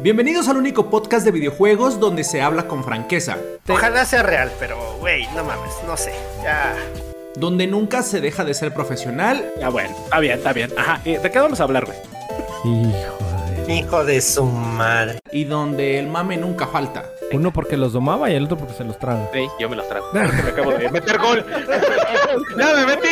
Bienvenidos al único podcast de videojuegos donde se habla con franqueza. Ojalá sea real, pero, güey, no mames, no sé. Ya. Donde nunca se deja de ser profesional. Ya bueno, está bien, está bien. Ajá, ¿y ¿de qué vamos a hablar, güey? Hijo. Hijo de su madre. Y donde el mame nunca falta. Uno porque los domaba y el otro porque se los traga. Sí, yo me los trago. Porque me acabo de meter gol. ¡Ya me metí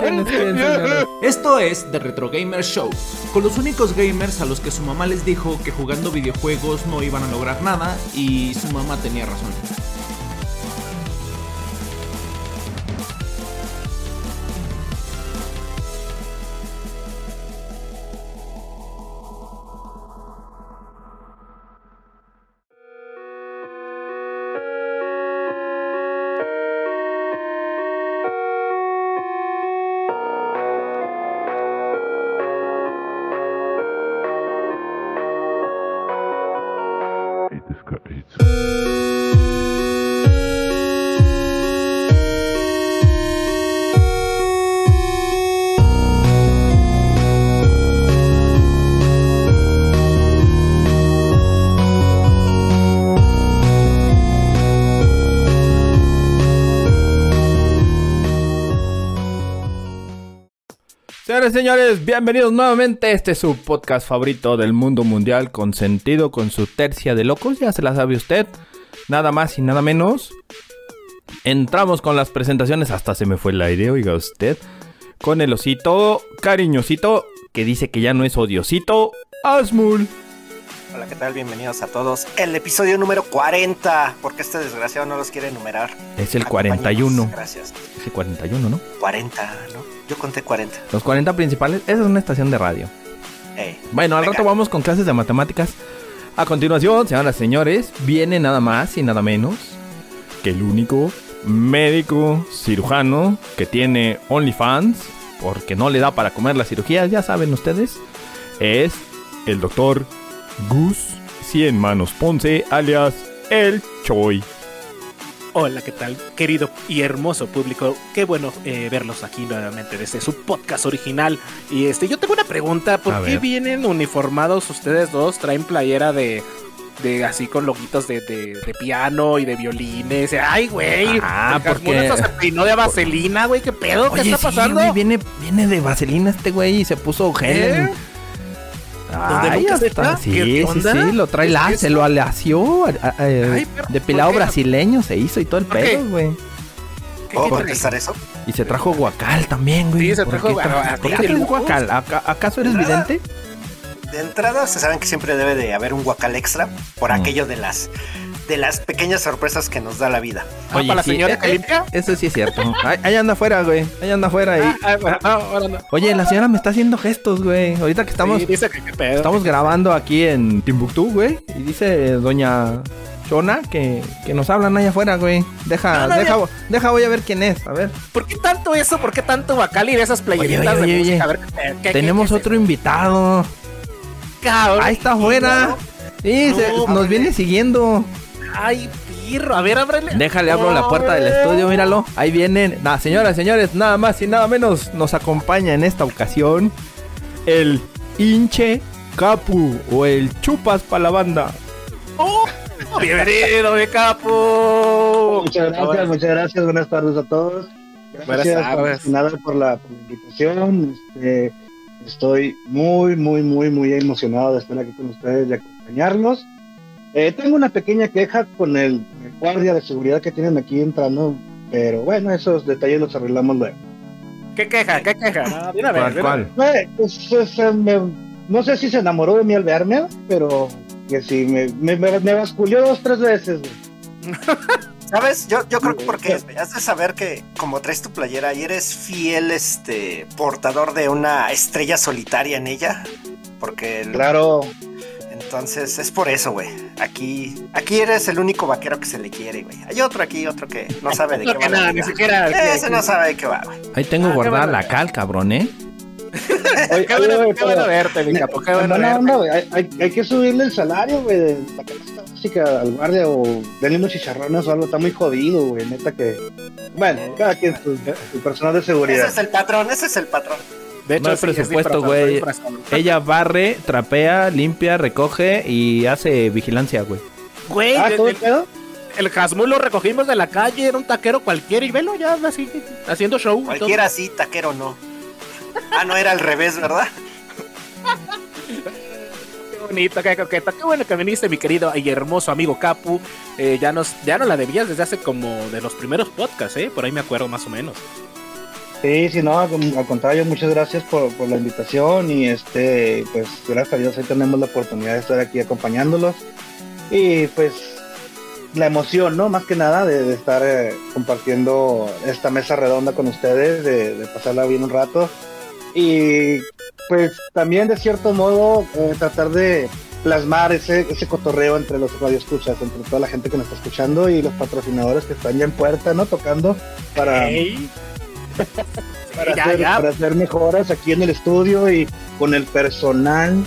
¿Quiénes, quién, gol! Esto es The Retro Gamer Show, con los únicos gamers a los que su mamá les dijo que jugando videojuegos no iban a lograr nada y su mamá tenía razón. Señores, señores, bienvenidos nuevamente. Este es su podcast favorito del mundo mundial, con sentido, con su tercia de locos. Ya se la sabe usted. Nada más y nada menos. Entramos con las presentaciones. Hasta se me fue el aire, oiga usted. Con el osito cariñosito, que dice que ya no es odiosito. Asmul. Hola, ¿qué tal? Bienvenidos a todos. El episodio número 40, porque este desgraciado no los quiere enumerar. Es el Acompáñenos, 41. Gracias. Es el 41, ¿no? 40, ¿no? Yo conté 40. Los 40 principales. Esa es una estación de radio. Bueno, al rato vamos con clases de matemáticas. A continuación, señoras y señores, viene nada más y nada menos que el único médico cirujano que tiene OnlyFans, porque no le da para comer las cirugías, ya saben ustedes, es el doctor Gus Cien Manos Ponce, alias El Choi. Hola, ¿qué tal? Querido y hermoso público, qué bueno eh, verlos aquí nuevamente desde su podcast original. Y este, yo tengo una pregunta, ¿por A qué ver. vienen uniformados ustedes dos? Traen playera de, de así con loguitos de, de, de piano y de violines. Ay, güey. Ah, porque- se peinó de vaselina, güey. ¿Qué pedo? ¿Qué Oye, está sí, pasando? viene, viene de vaselina este güey y se puso gel. ¿Eh? ¿Dónde Ay, nunca se hasta- está? sí, ¿Qué sí, onda? sí, lo trae ¿Qué la, se lo aleació, a- a- eh, ¿por qué? brasileño se hizo y todo el ¿Por pedo, güey. ¿Qué- ¿Puedo qué trae? contestar eso? Y se trajo guacal también, güey. Sí, se ¿Por trajo guacal ¿Por qué de traes guacal? ¿Aca- ¿Acaso eres vidente? De entrada, se saben que siempre debe de haber un guacal extra por Mm. aquello de las de las pequeñas sorpresas que nos da la vida. Ah, ¿Para la señora eh, que eh, limpia? Eso sí es cierto. Ahí, anda afuera, güey. Ahí anda afuera. ahí. Ah, ahora no. Oye, la señora me está haciendo gestos, güey. Ahorita que estamos, Sí, dice que qué pedo. estamos grabando aquí en Timbuktu, güey. Y dice doña Shona que, que nos hablan allá afuera, güey. Deja, No, no, deja, deja, voy a ver quién es. A ver. ¿Por qué tanto eso? ¿Por qué tanto Bacali de esas playeritas Oye, oye, de oye, música? oye. A ver, ¿qué- Tenemos qué- qué otro invitado. cabrón? Ahí está afuera. Sí, No, se- nos viene siguiendo. Ay, pirro. A ver, ábrele. Déjale, abro la puerta del estudio, míralo. Ahí vienen. Nah, señoras, señores, nada más y nada menos nos acompaña en esta ocasión el hinche capu o el chupas para la banda. Oh, bienvenido, mi capo. Muchas gracias, muchas gracias. Buenas tardes a todos. Buenas Gracias nada por la, por la invitación. Este, estoy muy, muy, muy, muy emocionado de estar aquí con ustedes y acompañarlos. Eh, tengo una pequeña queja con el, el guardia de seguridad que tienen aquí entrando, pero bueno, esos detalles los arreglamos luego. ¿Qué queja? ¿Qué queja? Vez, ¿Cuál. Eh, pues, pues, eh, me- no sé si se enamoró de mí al verme, pero que sí, me, me, me, me basculió dos, tres veces. ¿Sabes? Yo, yo creo que porque has de saber que como traes tu playera y eres fiel este portador de una estrella solitaria en ella. Porque el- Claro, entonces es por eso, güey. Aquí, aquí eres el único vaquero que se le quiere, güey. Hay otro aquí, otro que no sabe de No, qué va. nada, ni siquiera. Ese no sabe de qué va, güey. Ahí tengo Ah, guardada bueno. la cal, cabrón, ¿eh? Oye, Qué oye, bueno, güey, qué bueno pero- verte, mi capo. Qué bueno verte. onda, güey. Hay, hay- hay que subirle el salario, güey, de la canasta básica al guardia o denle unos chicharrones o algo. Está muy jodido, güey. Neta que. Bueno, cada quien su, su personal de Ese seguridad. es el patrón, ese es el patrón. De hecho, No hay sí, presupuesto, güey. Ella barre, trapea, limpia, recoge y hace vigilancia, güey. Güey, Ah, el, ¿todo el pedo? el Hasmul lo recogimos de la calle, era un taquero cualquiera y velo ya así, haciendo show. todo. Cualquiera sí, taquero no. Ah, no, era al revés, ¿verdad? Qué bonito, qué coqueta. Qué bueno que viniste, mi querido y hermoso amigo Capu. Eh, ya, nos, ya no la debías desde hace como de los primeros podcasts, ¿eh? Por ahí me acuerdo más o menos. Sí, sí, no, al contrario, muchas gracias por, por la invitación y este, pues gracias a Dios hoy tenemos la oportunidad de estar aquí acompañándolos y pues la emoción, ¿no? Más que nada de, estar eh, compartiendo esta mesa redonda con ustedes, de, pasarla bien un rato y pues también de cierto modo eh, tratar de plasmar ese, ese cotorreo entre los radioescuchas, entre toda la gente que nos está escuchando y los patrocinadores que están ya en puerta, ¿no? Tocando para. Para, ya, hacer, ya. para hacer mejoras aquí en el estudio y con el personal.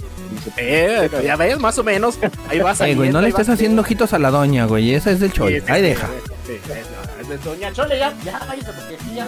Eh, ya ves, más o menos. Ahí vas Ay, güey, no le estés haciendo ojitos a la doña, güey. Esa es del Choy. Ahí deja. Doña Chole, ya, ya, váyase porque sí, ya.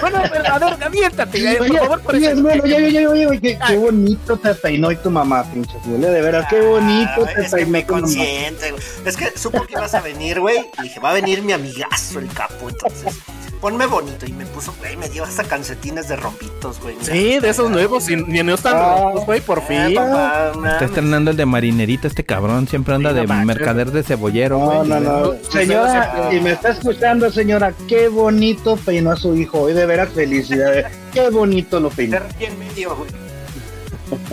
Bueno, pero, a ver, aviéntate, por favor, por oye, eso. bueno, ya, ya, ya, oye, oye, qué, qué bonito te peinó y tu mamá, pinche Julia, de veras, qué bonito Ah, te es que me consiente, güey. Es que supo que ibas a venir, güey. Y dije, va a venir mi amigazo, el capo. Entonces, ponme bonito. Y me puso, güey, me dio hasta calcetines de rompitos, güey. Mira. Sí, de esos nuevos, y, y no están Ah. rotos, güey, por fin. papá, Está estrenando el de marinerita este cabrón. Siempre anda de mercader de cebollero, No, güey. no, no. Señora, si me está escuchando, señora, qué bonito peinó a su hijo. Hoy de veras felicidades. Qué bonito lo peinó. Medio, güey.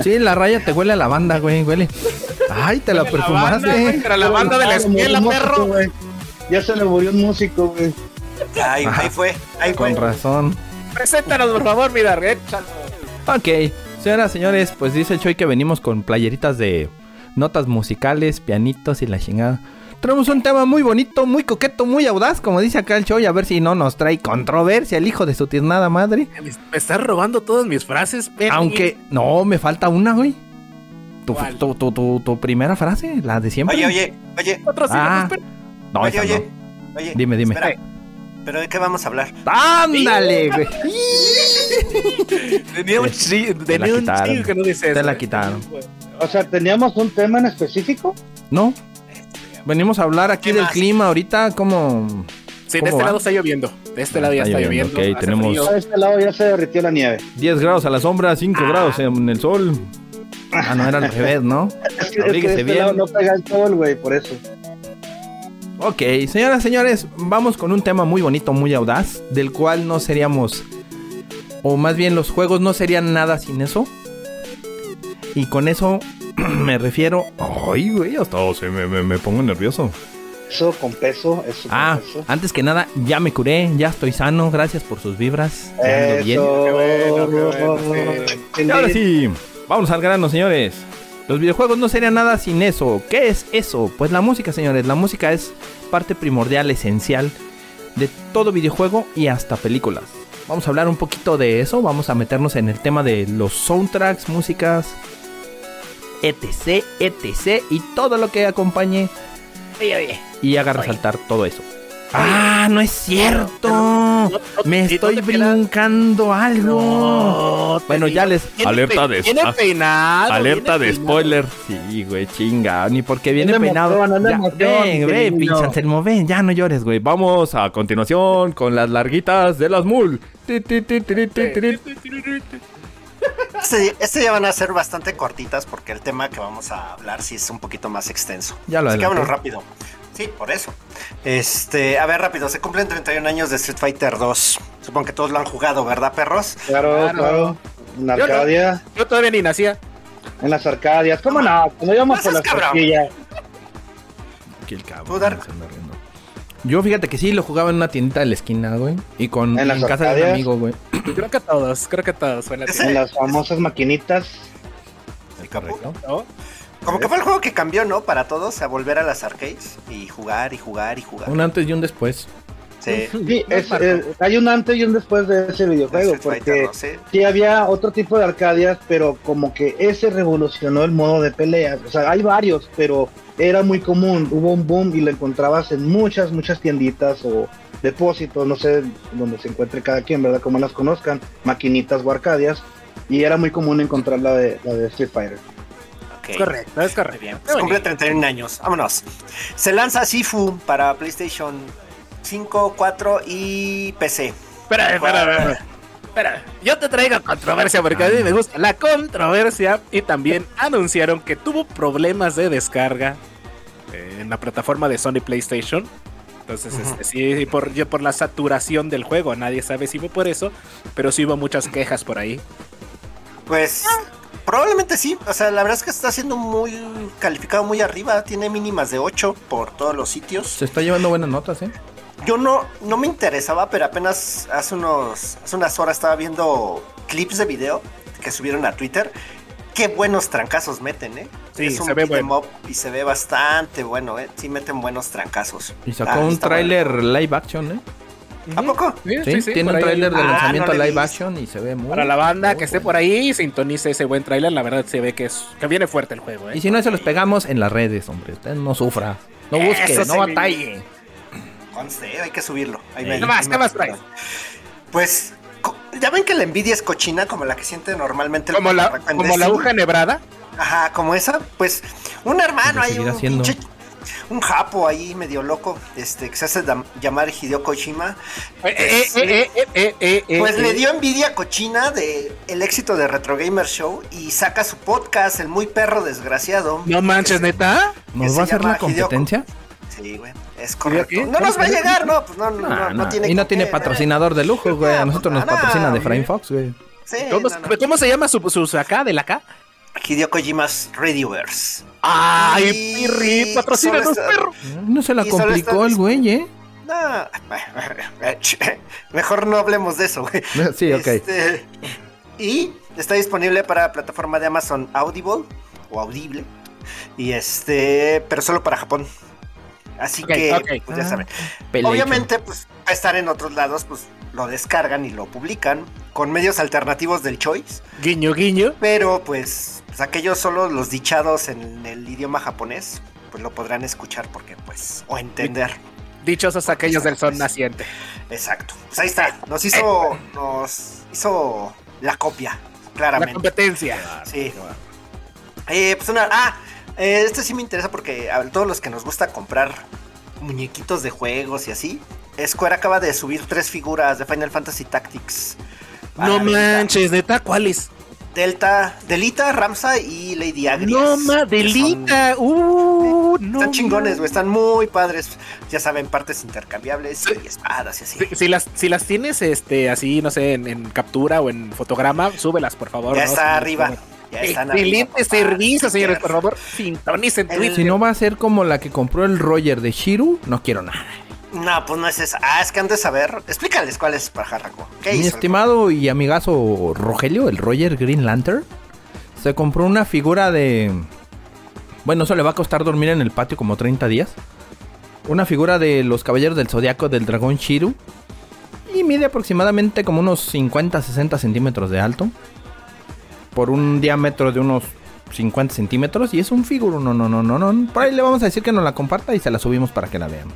Sí, la raya te huele a lavanda, güey. Huele. Ay, te la La banda, güey, perfumaste. pero la banda de la escuela, músico, perro. güey. Ya se le murió un músico, güey. Ahí, ahí fue, ahí fue. Con razón. Preséntanos, por favor, mira, échalo. Ok, señoras, señores, pues dice el Choy que venimos con playeritas de notas musicales, pianitos y la chingada. Tenemos un tema muy bonito, muy coqueto, muy audaz, como dice acá el Choy, a ver si no nos trae controversia el hijo de su tiernada madre. Me me estás robando todas mis frases, Penny. Aunque, no, me falta una, güey. Tu, tu, tu, tu- tu primera frase, la de siempre. Oye, oye, oye, Otros sí, Ah. pero- No, oye, esa oye, no. oye. Dime, dime. espera. ¿Pero de qué vamos a hablar? ¡Ándale, güey! Tenía un chi- la tenía un que no dice Te la quitaron. O sea, teníamos un tema en específico. No. Venimos a hablar aquí ¿Qué del más? clima ahorita, como... Sí, de ¿Cómo este va? lado está lloviendo. De este lado ya está está lloviendo, lloviendo. ok, hace tenemos- frío. A este lado ya se derritió la nieve. 10 grados a la sombra, 5 Ah. grados en el sol. Ah, no, era al revés, ¿no? Es que, es que de este bien. lado no pega el sol, güey, por eso. Ok, señoras, señores, vamos con un tema muy bonito, muy audaz, del cual no seríamos, o más bien los juegos no serían nada sin eso. Y con eso me refiero... Ay, güey, hasta se me, me- me pongo nervioso. Eso con peso, eso Ah, con peso. antes que nada, ya me curé, ya estoy sano, gracias por sus vibras. ando bien. Eso. Qué bueno, qué bueno, sí. Y ahora sí, vamos al grano, señores. Los videojuegos no serían nada sin eso. ¿Qué es eso? Pues la música, señores. La música es parte primordial, esencial de todo videojuego y hasta películas. Vamos a hablar un poquito de eso. Vamos a meternos en el tema de los soundtracks, músicas, etc, etc. Y todo lo que acompañe y haga resaltar todo eso. ¡Ah, no es cierto! No, no, Me no estoy brincando algo. No, Bueno, ya les... viene Alerta de... Viene ah, peinado. Alerta de peinado. spoiler. Sí, güey, chinga. Ni porque viene de peinado. emoción, Ya, ven, ven, pinche. Anselmo, ven, ya no llores, güey. Vamos a continuación con las larguitas de las mul. Este, este ya van a ser bastante cortitas porque el tema que vamos a hablar sí es un poquito más extenso. Ya lo Así que vámonos rápido. Sí, por eso. Este, a ver, rápido, se cumplen 31 años de Street Fighter 2. Supongo que todos lo han jugado, ¿verdad, perros? Claro, Claro. claro. En la Yo no. Arcadia, Yo todavía ni nacía. en las Arcadias. ¿Cómo no? Cuando íbamos No por las tortillas. Aquí el cabrón Dar-. Yo fíjate que sí, lo jugaba en una tiendita de la esquina, güey. Y con ¿En en, casa de un Arcadias? amigo, güey. Creo que todos, creo que todos. Fue la Ese- En las famosas maquinitas. Capo. Correcto. ¿no? Como que fue el juego que cambió, ¿no? Para todos, a volver a las arcades y jugar y jugar y jugar. Un antes y un después. Sí. Sí, es, eh, hay un antes y un después de ese videojuego. Porque 2, sí. sí había otro tipo de Arcadias, pero como que ese revolucionó el modo de peleas. O sea, hay varios, pero era muy común. Hubo un boom y lo encontrabas en muchas, muchas tienditas o depósitos, no sé donde se encuentre cada quien, ¿verdad? Como las conozcan, maquinitas o Arcadias. y era muy común encontrar la de, la de Street Fighter. Es correcto, es correcto. Bien, pues cumple bonito. 31 años. Vámonos. Se lanza Sifu para PlayStation 5, 4 y PC. Espera, espera, espera. Espera, yo te traigo controversia porque a mí me gusta la controversia y también anunciaron que tuvo problemas de descarga en la plataforma de Sony PlayStation. Entonces, este, sí, por, yo- por la saturación del juego, nadie sabe si fue por eso, pero sí hubo muchas quejas por ahí. Pues probablemente sí. O sea, la verdad es que está siendo muy calificado muy arriba. Tiene mínimas de 8 por todos los sitios. Se está llevando buenas notas, ¿eh? Yo no, no me interesaba, pero apenas hace, unos, hace unas horas estaba viendo clips de video que subieron a Twitter. Qué buenos trancazos meten, ¿eh? Sí, es un se ve bueno. up y se ve bastante bueno, ¿eh? Sí meten buenos trancazos. Y sacó Ah, un tráiler bueno. live action, ¿eh? ¿A poco? Sí, tiene por un ahí. tráiler de Ah, lanzamiento no he live action y se ve muy Para la banda muy que esté bueno. por ahí, sintonice ese buen tráiler, la verdad se ve que, es, que viene fuerte el juego. ¿eh? Y si no, se los pegamos en las redes, hombre. Usted no sufra. No busque, Eso no sí. batalle. Conste, hay que subirlo. Ahí Sí. me- ¿Qué más? ¿Qué más traes? Pues, ya ven que la envidia es cochina como la que siente normalmente el Como la, como la aguja nebrada. Ajá, como esa, pues un hermano ahí, un pinche, un japo ahí medio loco, este, que se hace llamar Hideo Kojima, Eh, eh, eh, eh, eh, eh, eh, pues eh. le dio envidia cochina de el éxito de Retro Gamer Show y saca su podcast, el muy perro desgraciado. No manches, neta. que ¿Nos va a hacer la competencia? Sí, güey, es correcto. No nos va a llegar, no, pues no, no, no, no no. tiene y no tiene qué, patrocinador de lujo, güey. A No, nosotros nos patrocina de. Frame Fox, güey. Sí, ¿Cómo, no, no. cómo se llama su, su acá, del acá? Hideo Kojima's Radioverse. Ay, Y Pirri, patrocínanos, solo está- perro. No se la complicó el güey, ¿eh? No, mejor no hablemos de eso, güey. Sí, ok. Este, y está disponible para plataforma de Amazon Audible o Audible. Y este, pero solo para Japón. Así que, pues ya Ah, saben. Obviamente, pues a estar en otros lados, pues lo descargan y lo publican con medios alternativos del Choice. Guiño, guiño. Pero pues, pues aquellos solo los dichados en el idioma japonés, pues lo podrán escuchar porque, pues, o entender. Dichosos aquellos del son naciente. Exacto. Pues ahí está. Nos hizo, nos hizo la copia, La claramente. competencia. Sí. Eh, pues una. Ah, eh, este sí me interesa porque a todos los que nos gusta comprar muñequitos de juegos y así, Square acaba de subir tres figuras de Final Fantasy Tactics. No la venta. manches, neta, ¿cuáles? Delta, Delita, Ramsa y Lady Agrias. No ma, delita. Uh, no. Están chingones, güey, están muy padres. Ya saben, partes intercambiables y espadas y así. Si, si las, si las tienes este así, no sé, en, en captura o en fotograma, súbelas, por favor. Ya ¿no? está Sí, arriba. Ya están Excelente arriba, servicio, señores, por favor. Sintonicen Twitter. Si no va a ser como la que compró el Roger de Shiru, no quiero nada. No, pues no es esa. Ah, es que han de saber. Explícales cuál es Pajarraco. ¿Qué Mi hizo? estimado y amigazo Rogelio, el Roger Green Lantern, se compró una figura de... Bueno, eso le va a costar dormir en el patio como 30 días. Una figura de los Caballeros del Zodiaco del Dragón Shiru. Y mide aproximadamente como unos 50-60 centímetros de alto. Por un diámetro de unos 50 centímetros. Y es un figuro, no, no, no, no, no. Por ahí le vamos a decir que nos la comparta y se la subimos para que la vean.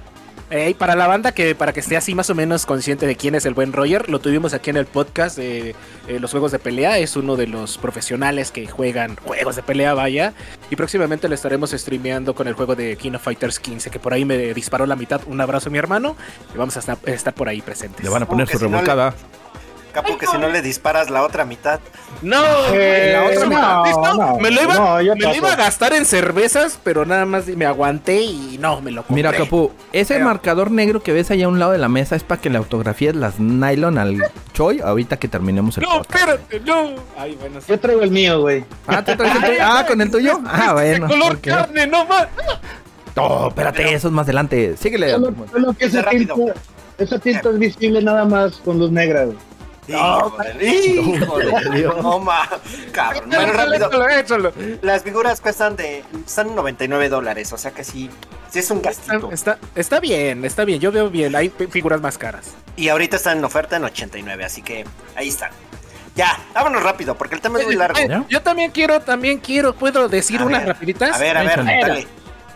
Para la banda que para que esté así más o menos consciente de quién es el buen Roger, lo tuvimos aquí en el podcast de eh, los juegos de pelea. Es uno de los profesionales que juegan juegos de pelea, vaya. Y próximamente lo estaremos streameando con el juego de King of Fighters 15, que por ahí me disparó la mitad. Un abrazo, mi hermano. Y vamos a estar, estar por ahí presentes. Le van a poner su no le- revolcada. Capo, que si no le disparas la otra mitad. No, Eh, la otra no, mitad. ¿Listo? no, me lo iba, no, me lo iba a gastar en cervezas, pero nada más me aguanté y no, me lo compré. Mira, Capu, ese Pero- marcador negro que ves allá a un lado de la mesa es para que le autografíes las nylon al Choi ahorita que terminemos el No, podcast. espérate, no. Ay, bueno, sí. Yo traigo el mío, güey. Ah, ¿tú traes el tuyo? Ah, ¿con el tuyo? Ah, bueno. De color carne, no más. No, espérate, eso es más adelante. Síguele. Solo, solo que tinta, tinta es visible nada más con luz negra, güey. Híjole, híjole. No. Cabrón. Bueno, rápido. Échalo. Las figuras cuestan de. Están en 99 dólares. O sea que sí. Sí es un gastito. Está, está bien, está bien. Yo veo bien. Hay figuras más caras. Y ahorita están en oferta en 89. Así que ahí están. Ya, vámonos rápido, porque el tema es muy largo. Eh. Yo también quiero, también quiero. ¿Puedo decir A unas ver, rapiditas? A ver, a ver, dale.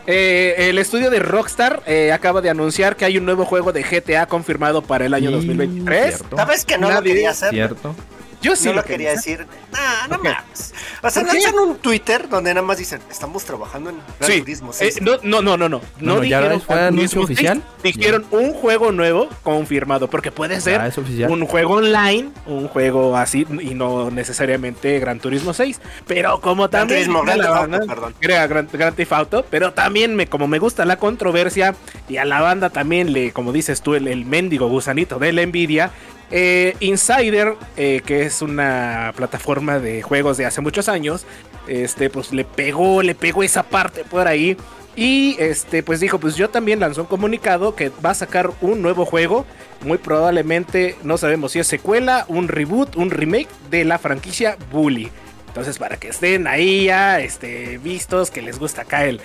Eh, el estudio de Rockstar eh, acaba de anunciar que hay un nuevo juego de GTA confirmado para el año Sí, 2023. Cierto. ¿Sabes que no Nadie- lo quería hacer? Cierto. Yo sí no lo lo quería pensé. decir. Nah, no Ok. mames. O sea, lanzan un Twitter donde nada más dicen, estamos trabajando en Gran Sí. Turismo Eh, 6. no, no, no, no, no. No, No ya dijeron fue Gran anuncio Turismo 6, oficial. Dijeron un juego nuevo confirmado, porque puede ser un juego online, un juego así y no necesariamente Gran Turismo 6, pero como Gran también Turismo, Gran la Theft Auto, banda- perdón. Era Gran, Gran Theft Auto, pero también me como me gusta la controversia y a la banda también le como dices tú el, el mendigo gusanito de la Nvidia eh, Insider, eh, que es una plataforma de juegos de hace muchos años, este, pues le pegó, le pegó esa parte por ahí. Y este, pues dijo, pues yo también lanzó un comunicado que va a sacar un nuevo juego. Muy probablemente, no sabemos si es secuela, un reboot, un remake de la franquicia Bully. Entonces, para que estén ahí ya este, vistos, que les gusta acá el,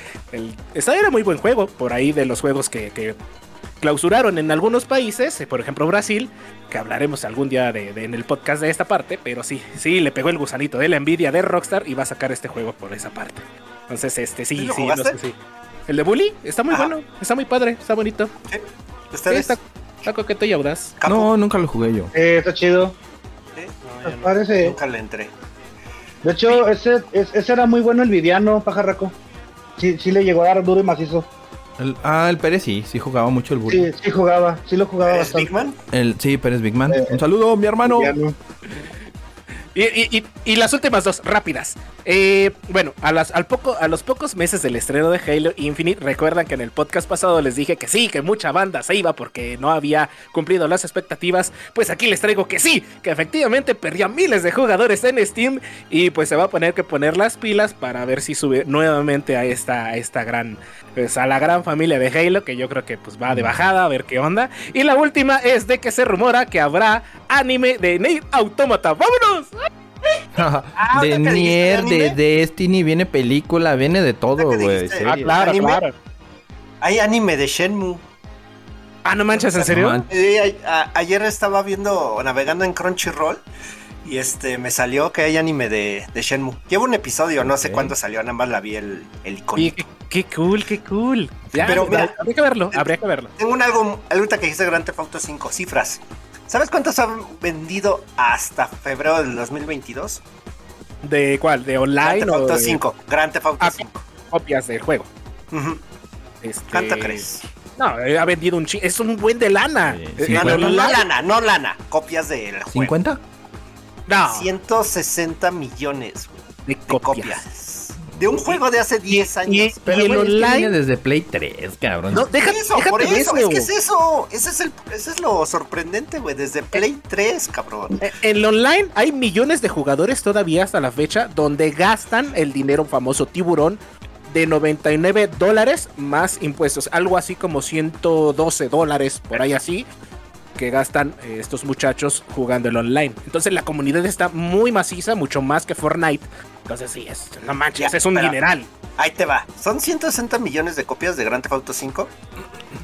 era muy buen juego, por ahí de los juegos que clausuraron en algunos países, eh, por ejemplo Brasil, que hablaremos algún día de, de- en el podcast de esta parte, pero sí, sí, le pegó el gusanito de la envidia de Rockstar y va a sacar este juego por esa parte. Entonces, este, sí, ¿Sí lo sí, no jugaste? sé, sí. El de Bully está muy Ajá. bueno, está muy padre, está bonito. Sí. Sí, está, está coqueto y audaz. Capo? No, nunca lo jugué yo. Eh, está chido. Sí, no, Pues no. parece- Nunca le entré. De hecho, ese, es- ese era muy bueno el vidiano, pajarraco. Sí, sí le llegó a dar duro y macizo. El- ah, el Pérez sí, sí jugaba mucho el burro. Sí, sí jugaba, sí lo jugaba ¿Eres bastante. Big Man? El, sí, Pérez Big Man. Eh, Un saludo, mi hermano. Vidiano. Y, las últimas dos, rápidas. Eh, bueno, a, al poco, a los pocos meses del estreno de Halo Infinite, recuerdan que en el podcast pasado les dije que sí, que mucha banda se iba porque no había cumplido las expectativas. Pues aquí les traigo que sí, que efectivamente perdió miles de jugadores en Steam y pues se va a poner que poner las pilas para ver si sube nuevamente a esta, a esta gran, pues a la gran familia de Halo, que yo creo que pues va de bajada, a ver qué onda. Y la última es de que se rumora que habrá anime de Nier Automata. ¡Vámonos! Ah, de ¿ahorita que dijiste Nier, de? Destiny, viene película, viene de todo, güey. Ah, claro. ¿Anime? Hay anime de Shenmue. Ah, no manches, ¿en serio? No man- Eh, a- a- ayer estaba viendo, navegando en Crunchyroll. Y este, me salió que hay anime de, de Shenmue. Llevo un episodio, no sé cuándo salió, nada más la vi el, el icono. qué, qué cool, qué cool. Ya, Pero mira- habría que verlo, habría que verlo. Tengo un algo, ahorita que dijiste Grand Theft Auto 5, cifras. ¿Sabes cuántos han vendido hasta febrero del 2022? ¿De cuál? ¿De Grand online Theft o Auto de 5, Grand Theft Auto Ah, 5. copias del juego? Ujú. Este, ¿Cuánto crees? No, eh, ha vendido un chi... Es un buen de lana. Eh, No, no, no, no lana, no lana. Copias del juego. ¿50? No, 160 millones de de copias. copias. De un juego de hace 10 y- años. Pero ¿Y el que online? viene desde Play 3, cabrón. No, eso, déjate por eso, eso. es que es eso. Ese es, el, ese es lo sorprendente, güey. Desde Play 3, cabrón. Eh, En el online hay millones de jugadores todavía hasta la fecha donde gastan el dinero famoso tiburón de 99 dólares más impuestos. Algo así como 112 dólares, por ahí así, que gastan eh, estos muchachos jugando el online. Entonces la comunidad está muy maciza, mucho más que Fortnite. Entonces sí, es, no manches, Ya, es un dineral. Ahí te va. Son 160 millones de copias de Grand Theft Auto 5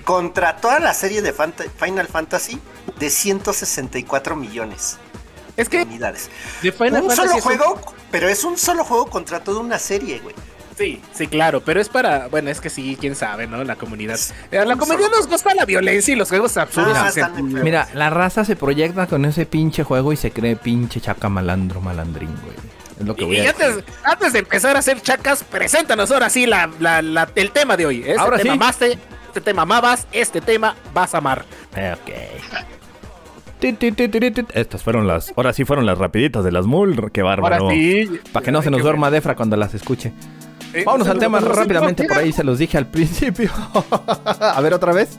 contra toda la serie de Fanta- Final Fantasy de 164 millones Es de que unidades. de Final un Fantasy solo un- juego, pero es un solo juego contra toda una serie, güey. Sí, sí, claro, pero es para, bueno, es que sí, quién sabe, ¿no? La comunidad. Es Eh, A la un comunidad nos gusta la violencia y los juegos absurdos. Ah. Mira, la raza se proyecta con ese pinche juego y se cree pinche chaca malandro, malandrín, güey. Es lo que voy Y a antes, decir. antes de empezar a hacer chacas, preséntanos ahora sí la, la- la- el tema de hoy. Este Ahora tema sí. amaste, este tema amabas, este tema vas a amar. Ok. Estas fueron las. Ahora sí fueron las rapiditas de las mul. Qué bárbaro. Ahora sí. Para que no se nos duerma Defra cuando las escuche. Eh, Vámonos al tema rápidamente. Por ahí se los dije al principio. a ver otra vez.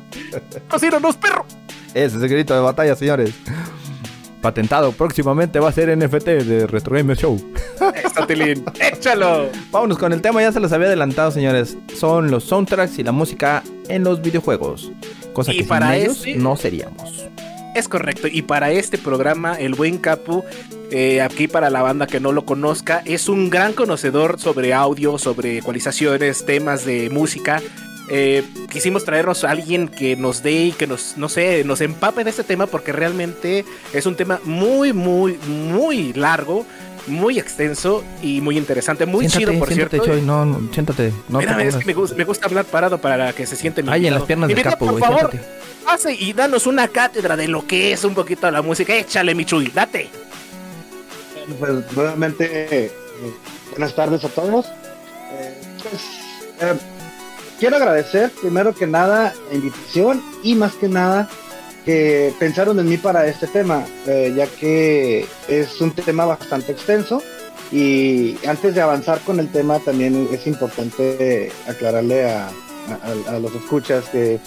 cocínanos, perro. Ese es el grito de batalla, señores. Patentado. Próximamente va a ser NFT de Retro Gamer Show. Tilín. Échalo. Vámonos con el tema, ya se los había adelantado, señores. Son los soundtracks y la música en los videojuegos. Cosa Y que para sin ellos no seríamos. Es correcto. Y para este programa, el buen Capu, eh, aquí para la banda que no lo conozca, es un gran conocedor sobre audio, sobre ecualizaciones, temas de música. Eh, quisimos traernos a alguien que nos dé y que nos, no sé, nos empape de este tema porque realmente es un tema muy, muy, muy largo, muy extenso y muy interesante, muy siéntate, chido, por siéntate, cierto. Choy, no, no, siéntate. No Espérame, es que me, gusta, me gusta hablar parado para que se siente mi Ay, en las piernas del capo, por güey, favor, siéntate. pase y danos una cátedra de lo que es un poquito la música. Échale, mi Chuy, date. pues nuevamente, eh, buenas tardes a todos. Eh, pues, eh, quiero agradecer primero que nada la invitación y más que nada que pensaron en mí para este tema, eh, ya que es un tema bastante extenso y antes de avanzar con el tema también es importante aclararle a, a- los escuchas que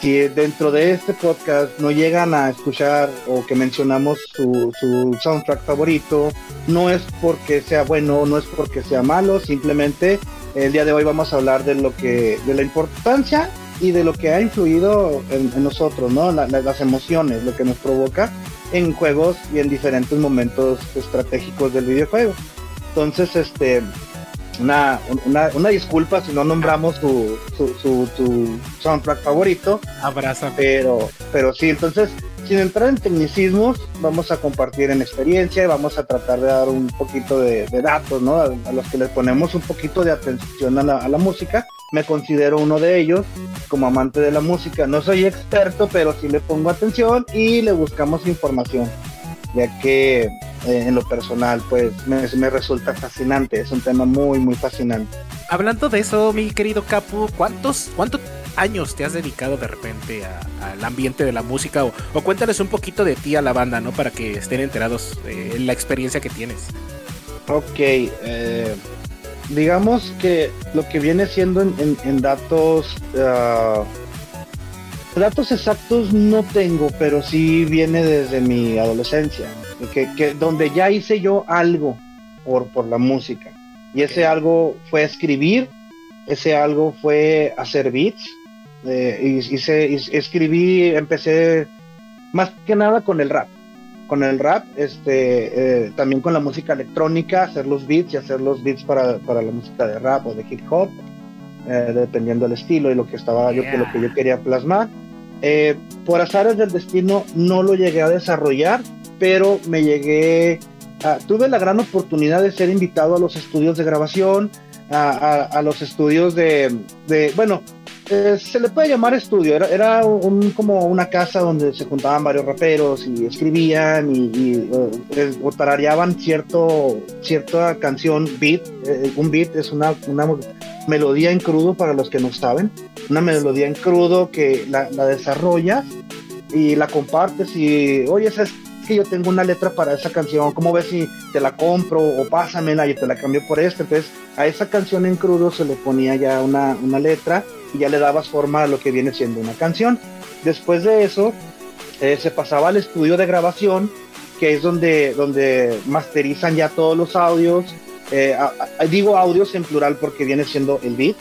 si dentro de este podcast no llegan a escuchar o que mencionamos su, su soundtrack favorito, no es porque sea bueno, no es porque sea malo, simplemente el día de hoy vamos a hablar de lo que, de la importancia y de lo que ha influido en, en nosotros, ¿no? La- la- las emociones, lo que nos provoca en juegos y en diferentes momentos estratégicos del videojuego. Entonces, este, una, una, una disculpa si no nombramos su, su, su, su soundtrack favorito, Abrázame. pero, pero sí, entonces, sin entrar en tecnicismos, vamos a compartir en experiencia y vamos a tratar de dar un poquito de, de datos, ¿no? A, a los que les ponemos un poquito de atención a la, a la música. Me considero uno de ellos como amante de la música. No soy experto, pero sí le pongo atención y le buscamos información, ya que eh, en lo personal, pues me, me resulta fascinante. Es un tema muy, muy fascinante. Hablando de eso, mi querido Capu, ¿cuántos, ¿cuántos años te has dedicado de repente al ambiente de la música? O, o cuéntales un poquito de ti a la banda, ¿no? Para que estén enterados de la experiencia que tienes. Ok, eh, digamos que lo que viene siendo en, en- en datos, ah, datos exactos no tengo, pero sí viene desde mi adolescencia, que, que donde ya hice yo algo por, por la música. Y ese algo fue escribir, ese algo fue hacer beats, eh, y- hice, y- escribí, empecé más que nada con el rap con el rap, este, eh, también con la música electrónica, hacer los beats y hacer los beats para, para la música de rap o de hip hop, eh, dependiendo del estilo y lo que estaba yo, que lo que yo quería plasmar. Eh, por azares del destino no lo llegué a desarrollar, pero me llegué, a- tuve la gran oportunidad de ser invitado a los estudios de grabación, a, a- a los estudios de, de bueno, eh, se le puede llamar estudio, era, era un, como una casa donde se juntaban varios raperos y escribían y, y, eh, tarareaban cierto, cierta canción, beat, eh, un beat es una, melodía en crudo para los que no saben, una melodía en crudo que la, la desarrollas y la compartes y, oye, ¿sabes que yo tengo una letra para esa canción? ¿Cómo ves si te la compro o pásamela y te la cambio por esta? Entonces, a esa canción en crudo se le ponía ya una, una letra y ya le dabas forma a lo que viene siendo una canción. Después de eso, eh, se pasaba al estudio de grabación, que es donde, donde masterizan ya todos los audios. Eh, a- a- digo audios en plural porque viene siendo el beat,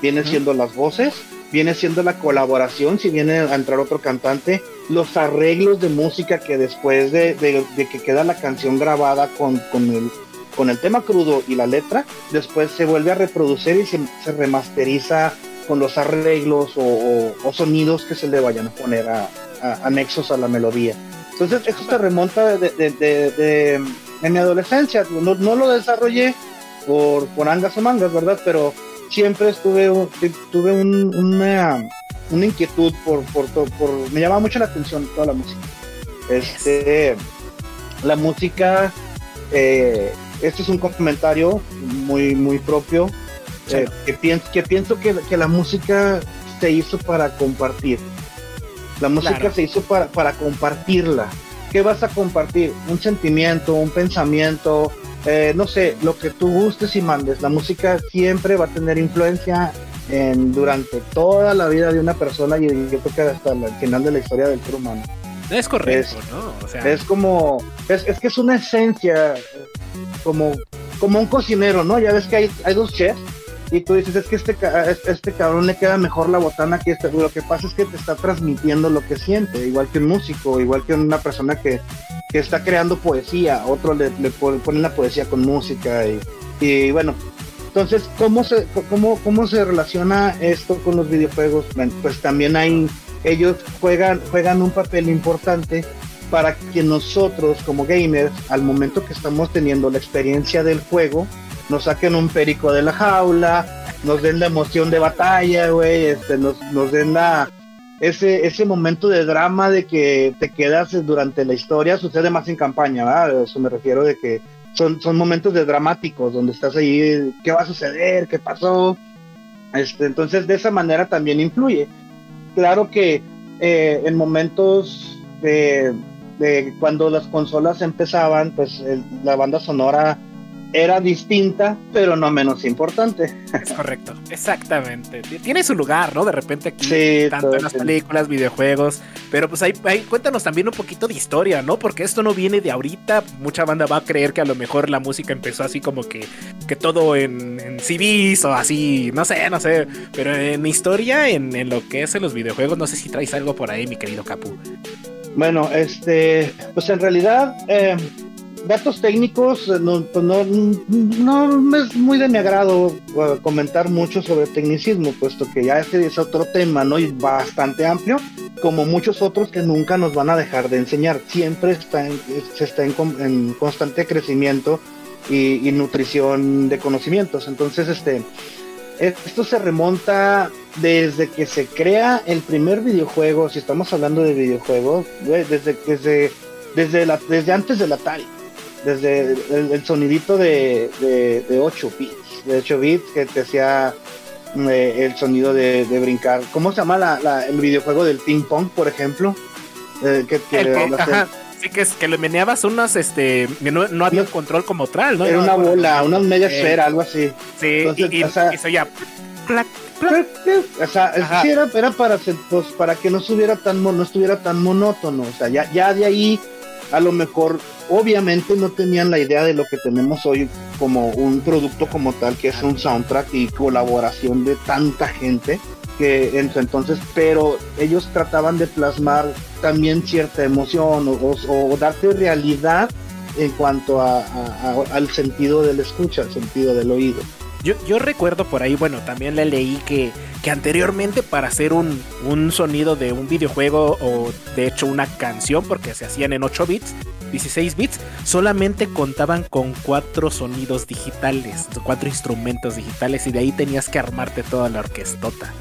viene siendo las voces, viene siendo la colaboración, si viene a entrar otro cantante, los arreglos de música que después de, de- de que queda la canción grabada con, con el, con el tema crudo y la letra, después se vuelve a reproducir y se, se remasteriza con los arreglos o, sonidos que se le vayan a poner a, anexos a la melodía. Entonces, eso se remonta de, mi adolescencia. No, lo desarrollé por, por angas o mangas, ¿verdad? Pero siempre estuve, tuve un- una, una inquietud por, por, por, me llamaba mucho la atención toda la música. Este, la música, eh, este es un comentario muy, muy propio, eh, que, pienso, que pienso que, que la música se hizo para compartir. La música Claro. se hizo para, para compartirla. ¿Qué vas a compartir? Un sentimiento, un pensamiento, eh, no sé, lo que tú gustes y mandes. La música siempre va a tener influencia en, durante toda la vida de una persona y yo creo que hasta el final de la historia del ser humano. Es correcto, ¿no? O sea, Es como, es, es que es una esencia, como, como un cocinero, ¿no? Ya ves que hay, hay dos chefs y tú dices, es que este, este cabrón le queda mejor la botana que este. Lo que pasa es que te está transmitiendo lo que siente, igual que un músico, igual que una persona que, que está creando poesía, otro le, le pon- ponen la poesía con música y, y bueno. Entonces, ¿cómo se, cómo, ¿cómo se relaciona esto con los videojuegos? Bueno, pues también hay, ellos juegan, juegan un papel importante para que nosotros como gamers, al momento que estamos teniendo la experiencia del juego, nos saquen un perico de la jaula, nos den la emoción de batalla, güey, este, nos, nos den la ese, ese momento de drama de que te quedas durante la historia, sucede más en campaña, ¿verdad? Eso me refiero de que son, son momentos de dramáticos, donde estás ahí, ¿qué va a suceder? ¿Qué pasó? Este, entonces, de esa manera también influye. Claro que eh, en momentos de, de, cuando las consolas empezaban, pues la banda sonora era distinta, pero no menos importante. Es correcto, exactamente. Tiene su lugar, ¿no? De repente aquí, Sí, tanto en las el- películas, videojuegos, pero pues ahí, ahí cuéntanos también un poquito de historia, ¿no? Porque esto no viene de ahorita, mucha banda va a creer que a lo mejor la música empezó así como que, que todo en, en CDs o así, no sé, no sé, pero en historia, en, en lo que es en los videojuegos, no sé si traes algo por ahí, mi querido Capu. Bueno, este, pues en realidad, eh, datos técnicos, eh, no, pues no, no es muy de mi agrado eh, comentar mucho sobre tecnicismo, puesto que ya este es otro tema, ¿no? Y bastante amplio, como muchos otros que nunca nos van a dejar de enseñar. Siempre está se está en, con- en constante crecimiento y, nutrición de conocimientos. Entonces, este, esto se remonta desde que se crea el primer videojuego, si estamos hablando de videojuegos, desde, desde, desde, la, desde antes del Atari, desde el, el sonidito de, de, de 8 bits, de 8 bits que te hacía eh, el sonido de, de brincar. ¿Cómo se llama la, la- el videojuego del ping pong, por ejemplo? Eh, que, que El ajá, sí que es que le meneabas unas, este, no, no había un control como tal, ¿no? era una bola, una media Eh, esfera, algo así. Sí, Entonces, y, y, o sea- y se oía plac, plac, O sea, sí era, era para, pues, para que no estuviera tan no estuviera tan monótono. O sea, ya, ya de ahí, a lo mejor, obviamente no tenían la idea de lo que tenemos hoy como un producto como tal, que es un soundtrack y colaboración de tanta gente que en su entonces, pero ellos trataban de plasmar también cierta emoción o, o- darte realidad en cuanto al sentido del escucha, al sentido del oído. Yo, yo recuerdo por ahí, bueno, también le leí que, que anteriormente para hacer un, un sonido de un videojuego o de hecho una canción, porque se hacían en 8 bits, 16 bits, solamente contaban con cuatro sonidos digitales, cuatro instrumentos digitales y de ahí tenías que armarte toda la orquestota.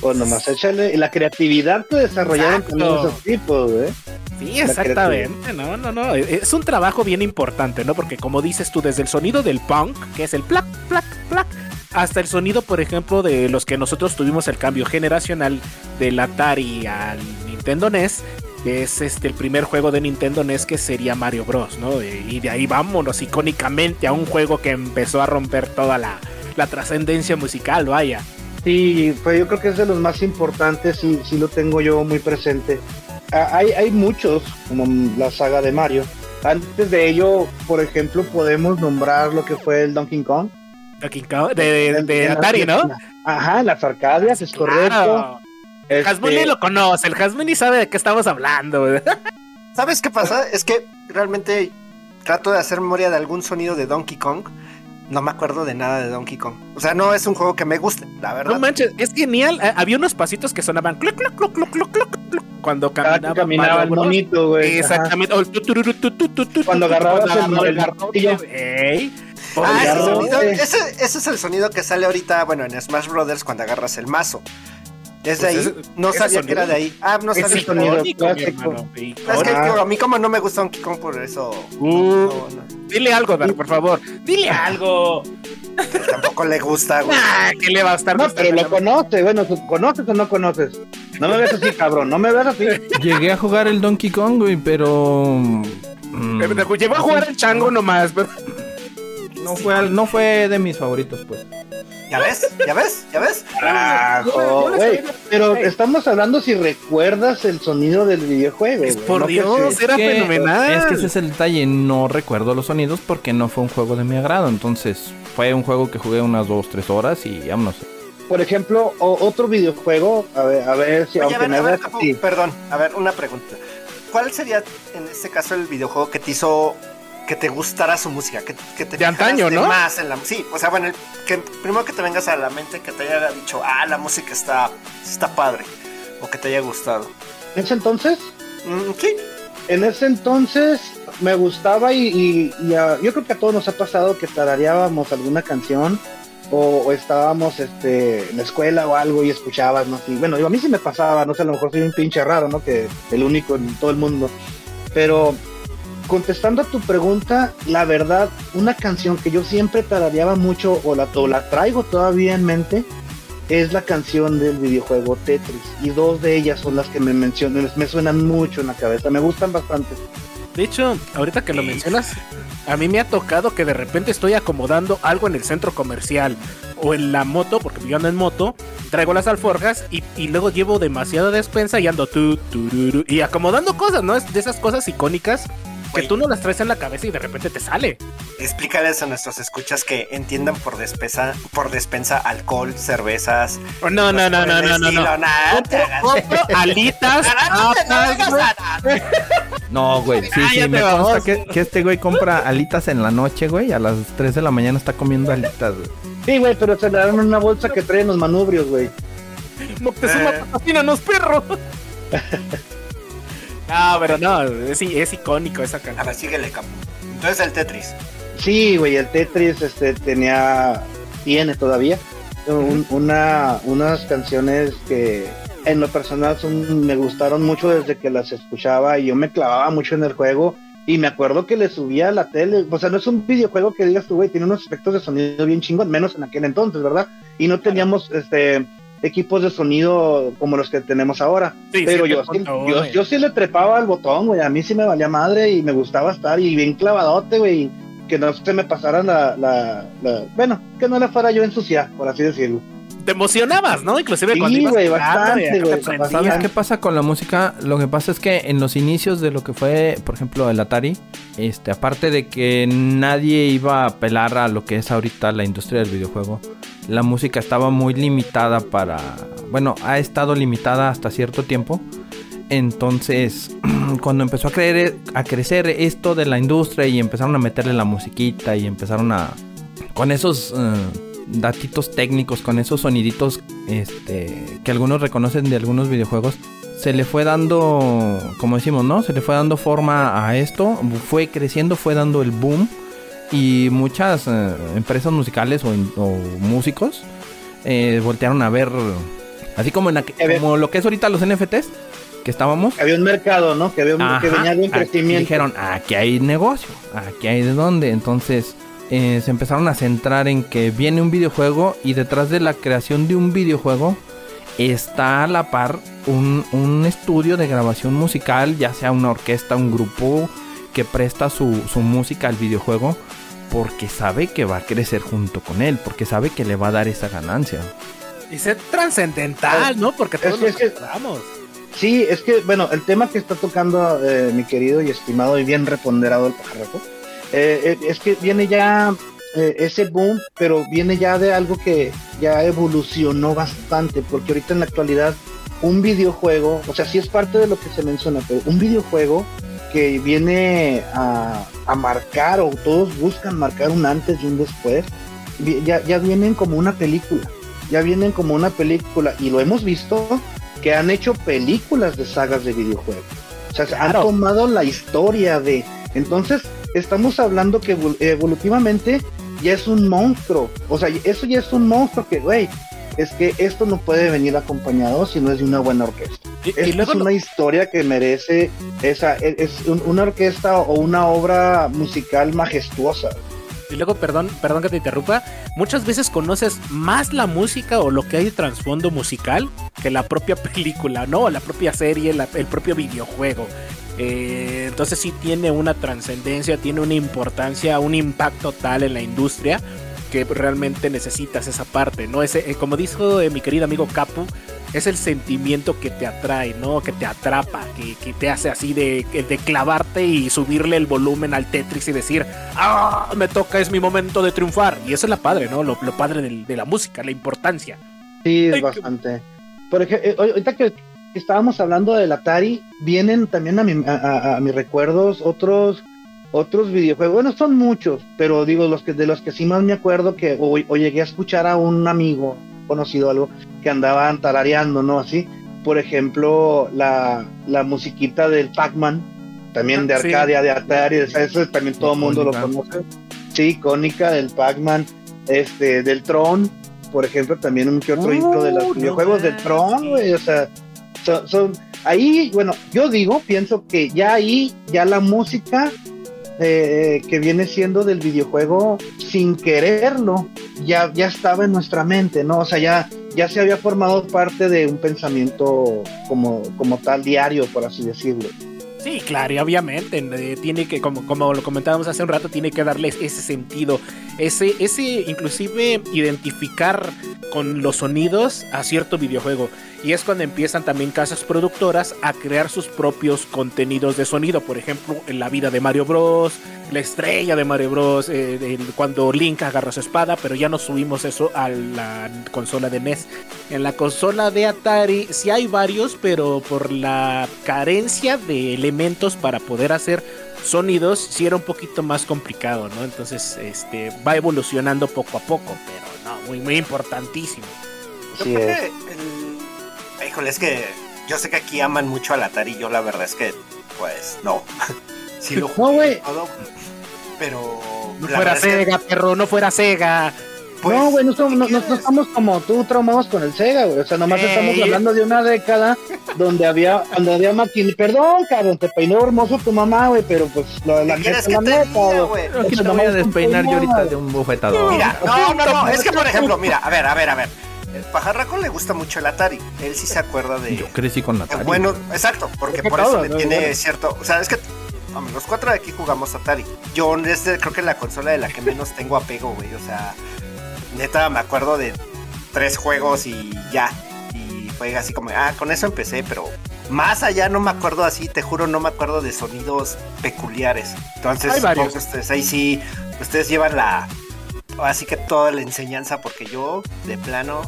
Pues nomás échale la creatividad que desarrollaron también esos tipos, ¿eh? Sí, exactamente, no, no, no, es un trabajo bien importante, ¿no? Porque como dices tú, desde el sonido del punk, que es el plac, plac, plac, hasta el sonido, por ejemplo, de los que nosotros tuvimos el cambio generacional del Atari al Nintendo NES, que es este el primer juego de Nintendo NES que sería Mario Bros, ¿no? Y de ahí vámonos icónicamente a un juego que empezó a romper toda la, la trascendencia musical, vaya. Sí, pues yo creo que es de los más importantes y sí lo tengo yo muy presente. Ah, hay, hay muchos, como la saga de Mario. Antes de ello, por ejemplo, podemos nombrar lo que fue el Donkey Kong. Donkey Kong, de, de- Atari, ¿no? Ajá, en las arcadias, es correcto. El Este, lo conoce, el Hasmuni sabe de qué estamos hablando. ¿Sabes qué pasa? Es que realmente trato de hacer memoria de algún sonido de Donkey Kong. No me acuerdo de nada de Donkey Kong. O sea, no es un juego que me guste, la verdad. No manches, es genial. Eh, Había unos pasitos que sonaban cluc, cluc, cluc, cluc, cluc, cluc, cluc, cuando cada caminaba, caminaba el monito, güey. Exactamente. O el tu, tururu, tu, tu, tu, tu, Cuando agarrabas el- agarraba el martillo. Ah, ese, garrote. sonido- ese, ese es el sonido que sale ahorita, bueno, en Smash Brothers cuando agarras el mazo. Es de Pues ahí. ese- no ese sabía sonido- que era de ahí. Ah, no Es sabía. el sonido icónico, que. Ah. digo, a mí como no me gusta Donkey Kong, por eso Uh. no, no, Dile algo, Dar, por favor. Dile algo. tampoco le gusta, güey. Ah, ¿Qué le va a estar No, pero lo conoce, bueno, ¿tú ¿conoces o no conoces? No me ves así, cabrón, no me ves así. Llegué a jugar el Donkey Kong, güey, pero. mm, a jugar el chango nomás. pero- no, fue al- no fue de mis favoritos, pues. ¿Ya ves? ¿Ya ves? ¿Ya ves? Estoy- Pero estamos hablando si recuerdas el sonido del videojuego. Es güey, por no Dios, era Que- fenomenal. Es que ese es el detalle. No recuerdo los sonidos porque no fue un juego de mi agrado. Entonces, fue un juego que jugué unas 2, 3 horas y vámonos. Por ejemplo, o- otro videojuego, a ver, a ver si Oye, a ver, me a ver, veas Capu, así. perdón, a ver, una pregunta. ¿Cuál sería en este caso el videojuego que te hizo que te gustara su música? Que, que te De antaño, ¿no? Más en la, sí, o sea, bueno, que primero que te vengas a la mente que te haya dicho, ah, la música está, está padre, o que te haya gustado. En ese entonces, Mm, sí, en ese entonces me gustaba y, y- y a- yo creo que a todos nos ha pasado que tarareábamos alguna canción o, o estábamos este, en la escuela o algo y escuchábamos y bueno, digo, a mí sí me pasaba, no sé, a lo mejor soy un pinche raro, ¿no? Que el único en todo el mundo. Pero contestando a tu pregunta, la verdad, una canción que yo siempre tarareaba mucho o la, o la traigo todavía en mente es la canción del videojuego Tetris. Y dos de ellas son las que me mencionan, me suenan mucho en la cabeza, me gustan bastante. De hecho, ahorita que lo mencionas, a mí me ha tocado que de repente estoy acomodando algo en el centro comercial o en la moto, porque yo ando en moto, traigo las alforjas y, y luego llevo demasiada despensa y ando tu, tururu, y acomodando cosas, ¿no? Es de esas cosas icónicas que Oye. tú no las traes en la cabeza y de repente te sale. Explícales a nuestros escuchas que entiendan por despensa, por despensa alcohol, cervezas. Oh, no, no, no, no, no, no, no. nada. Compro alitas, No güey. nada. No, güey. Sí, sí, Cállate, me consta que, que este güey compra alitas en la noche, güey. A las 3 de la mañana está comiendo alitas, güey. Sí, güey, pero se le dan una bolsa que traen los manubrios, güey. Moctezuma, Eh. patrocínanos, perro. no, pero no, es, es icónico esa A canción. ver, síguele, capo. Entonces el Tetris. Sí, güey, el Tetris este, tenía, tiene todavía un- una, unas canciones que en lo personal son, me gustaron mucho desde que las escuchaba y yo me clavaba mucho en el juego y me acuerdo que le subía a la tele, o sea, no es un videojuego que digas tú, güey, tiene unos efectos de sonido bien chingón, menos en aquel entonces, ¿verdad? Y no teníamos este equipos de sonido como los que tenemos ahora. Sí, Pero sí, yo, sí, contó, yo, sí le trepaba al botón, güey. A mí sí me valía madre y me gustaba estar y bien clavadote, güey. Que no se me pasara la, la, la- Bueno, que no le fuera yo ensuciar, por así decirlo. Te emocionabas, ¿no? Inclusive Sí, cuando ibas güey, jugando, bastante, y acá te güey, prendías. ¿Sabes qué pasa con la música? Lo que pasa es que en los inicios de lo que fue, por ejemplo, el Atari, este, aparte de que nadie iba a apelar a lo que es ahorita la industria del videojuego, la música estaba muy limitada para, bueno, ha estado limitada hasta cierto tiempo. Entonces, cuando empezó a, creer, a crecer esto de la industria y empezaron a meterle la musiquita y empezaron a, con esos eh, datitos técnicos, con esos soniditos este, que algunos reconocen de algunos videojuegos, se le fue dando, como decimos, ¿no? Se le fue dando forma a esto, fue creciendo, fue dando el boom y muchas eh, empresas musicales o, o músicos eh, voltearon a ver, así como, en aqu- A ver. como lo que es ahorita los NFTs, que estábamos. Había un mercado, ¿no? Que, había un, que venía de un crecimiento. Dijeron, aquí hay negocio, aquí hay de dónde. Entonces eh, se empezaron a centrar en que viene un videojuego y detrás de la creación de un videojuego está a la par un, un estudio de grabación musical, ya sea una orquesta, un grupo que presta su, su música al videojuego porque sabe que va a crecer junto con él, porque sabe que le va a dar esa ganancia. Y ser trascendental, ¿no? Porque todos Es que- nos. Sí, es que, bueno, el tema que está tocando eh, mi querido y estimado y bien reponderado el pajarraco, eh, eh, es que viene ya eh, ese boom, pero viene ya de algo que ya evolucionó bastante, porque ahorita en la actualidad un videojuego, o sea, sí es parte de lo que se menciona, pero un videojuego que viene a, a marcar o todos buscan marcar un antes y un después, ya, ya vienen como una película, ya vienen como una película y lo hemos visto que han hecho películas de sagas de videojuegos. O sea, Claro. han tomado la historia de... Entonces, estamos hablando que evol- evolutivamente ya es un monstruo. O sea, eso ya es un monstruo que, güey, es que esto no puede venir acompañado si no es de una buena orquesta. Y, luego es lo- una historia que merece esa, es es un- una orquesta o una obra musical majestuosa. Y luego, perdón, perdón que te interrumpa, muchas veces conoces más la música o lo que hay de trasfondo musical que la propia película, ¿no? La propia serie, la- el propio videojuego. Eh, entonces sí tiene una trascendencia, tiene una importancia, un impacto tal en la industria que realmente necesitas esa parte, ¿no? Ese, eh, como dijo eh, mi querido amigo Capu, es el sentimiento que te atrae, ¿no? Que te atrapa, que, que te hace así de, de clavarte y subirle el volumen al Tetris y decir, ¡ah! Me toca, es mi momento de triunfar. Y eso es la padre, ¿no? Lo, lo padre del- de la música, la importancia. Sí, es Ay, bastante. Por ejemplo, ahorita que que estábamos hablando del Atari, vienen también a, mi- a- a- a mis recuerdos otros otros videojuegos. Bueno, son muchos, pero digo, los que de los que sí más me acuerdo que o, o llegué a escuchar a un amigo conocido algo que andaban tarareando, ¿no? Así. Por ejemplo, la, la musiquita del Pac-Man, también de Ah, sí. Arcadia, de Atari, eso también todo el mundo lo conoce. Sí, icónica del Pac-Man, este, del Tron, por ejemplo, también un que otro Uh, intro de los no videojuegos del Tron, güey, o sea, son, son- ahí, bueno, yo digo, pienso que ya ahí, ya la música eh, que viene siendo del videojuego sin quererlo, ya, ya estaba en nuestra mente, ¿no? O sea, ya, ya se había formado parte de un pensamiento como, como tal diario, por así decirlo. Sí, claro, y obviamente eh, tiene que, como, como lo comentábamos hace un rato, tiene que darles ese sentido, ese, ese inclusive identificar con los sonidos a cierto videojuego. Y es cuando empiezan también casas productoras a crear sus propios contenidos de sonido. Por ejemplo, en la vida de Mario Bros, la estrella de Mario Bros, eh, cuando Link agarra su espada, pero ya no subimos eso a la consola de NES. En la consola de Atari sí hay varios, pero por la carencia de elementos para poder hacer sonidos, sí era un poquito más complicado, ¿no? Entonces, este, va evolucionando poco a poco, pero no, muy, muy importantísimo. Sí, es. Híjole, es que yo sé que aquí aman mucho al Atari, yo la verdad es que, pues, no. sí lo jugué todo, pero... No fuera Sega, perro, no fuera Sega. Pues, no, güey, no, no, estamos como tú traumados con el Sega, güey. O sea, nomás estamos hablando de una década donde había, donde había máquinas. Perdón, cabrón, te peinó hermoso tu mamá, güey, pero pues lo, la neta, la neta, güey. Aquí te voy a despeinar yo ahorita de un bufetador. Mira, no, no, no, es que por ejemplo, mira, a ver, a ver, a ver. El pajarraco le gusta mucho el Atari. Él sí se acuerda de. Yo crecí con Atari. Bueno, exacto, porque por eso le tiene cierto. O sea, es que los cuatro de aquí jugamos Atari. Yo es creo que la consola de la que menos tengo apego, güey. O sea, neta me acuerdo de tres juegos y ya. Y fue así como, ah, con eso empecé, pero más allá no me acuerdo así, te juro, no me acuerdo de sonidos peculiares. Entonces, ustedes ahí sí, ustedes llevan la, así que toda la enseñanza, porque yo de plano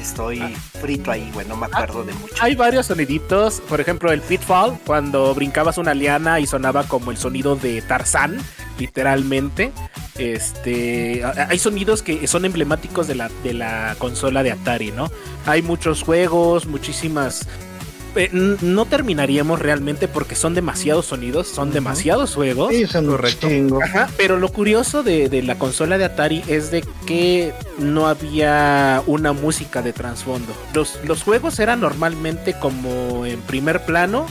estoy ah. frito ahí, güey, no me acuerdo de mucho. Hay varios soniditos, por ejemplo, el Pitfall, cuando brincabas una liana y sonaba como el sonido de Tarzán, literalmente. Este, hay sonidos que son emblemáticos de la, de la consola de Atari, ¿no? Hay muchos juegos, muchísimas eh, no terminaríamos realmente porque son demasiados sonidos, son demasiados juegos. Sí, son correcto. pero lo curioso de, la consola de Atari es de que no había una música de trasfondo. Los, los juegos eran normalmente como en primer plano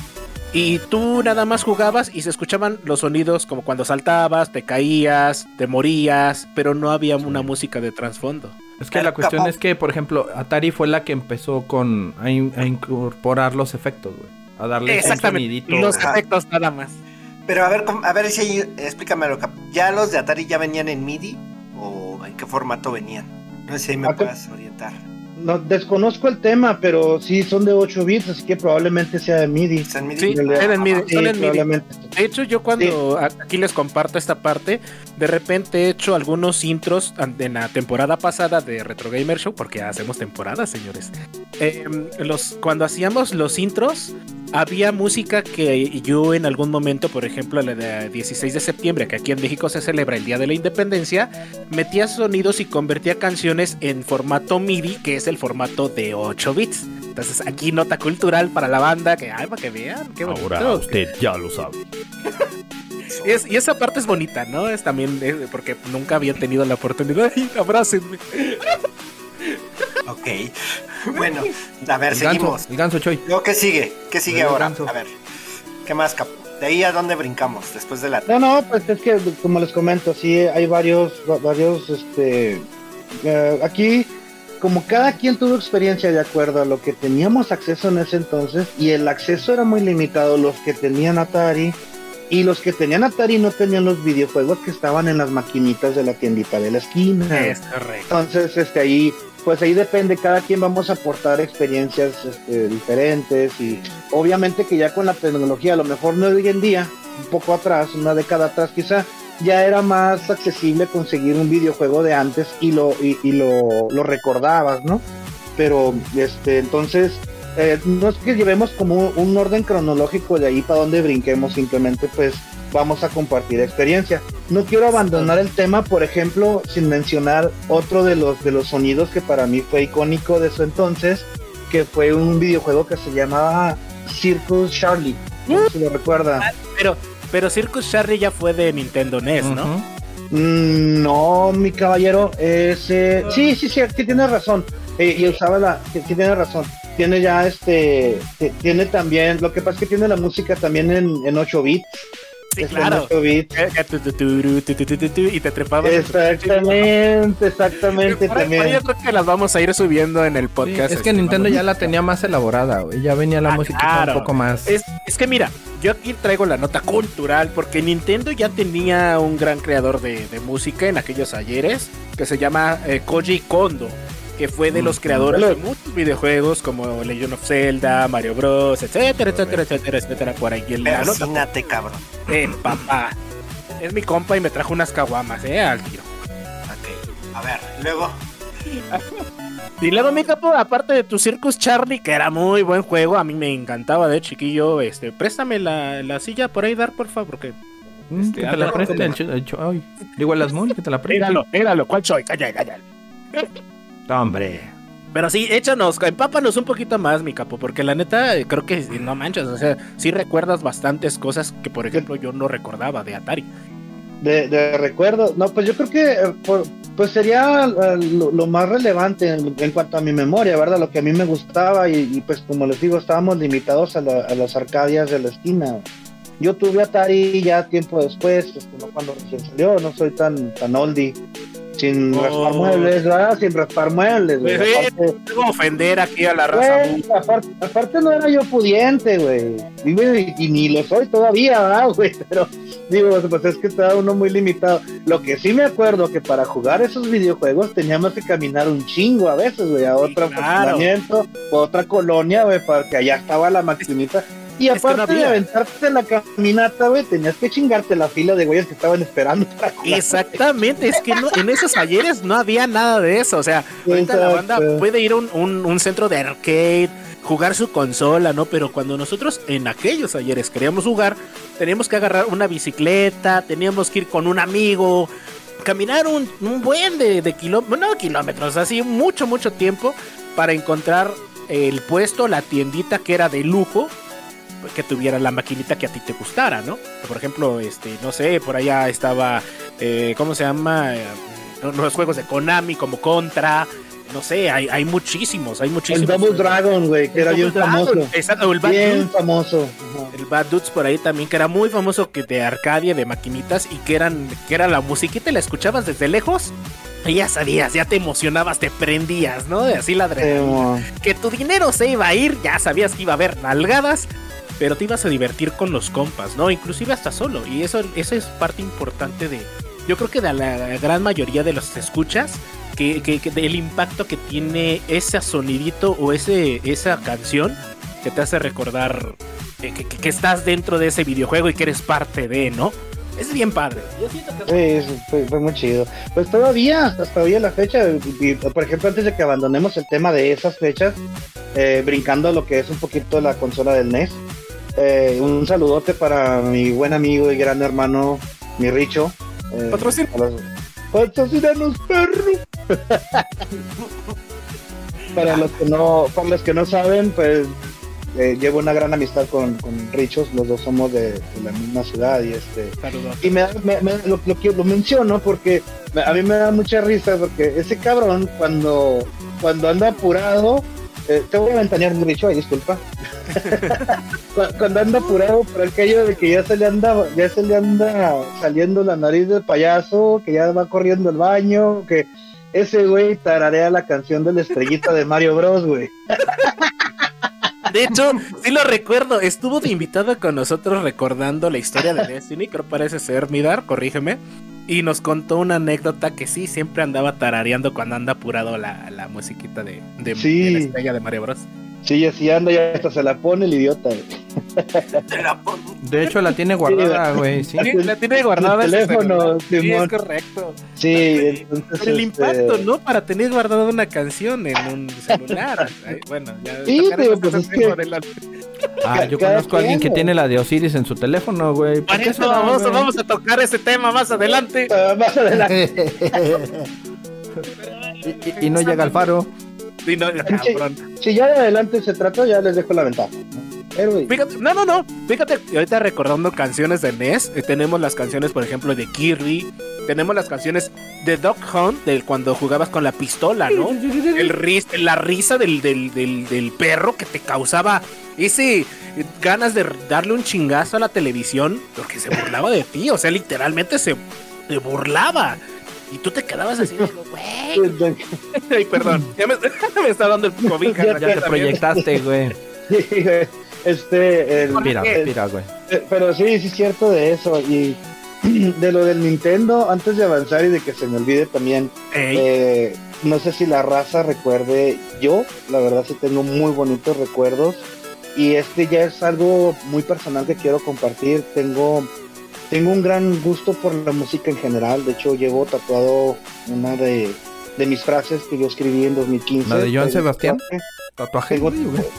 y tú nada más jugabas y se escuchaban los sonidos como cuando saltabas, te caías, te morías, pero no había una música de trasfondo. Es que la cuestión es que, por ejemplo, Atari fue la que empezó con a, incorporar los efectos, güey. A darle Exactamente, los efectos nada más. Pero a ver, a ver si explícamelo. ¿Ya los de Atari ya venían en MIDI o en qué formato venían? No sé si me puedes orientar no desconozco el tema, pero sí son de 8 bits, así que probablemente sea de MIDI. Sí, en MIDI. De hecho, yo cuando aquí les comparto esta parte, de repente he hecho algunos intros en la temporada pasada de Retro Gamer Show, porque hacemos temporadas, señores. Em, los, cuando hacíamos los intros, había música que yo en algún momento, por ejemplo, la de 16 de septiembre, que aquí en México se celebra el Día de la Independencia, metía sonidos y convertía canciones en formato MIDI, que es el formato de 8 bits. Entonces aquí nota cultural para la banda, que ay, para que vean, qué bonito. Ahora usted ya lo sabe. y, esa parte es bonita, ¿no? Es también porque nunca había tenido la oportunidad. ¡Ay, abrácenme! Ok. Bueno, a ver, seguimos. el ganso Choy. ¿Qué sigue? ¿Qué sigue ahora? A ver. ¿Qué más, capo? De ahí a dónde brincamos después de la. No, no, pues es que como les comento, sí hay varios, varios, este, eh, aquí como cada quien tuvo experiencia de acuerdo a lo que teníamos acceso en ese entonces y el acceso era muy limitado, los que tenían Atari y los que tenían Atari no tenían los videojuegos que estaban en las maquinitas de la tiendita de la esquina. Es correcto. Entonces, este ahí pues ahí depende, cada quien vamos a aportar experiencias este, diferentes y obviamente que ya con la tecnología, a lo mejor no hoy en día, un poco atrás, una década atrás quizá, ya era más accesible conseguir un videojuego de antes y lo, y, lo, lo, recordabas, ¿no? Pero este, entonces, eh, no es que llevemos como un orden cronológico de ahí para donde brinquemos, simplemente pues vamos a compartir experiencia. No quiero abandonar el tema, por ejemplo, sin mencionar otro de los de los sonidos que para mí fue icónico de su entonces, que fue un videojuego que se llamaba Circus Charlie. No si lo recuerda. Ah, pero, pero Circus Charlie ya fue de Nintendo NES, ¿no? Mm, no, mi caballero, ese... Sí, sí, sí, que tiene razón. Eh, y usaba la... Que, tiene razón. Tiene ya este... Tiene también... Lo que pasa es que tiene la música también en, en 8 bits Sí, claro. en 8 bits. Tu, tu, turu, tu, tu, tu, tu, tu, Y te trepabas. Exactamente, exactamente Por por también. yo creo que las vamos a ir subiendo en el Sí, podcast. es que este, Nintendo ya la tenía más elaborada, güey. Ya venía la Ah, música claro. un poco más. Es, es que mira, yo aquí traigo la nota cultural porque Nintendo ya tenía un gran creador de, de música en aquellos ayeres que se llama eh, Koji Kondo, que fue de los creadores de muchos videojuegos como Legend of Zelda, Mario Bros, etcétera, etcétera, etcétera, etcétera, por ahí. El- la cabrón. eh, papá. Es mi compa y me trajo unas caguamas, eh, al tiro. Ok. A ver, luego. Y luego mi capo, aparte de tu Circus Charlie, que era muy buen juego, a mí me encantaba de chiquillo, este, préstame la, la silla por ahí, dar, por favor, porque Mm, este, que te la algo- preste el, chu- el chu- ay, Digo, el Asmul, que te la preste. Míralo, míralo, ¿cuál soy? Calla, calla. Hombre. Pero sí, échanos, empápanos un poquito más, mi capo, porque la neta, creo que no manches, o sea, sí recuerdas bastantes cosas que, por ejemplo, yo no recordaba de Atari. De, de recuerdo. No, pues yo creo que eh, por- pues sería eh, lo, lo más relevante en, en cuanto a mi memoria, ¿verdad? Lo que a mí me gustaba y, y, pues como les digo, estábamos limitados a, la- a las arcadias de la esquina. Yo tuve Atari ya tiempo después, este, no cuando recién salió, no soy tan, tan oldie. Sin Oh. raspar muebles, ¿verdad? Sin raspar muebles, güey. Sí, Aparte- ofender aquí a la raza. Güey, aparte, aparte no era yo pudiente, güey. Y, y ni lo soy todavía, ¿verdad, güey? Pero digo, pues es que estaba uno muy limitado. Lo que sí me acuerdo que para jugar esos videojuegos teníamos que caminar un chingo a veces, güey, a Sí, otro claro. fraccionamiento, o otra colonia, güey, porque allá estaba la maquinita. Y Es que no aparte de aventarte la caminata, güey, tenías que chingarte la fila de güeyes que estaban esperando para jugar. Exactamente, es que no- en esos ayeres no había nada de eso. O sea, ahorita la banda puede ir a un, un- un centro de arcade, jugar su consola, ¿no? Pero cuando nosotros en aquellos ayeres queríamos jugar, teníamos que agarrar una bicicleta, teníamos que ir con un amigo, caminar un, un buen de, de kilómetros, no kilómetros, así mucho, mucho tiempo para encontrar el puesto, la tiendita que era de lujo que tuviera la maquinita que a ti te gustara, ¿no? Por ejemplo, este, no sé, por allá estaba, eh, ¿cómo se llama? Eh, los juegos de Konami como Contra, no sé, hay, hay muchísimos, hay El muchísimos. Double Dragon, güey, que El era bien Dragon, famoso. Exacto, o el Bad Bien Dudes, famoso. El Bad Dudes por ahí también, que era muy famoso que de Arcadia, de maquinitas, y que eran, que era la musiquita la escuchabas desde lejos. Y ya sabías, ya te emocionabas, te prendías, ¿no? De así la adrenalina Sí, que tu dinero se iba a ir, ya sabías que iba a haber nalgadas, pero te ibas a divertir con los compas, ¿no? Inclusive hasta solo. Y eso, eso es parte importante de, yo creo que de la gran mayoría de los escuchas, que, que, que del impacto que tiene ese sonidito o ese, esa canción que te hace recordar que, que- que estás dentro de ese videojuego y que eres parte de, ¿no? Es bien padre. Yo siento que Sí, fue, fue muy chido. Pues todavía, hasta todavía la fecha, por ejemplo, antes de que abandonemos el tema de esas fechas, eh, brincando a lo que es un poquito la consola del NES, eh, un saludote para mi buen amigo y gran hermano, mi Richo. Eh, los- Patrocínanos, perro. para los que no, para los que no saben, pues eh, llevo una gran amistad con, con Richos, los dos somos de, de la misma ciudad y este saludos. y me, me- me- lo, lo lo menciono porque a mí me da mucha risa porque ese cabrón cuando cuando anda apurado eh, te voy a ventanear ay disculpa Cu- cuando anda apurado por aquello de que ya se le anda ya se le anda saliendo la nariz del payaso que ya va corriendo al baño que ese güey tararea la canción de la estrellita de Mario Bros güey De hecho, sí lo recuerdo. Estuvo de invitado con nosotros recordando la historia de Destiny. Creo parece ser Midar, corrígeme. Y nos contó una anécdota que sí, siempre andaba tarareando cuando anda apurado la, la musiquita de, de, Sí. de la estrella de Mario Bros. Sí así anda ya hasta se la pone el idiota De hecho, la tiene guardada, güey. Sí. Sí, la tiene guardada El en su teléfono. Sí, es correcto. sí entonces Pero el este, impacto, ¿no? Para tener guardada una canción en un celular. Bueno, ya Sí, digo, pues es que- adelante. Ah, yo Cada conozco a alguien que tiene la de Osiris en su teléfono, güey. ¿Por Por qué eso será, vamos, güey? vamos a tocar ese tema más adelante. ah, más adelante y, y- y no llega al faro. Sí, no, cabrón. Si ya de adelante se trató, ya les dejo la ventaja. Fíjate, no, no, no. Fíjate, ahorita recordando canciones de NES, eh, tenemos las canciones, por ejemplo, de Kirby, tenemos las canciones de Dog Hunt, del cuando jugabas con la pistola, ¿no? El ris- la risa del, del, del, del perro que te causaba Y sí, ganas de darle un chingazo a la televisión porque se burlaba de ti. O sea, literalmente se, se burlaba. Y tú te quedabas así, güey. Ay, perdón. Ya me, me está dando el COVID. Ya te proyectaste, güey. Sí. Este, el- Mira, el- mira, güey. eh, pero sí, sí es cierto de eso. Y de lo del Nintendo, antes de avanzar y de que se me olvide también, eh, no sé si la raza recuerde, yo la verdad sí tengo muy bonitos recuerdos y este ya es algo muy personal que quiero compartir. Tengo, tengo un gran gusto por la música en general, de hecho llevo tatuado una de, de mis frases que yo escribí en 2015. ¿La de Joan Sebastián? Tatuaje. Tengo,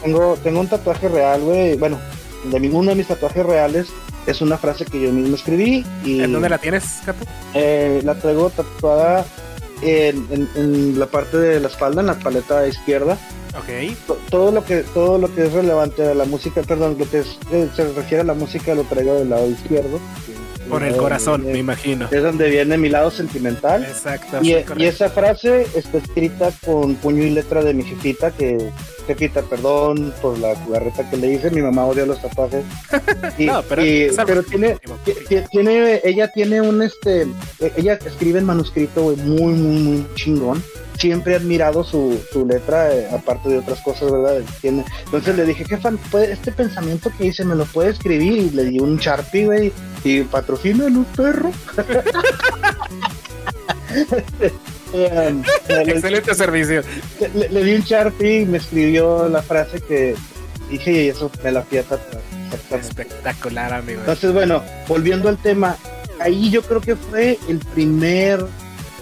tengo, tengo un tatuaje real, güey. Bueno, de mi- uno de mis tatuajes reales es una frase que yo mismo escribí y ¿En dónde la tienes, Cato? eh, la traigo tatuada en, en- en la parte de la espalda, en la paleta izquierda. Ok. To- Todo lo que todo lo que es relevante a la música, perdón, lo que es- eh, se refiere a la música lo traigo del lado izquierdo. Por el eh, corazón, eh, me imagino. Es donde viene mi lado sentimental. Exacto. Y, correcto. esa frase está escrita con puño y letra de mi jefita, que jefita, perdón por la jugarreta que le hice, mi mamá odia los tatuajes. Y, No, pero y- pero tiene, ti- ti- tiene, ella tiene un este, eh, ella escribe en manuscrito muy, muy, muy chingón. Siempre he admirado su, su letra, eh, aparte de otras cosas, ¿verdad? Tiene, entonces le dije, jefa, ¿puede- este pensamiento que hice, ¿me lo puede escribir? Y le di un Sharpie, güey, y patrocina un perro. Eh, le- Excelente servicio. le, le di un Sharpie y me escribió la frase que dije y eso me la fui a tatuar. Exactamente. Espectacular, amigo. Entonces, bueno, volviendo al tema, ahí yo creo que fue el primer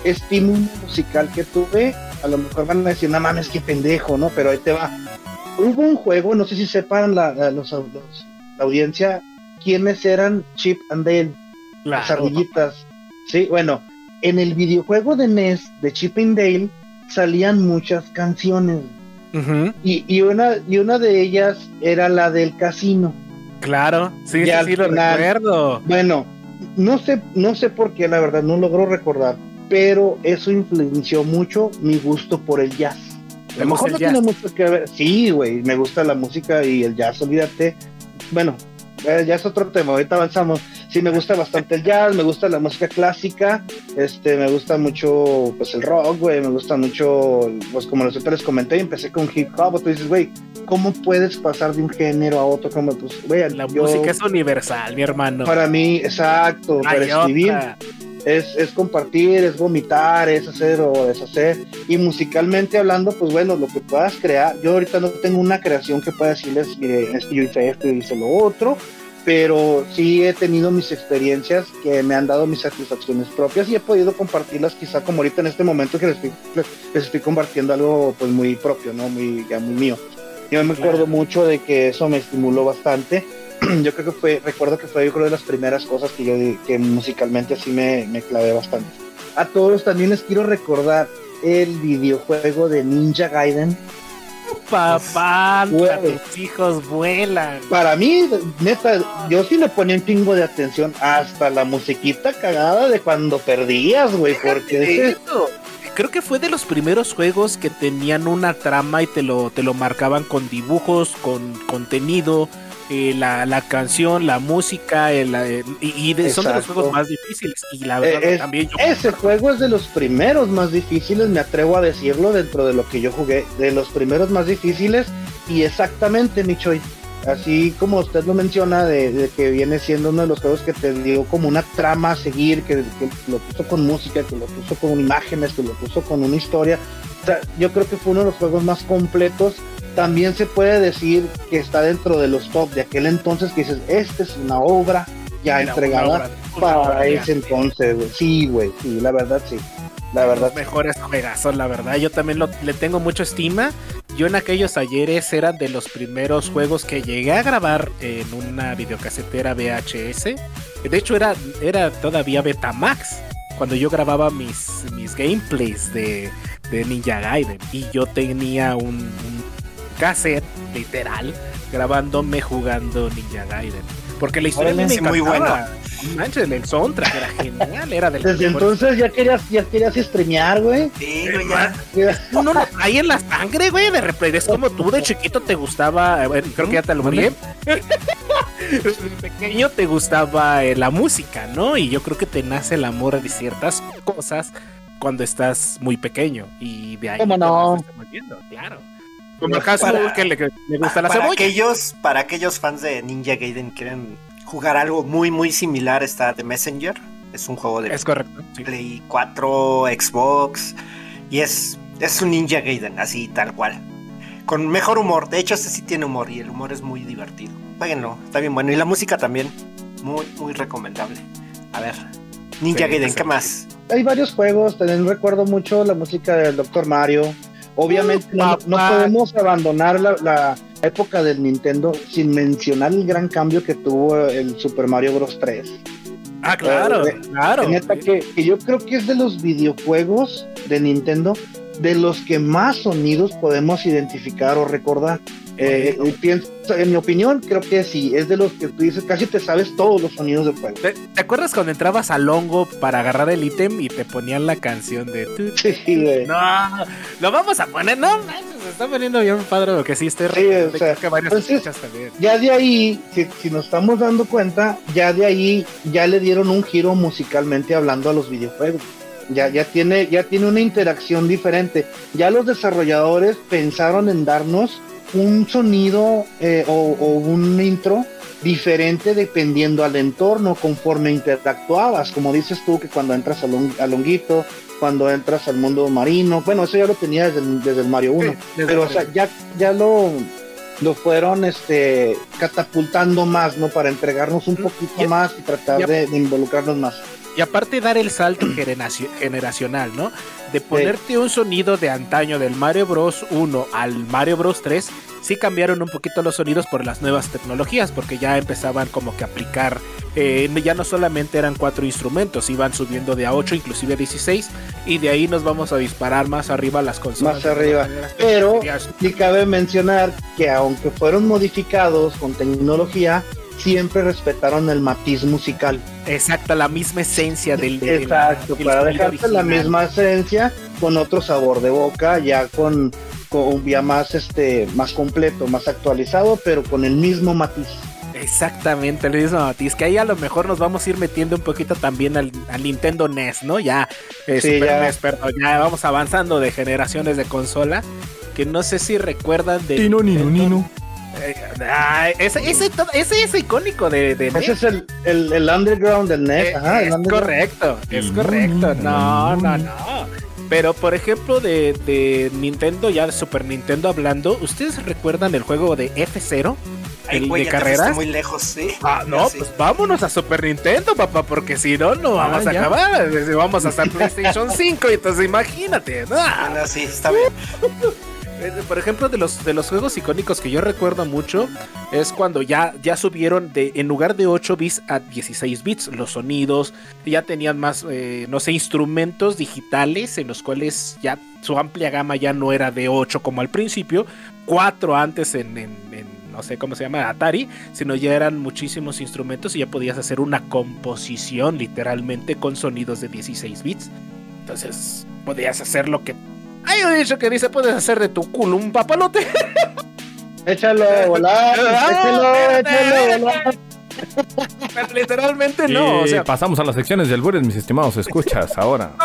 estímulo musical que tuve. A lo mejor van a decir, no mames, qué pendejo, ¿no? Pero ahí te va. Hubo un juego, no sé si sepan la, la- los, los- la audiencia, quiénes eran Chip and Dale, las ardillitas. Sí, bueno, en el videojuego de NES de Chip and Dale salían muchas canciones. Y, y una, y una de ellas era la del casino. Claro. Sí, sí, lo final- recuerdo. Bueno, no sé, no sé por qué, la verdad, no logro recordar, pero eso influenció mucho mi gusto por el jazz. A ¿Te lo mejor no tiene mucho que ver. Sí, güey, me gusta la música y el jazz, olvídate. Bueno, eh, ya es otro tema, ahorita avanzamos. Sí, me gusta bastante el jazz, me gusta la música clásica, este, me gusta mucho, pues, el rock, güey, me gusta mucho, pues, como los les comenté, empecé con hip hop, tú dices, güey, ¿cómo puedes pasar de un género a otro? Como, pues, güey, La yo- música es universal, mi hermano. para mí, exacto, para escribir. Es, es compartir, es vomitar, es hacer o deshacer. Y musicalmente hablando, pues bueno, lo que puedas crear. Yo ahorita no tengo una creación que pueda decirles, mire, es que yo hice esto y hice lo otro, pero sí he tenido mis experiencias que me han dado mis satisfacciones propias y he podido compartirlas quizá como ahorita en este momento que les estoy, les estoy compartiendo algo pues muy propio, ¿no? Muy, ya muy mío. Yo me acuerdo mucho de que eso me estimuló bastante. Yo creo que fue, recuerdo que fue yo creo de las primeras cosas que yo que musicalmente así me, me clavé bastante. A todos también les quiero recordar el videojuego de Ninja Gaiden. Papá, tus hijos vuelan. Para mí, neta, yo sí le ponía un chingo de atención hasta la musiquita cagada de cuando perdías, güey, porque. Creo que fue de los primeros juegos que tenían una trama y te lo, te lo marcaban con dibujos, con contenido, eh, la, la canción, la música, el, eh, y, y de- son de los juegos más difíciles. Y la verdad Eh, es- también yo Ese juego es de los primeros más difíciles, me atrevo a decirlo dentro de lo que yo jugué, de los primeros más difíciles y exactamente, Michoy, así como usted lo menciona, de, de que viene siendo uno de los juegos que te dio como una trama a seguir, que, que lo puso con música, que lo puso con imágenes, que lo puso con una historia. O sea, yo creo que fue uno de los juegos más completos. También se puede decir que está dentro de los top de aquel entonces que dices, esta es una obra ya una entregada obra- para obra ese entonces, güey. Sí, güey, sí, la verdad sí. La verdad. los mejores juegazos, la verdad. Yo también lo- le tengo mucha estima. Yo en aquellos ayeres era de los primeros juegos que llegué a grabar en una videocasetera VHS. De hecho, era, era todavía Betamax cuando yo grababa mis, mis gameplays de, de Ninja Gaiden. Y yo tenía un, un cassette, literal, grabándome jugando Ninja Gaiden. Porque la historia me muy bueno. manches, el soundtrack era genial, era del Desde entonces ya querías, ya querías streamear, güey. Sí, güey, ya. Uno lo trae en la sangre, güey, de repente es como tú de chiquito te gustaba, eh, bueno, creo que ya te lo. De pequeño te gustaba eh, la música, ¿no? Y yo creo que te nace el amor de ciertas cosas cuando estás muy pequeño y de ahí ¿Cómo te no? vas claro. Como el caso Para- que le, gusta la para cebolla. aquellos, para aquellos fans de Ninja Gaiden que quieren jugar algo muy muy similar está The Messenger. Es un juego de Es correcto. sí. Play 4, Xbox y es es un Ninja Gaiden así tal cual. Con mejor humor. De hecho este sí tiene humor y el humor es muy divertido. Jueguenlo, está bien bueno y la música también muy muy recomendable. A ver, Ninja Sí, Gaiden. ¿qué más? Hay varios juegos, también recuerdo mucho la música del Dr. Mario. Obviamente Uh, no, no podemos abandonar la, la época del Nintendo sin mencionar el gran cambio que tuvo el Super Mario Bros. 3. Ah, claro, Eh, claro. Neta que, que yo creo que es de los videojuegos de Nintendo de los que más sonidos podemos identificar o recordar. Eh, y pienso, en mi opinión, creo que sí, es de los que tú dices, casi te sabes todos los sonidos del juego. ¿Te, te acuerdas cuando entrabas al hongo para agarrar el ítem y te ponían la canción de Sí, güey. No, lo vamos a poner, no, se está poniendo bien padre lo que sí estoy Sí, o sea, que entonces- también. Ya de ahí, si, si nos estamos dando cuenta, ya de ahí ya le dieron un giro musicalmente hablando a los videojuegos. Ya, ya, tiene, ya tiene una interacción diferente. Ya los desarrolladores pensaron en darnos un sonido eh, o, o un intro diferente dependiendo al entorno conforme interactuabas. Como dices tú, que cuando entras al, hon- al honguito, cuando entras al mundo marino, bueno, eso ya lo tenía desde, el- desde el Mario 1 pero o sea, ya, ya lo, lo fueron este catapultando más, ¿no? Para entregarnos un poquito Ya- más y tratar ya- de, de involucrarnos más. Y aparte dar el salto generacio- generacional, ¿no? De ponerte un sonido de antaño del Mario Bros 1 al Mario Bros 3, sí cambiaron un poquito los sonidos por las nuevas tecnologías, porque ya empezaban como que a aplicar, eh, ya no solamente eran cuatro instrumentos, iban subiendo de a 8, inclusive a 16, y de ahí nos vamos a disparar más arriba las consolas. Más arriba. Pero sí cabe mencionar que aunque fueron modificados con tecnología, siempre respetaron el matiz musical. Exacto, la misma esencia del, del- Exacto, del para dejarte la misma esencia con otro sabor de boca, ya con, con ya más este más completo, más actualizado, pero con el mismo matiz. Exactamente, el mismo matiz. Que ahí a lo mejor nos vamos a ir metiendo un poquito también al, al Nintendo NES, ¿no? Ya, eh, Sí, Super ya. NES, perdón, ya vamos avanzando de generaciones de consola. Que no sé si recuerdan de. Tino, nino, nino. Eh, ay, ese, ese, ese es icónico de, de Ese es el, el, el underground del NES. Eh, Ajá, el es underground. correcto, es Tino, correcto. No, no, no. Pero por ejemplo de, de Nintendo, ya de Super Nintendo hablando, ¿ustedes recuerdan el juego de F0? Ay, El güey, de carreras. muy lejos, sí. Ah, no, Sí. pues vámonos a Super Nintendo, papá, porque si no, no vamos Ah, a ya. acabar. Vamos a estar PlayStation 5, y entonces imagínate. ¿no? Bueno, sí, está bien. Eh, Por ejemplo, de los, de los juegos icónicos que yo recuerdo mucho, es cuando ya, ya subieron de, en lugar de 8 bits a 16 bits, los sonidos, ya tenían más, eh, no sé, instrumentos digitales en los cuales ya su amplia gama ya no era de 8 como al principio, 4 antes en, no sé cómo se llama, Atari, sino ya eran muchísimos instrumentos y ya podías hacer una composición literalmente con sonidos de 16 bits. Entonces, podías hacer lo que... Hay un dicho que dice, puedes hacer de tu culo un papalote. Échalo a volar, Ah, échalo, échalo a volar. Pero literalmente no, o sea... pasamos a las secciones del Bures, mis estimados escuchas, ahora.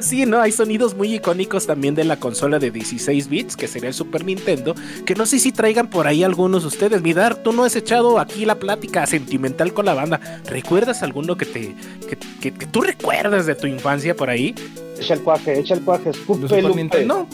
Sí, ¿no? Hay sonidos muy icónicos también de la consola de 16 bits, que sería el Super Nintendo, que no sé si traigan por ahí algunos de ustedes. Midar, tú no has echado aquí la plática sentimental con la banda. ¿Recuerdas alguno que te que, que- que tú recuerdas de tu infancia por ahí? Echa el cuaje, echa el cuaje, ¿De escupe Super Lupe. Nintendo?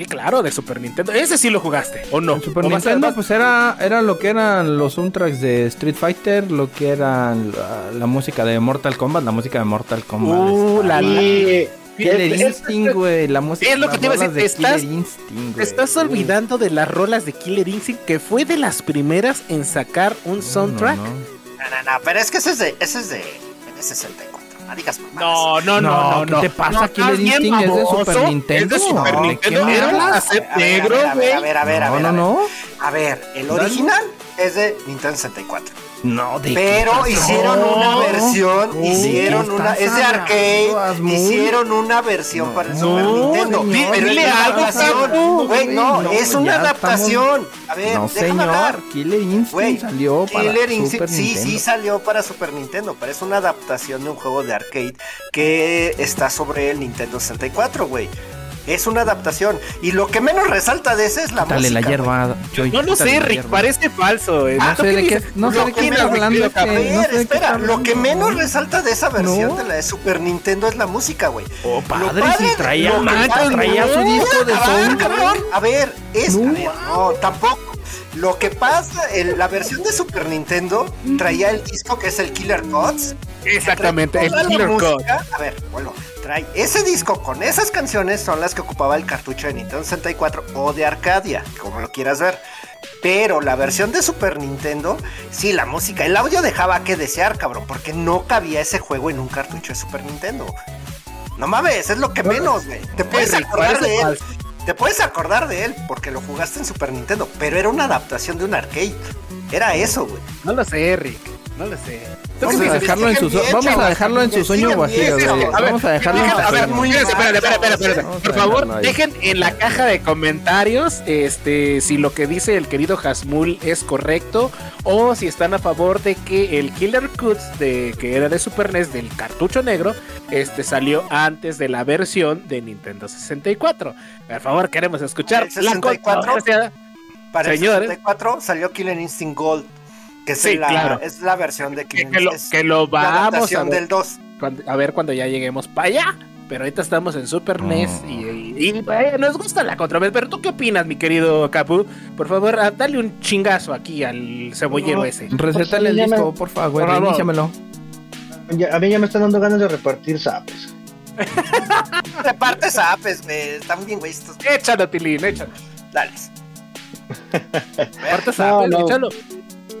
Sí, claro, de Super Nintendo. Ese sí lo jugaste, ¿o no? El Super ¿O vas a- Nintendo, pues era, era lo que eran los soundtracks de Street Fighter, lo que eran la, la música de Mortal Kombat, la música de Mortal Kombat. Uh, la- Y Killer Es- Instinct, güey, la música es lo que te iba a decir, de estás- Killer Instinct, Te estás olvidando de las rolas de Killer Instinct, que fue de las primeras en sacar un soundtrack. no, no. No, no, no, pero es que ese es de, ese es de N64. No digas mamadas. No, no, no, No, no. ¿qué no. te pasa? No, estás bien Instinct es de Super Nintendo. Es de Super No, ¿de Nintendo. qué me Era un hablas? cassette A ver, negro, a ver, güey. a ver, a ver, a ver, no, no, a ver. no. A ver, el Dale. original es de Nintendo 64. No, de Pero hicieron una versión, ¿De hicieron una, es de arcade, hicieron una versión para el No, Super Nintendo. señor, pero dile algo, adaptación, güey, no, No, es una adaptación. A ver, No, déjame señor. hablar. Killer Instinct Güey, salió para Killer Instinct, Super sí, Nintendo. sí salió para Super Nintendo, pero es una adaptación de un juego de arcade que está sobre el Nintendo 64, güey. Es una adaptación. Y lo que menos resalta de ese es la Dale la música. güey. hierba. Joy, No lo sé, la Rick, parece falso. eh. No sé de qué, no sé Lo de que qué está menos- hablando. A no ver, sé de qué espera, lo que menos resalta de esa versión No. de la de Super Nintendo es la música, güey. Oh, padre, padre si traía, lo que manches, padre- traía su disco de A ver, soundtrack. cabrón, A ver, es. No. a ver, no, tampoco. Lo que pasa, el- la versión de Super Nintendo traía el disco que es el Killer Cuts. Exactamente, el la Killer música. A ver, bueno, trae ese disco con esas canciones son las que ocupaba el cartucho de Nintendo 64 o de Arcadia, como lo quieras ver. Pero la versión de Super Nintendo, sí, la música, el audio dejaba que desear, cabrón, porque no cabía ese juego en un cartucho de Super Nintendo. No mames, es lo que menos, güey. Te puedes acordar de él. Te puedes acordar de él porque lo jugaste en Super Nintendo, pero era una adaptación de un arcade. Era eso, güey. No lo sé, Rick. No lo sé. ¿Tú Vamos a dejarlo en su, bien, vamos a dejarlo en su sueño guajiro, Vamos a dejarlo en su a ver, sueño. espérate, espérate, espérate, Por favor, dejen en la caja de comentarios este si lo que dice el querido Hasmul es correcto o si están a favor de que el Killer Cuts de que era de Super NES del cartucho negro este salió antes de la versión de Nintendo 64. Por favor, queremos escuchar ¿El la 64? controversia. Para Señores. el 64 salió Killer Instinct Gold, que es, Sí, la, claro. es la versión de Que, lo, Instinct. que lo la vamos a ver, del 2. cuando- a ver cuando ya lleguemos para allá. Pero ahorita estamos en Super NES y, y- y, eh, nos gusta la controversia. Pero tú qué opinas, mi querido Capu? Por favor, ah, dale un chingazo aquí al cebollero No. ese. Recétale el me- disco, por favor, Por favor. iníciamelo. Ya- a mí ya me están dando ganas de repartir sapos. Reparte zapes, güey. Están bien, güey. Estos... Échalo, Tilín, échalo. Dale. No, sabes, no. échalo.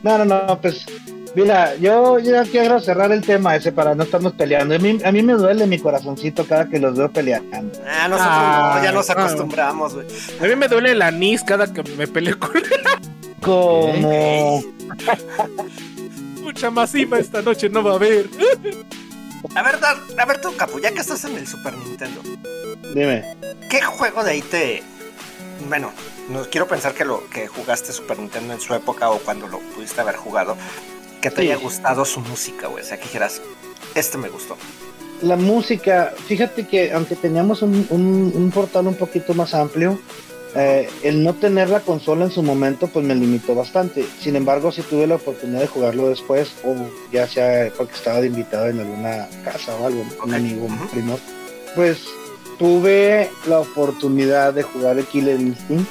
No, no, no, pues. Mira, yo ya quiero cerrar el tema ese para no estarnos peleando. A mí, a mí me duele mi corazoncito cada que los veo peleando. Ah, nosotros Ah, no, ya nos ah. acostumbramos, güey. A mí me duele el anís cada que me peleo con Como. mucha masima esta noche no va a haber. A ver, Dar- a ver tú, Capu, ya que estás en el Super Nintendo, Dime. ¿qué juego de ahí te... Bueno, no quiero pensar que lo que jugaste Super Nintendo en su época o cuando lo pudiste haber jugado, que te Sí. haya gustado su música, güey. O sea, que dijeras, este me gustó. La música, fíjate que aunque teníamos un, un- un portal un poquito más amplio, eh, el no tener la consola en su momento pues me limitó bastante. Sin embargo, si tuve la oportunidad de jugarlo después, o ya sea porque estaba de invitado en alguna casa o algo, un amigo, un primo, pues tuve la oportunidad de jugar el Killer Instinct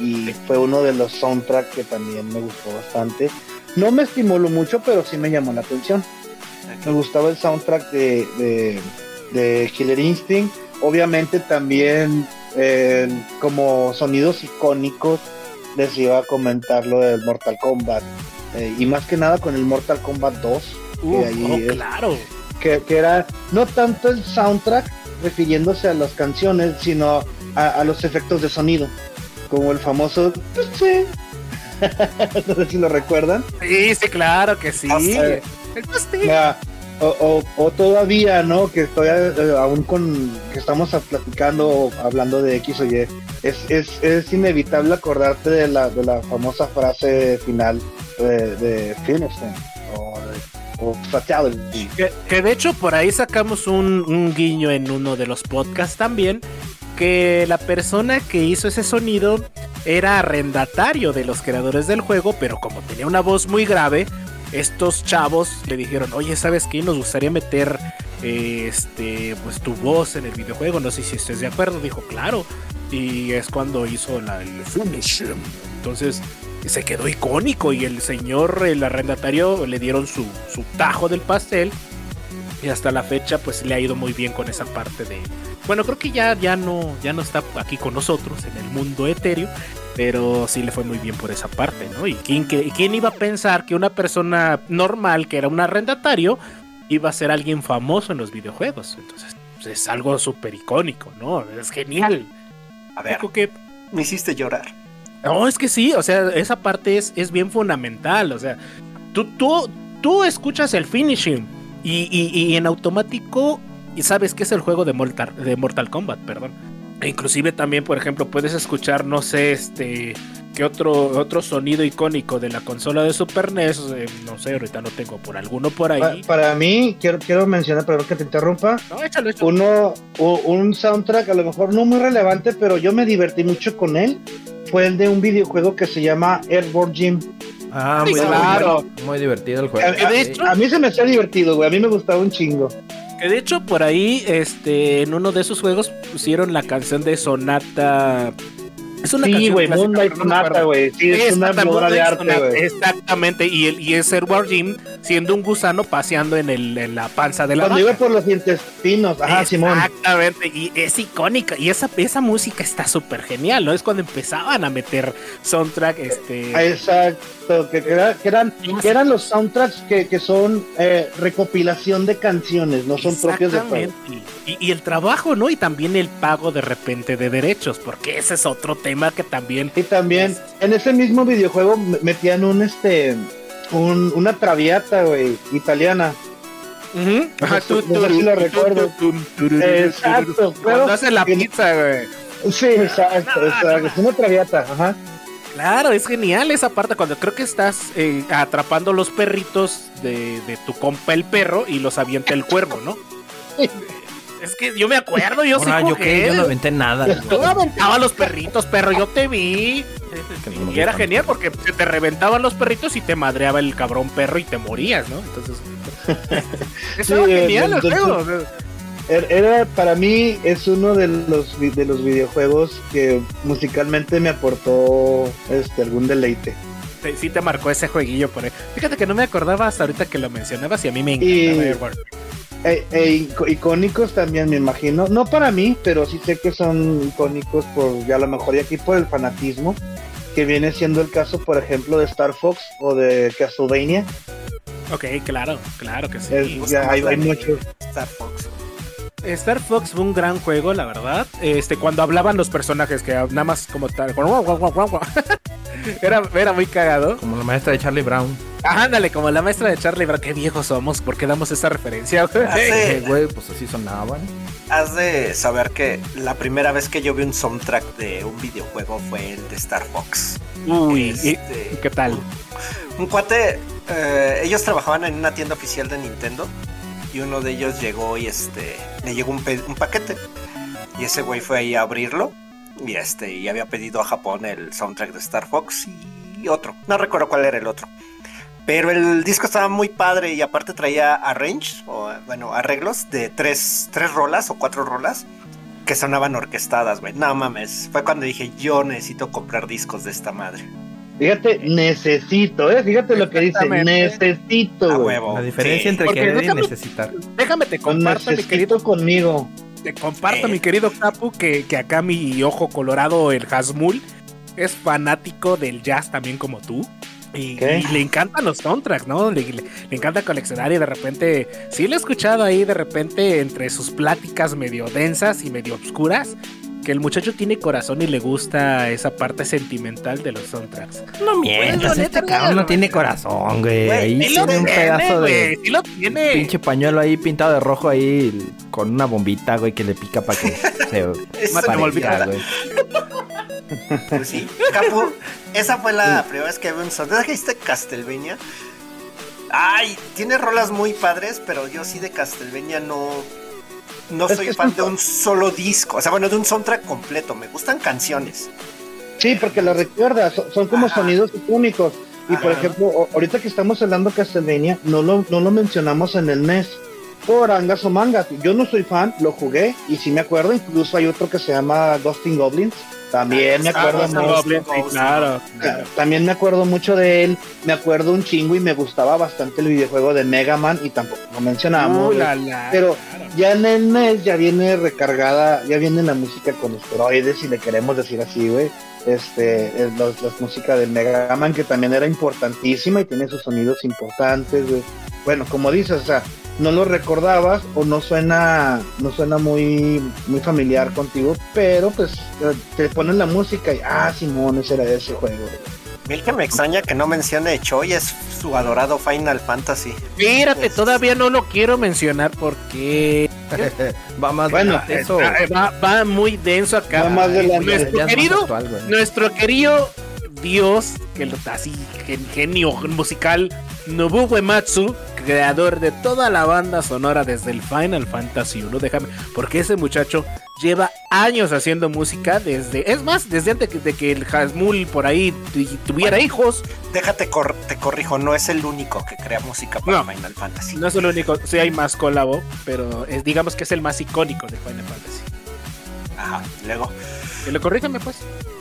y fue uno de los soundtracks que también me gustó bastante. No me estimuló mucho, pero sí me llamó la atención. Me gustaba el soundtrack de, de, de Killer Instinct. Obviamente también eh, como sonidos icónicos les iba a comentar lo del Mortal Kombat. Eh, y más que nada con el Mortal Kombat 2. Uh, ahí oh, es- claro. que, que era no tanto el soundtrack refiriéndose a las canciones, sino a, a los efectos de sonido. Como el famoso... "Tutsé". no sé si lo recuerdan. Sí, sí, claro que sí. Ah. Ya, o, o- o todavía, ¿no? Que estoy eh, aún con que estamos platicando o hablando de X o Y. Es, es, es inevitable acordarte de la, de la famosa frase final de, de o, de- o. Que, que de hecho por ahí sacamos un, un guiño en uno de los podcasts también, que la persona que hizo ese sonido era arrendatario de los creadores del juego, pero como tenía una voz muy grave, estos chavos le dijeron, oye, ¿sabes qué? Nos gustaría meter este, pues tu voz en el videojuego, no sé si estés de acuerdo, dijo, claro, y es cuando hizo la, el finish. Entonces se quedó icónico y el señor, el arrendatario, le dieron su, su tajo del pastel y hasta la fecha pues le ha ido muy bien con esa parte de bueno creo que ya ya no ya no está aquí con nosotros en el mundo etéreo pero sí le fue muy bien por esa parte no y quién que- quién iba a pensar que una persona normal que era un arrendatario iba a ser alguien famoso en los videojuegos entonces pues, es algo súper icónico no es genial A ver, que me hiciste llorar. No, es que sí, o sea, esa parte es, es bien fundamental. O sea, tú, tú, tú escuchas el finishing y, y- y en automático y sabes que es el juego de Mortal, de Mortal Kombat, perdón. E inclusive también, por ejemplo, puedes escuchar, no sé, este, qué otro, otro sonido icónico de la consola de Super NES, eh, no sé, ahorita no tengo por alguno por ahí. para mí, quiero, quiero mencionar, perdón que te interrumpa, No, échalo, échalo. uno, u- un soundtrack a lo mejor no muy relevante, pero yo me divertí mucho con él. Fue el de un videojuego que se llama Airborne Gym. Ah, muy, claro. muy, muy divertido el A, juego. a- hecho- a mí se me hacía divertido, güey. A mí me gustaba un chingo. Que de hecho por ahí, este, en uno de esos juegos pusieron la canción de Sonata. Es una Sí, canción güey, clásica, Moonlight Sonata, güey. Sí, es una obra de arte, Sonata, güey. Exactamente, y, el, y es Edward Jim siendo un gusano paseando en, el, en la panza de la Cuando iba por los intestinos. Ajá, Simón. Exactamente, y es icónica. Y esa, esa música está súper genial, ¿no? Es cuando empezaban a meter soundtrack, este. Ah, Exacto, que, que era- que eran, que eran los soundtracks que, que son eh, recopilación de canciones, no son propios de juego. Exactamente. Y, y el trabajo, ¿no? Y también el pago de repente de derechos, porque ese es otro tema que también. Y también en ese mismo videojuego me- metían un este un, una traviata, güey, italiana. Ajá, no sé si lo recuerdo. Exacto, Cuando hace la pizza, güey. Sí, exacto, exacto. Es una traviata, ajá. Claro, es genial esa parte cuando creo que estás eh, atrapando los perritos de, de tu compa el perro y los avienta el cuervo, ¿no? Es que yo me acuerdo, yo sí yo yo no aventé nada. Tú aventabas los perritos, perro, yo te vi. Y era genial porque se te reventaban los perritos y te madreaba el cabrón perro y te morías, ¿no? Entonces. Eso Sí, era genial el juego. Er- Era, para mí es uno de los de los videojuegos que musicalmente me aportó este algún deleite. te- sí te marcó ese jueguillo por ahí. Fíjate que no me acordaba hasta ahorita que lo mencionabas y a mí me encantaba. E, e ico- icónicos también me imagino, no para mí, pero sí sé que son icónicos por ya a lo mejor y aquí por el fanatismo, que viene siendo el caso por ejemplo de Star Fox o de Castlevania. Ok, claro, claro que sí. Es- ya hay, hay muchos. Star Fox. Star Fox fue un gran juego, la verdad. Este, cuando hablaban los personajes, que nada más como tal. era, era muy cagado. Como la maestra de Charlie Brown. Ándale, como la maestra de Charlie Brown. Qué viejos somos, ¿por qué damos esa referencia? güey? Hace- güey, pues así sonaban. Has de saber que la primera vez que yo vi un soundtrack de un videojuego fue el de Star Fox. Uy, ¿y- Este, y ¿qué tal? Un cuate, eh, ellos trabajaban en una tienda oficial de Nintendo y uno de ellos llegó y este le llegó un paquete y ese güey fue ahí a abrirlo y este y había pedido a Japón el soundtrack de Star Fox y otro, no recuerdo cuál era el otro. Pero el disco estaba muy padre y aparte traía arrange, o bueno, arreglos de tres, tres rolas o cuatro rolas que sonaban orquestadas, güey. No mames, fue cuando dije yo necesito comprar discos de esta madre. Fíjate, necesito, eh, fíjate lo que dice, necesito. A huevo. La diferencia Sí. entre Porque querer y necesitar. Déjame te comparto, mi querido conmigo. Te comparto, Eh. mi querido Capu, que, que acá mi ojo colorado, el Hasmul, es fanático del jazz también como tú. Y, le encantan los soundtracks, ¿no? Le, le- le encanta coleccionar y de repente, sí lo he escuchado ahí de repente entre sus pláticas medio densas y medio oscuras, que el muchacho tiene corazón y le gusta esa parte sentimental de los soundtracks. No mientas, Bueno, este cabrón no tiene corazón, güey. Güey, Ahí sí lo tiene un pedazo güey, de sí lo tiene. pinche pañuelo ahí pintado de rojo ahí con una bombita, güey, que le pica para que se parezca, güey. Pues sí, Capu, esa fue la primera vez que vi un soundtrack. ¿Dijiste Castlevania? Ay, tiene rolas muy padres, pero yo sí de Castlevania no. No soy fan de un solo disco. O sea, bueno, de un soundtrack completo. Me gustan canciones. Sí, porque lo recuerdas, son, son como Ajá. sonidos icónicos. Y por ejemplo, ahorita que estamos hablando de Castlevania, no lo, no lo mencionamos en el NES. Por angas o mangas. Yo no soy fan, lo jugué y sí me acuerdo. Incluso hay otro que se llama Ghosting Goblins. También me acuerdo mucho. Goblins. Sí, claro, claro. También me acuerdo mucho de él. Me acuerdo un chingo y me gustaba bastante el videojuego de Mega Man y tampoco lo mencionamos. Uh, la, la, Pero claro. ya en el NES ya viene recargada, ya viene la música con esteroides, si le queremos decir así, güey. Este, los, las músicas del Mega Man, que también era importantísima y tiene sus sonidos importantes, güey. Bueno, como dices, o sea, no lo recordabas o no suena no suena muy muy familiar contigo, pero pues te ponen la música y ah, Simón, ese era ese juego. Mil que me extraña que no mencione Choi, es su adorado Final Fantasy. Espérate, todavía no lo quiero mencionar porque va más Bueno, eso. va, va muy denso acá. Va más de la- nuestro querido, actual, nuestro querido Dios, que lo- así gen- genio musical, Nobuo Uematsu, creador de toda la banda sonora desde el Final Fantasy 1, déjame, porque ese muchacho lleva años haciendo música desde, es más, desde antes que- de que el Hasmul por ahí tu- tuviera hijos, Déjate, cor- te corrijo, no es el único que crea música para No. Final Fantasy. no es el único, sí hay más colabo, pero es, digamos que es el más icónico de Final Fantasy. Ajá, luego. Y lo corrígeme pues.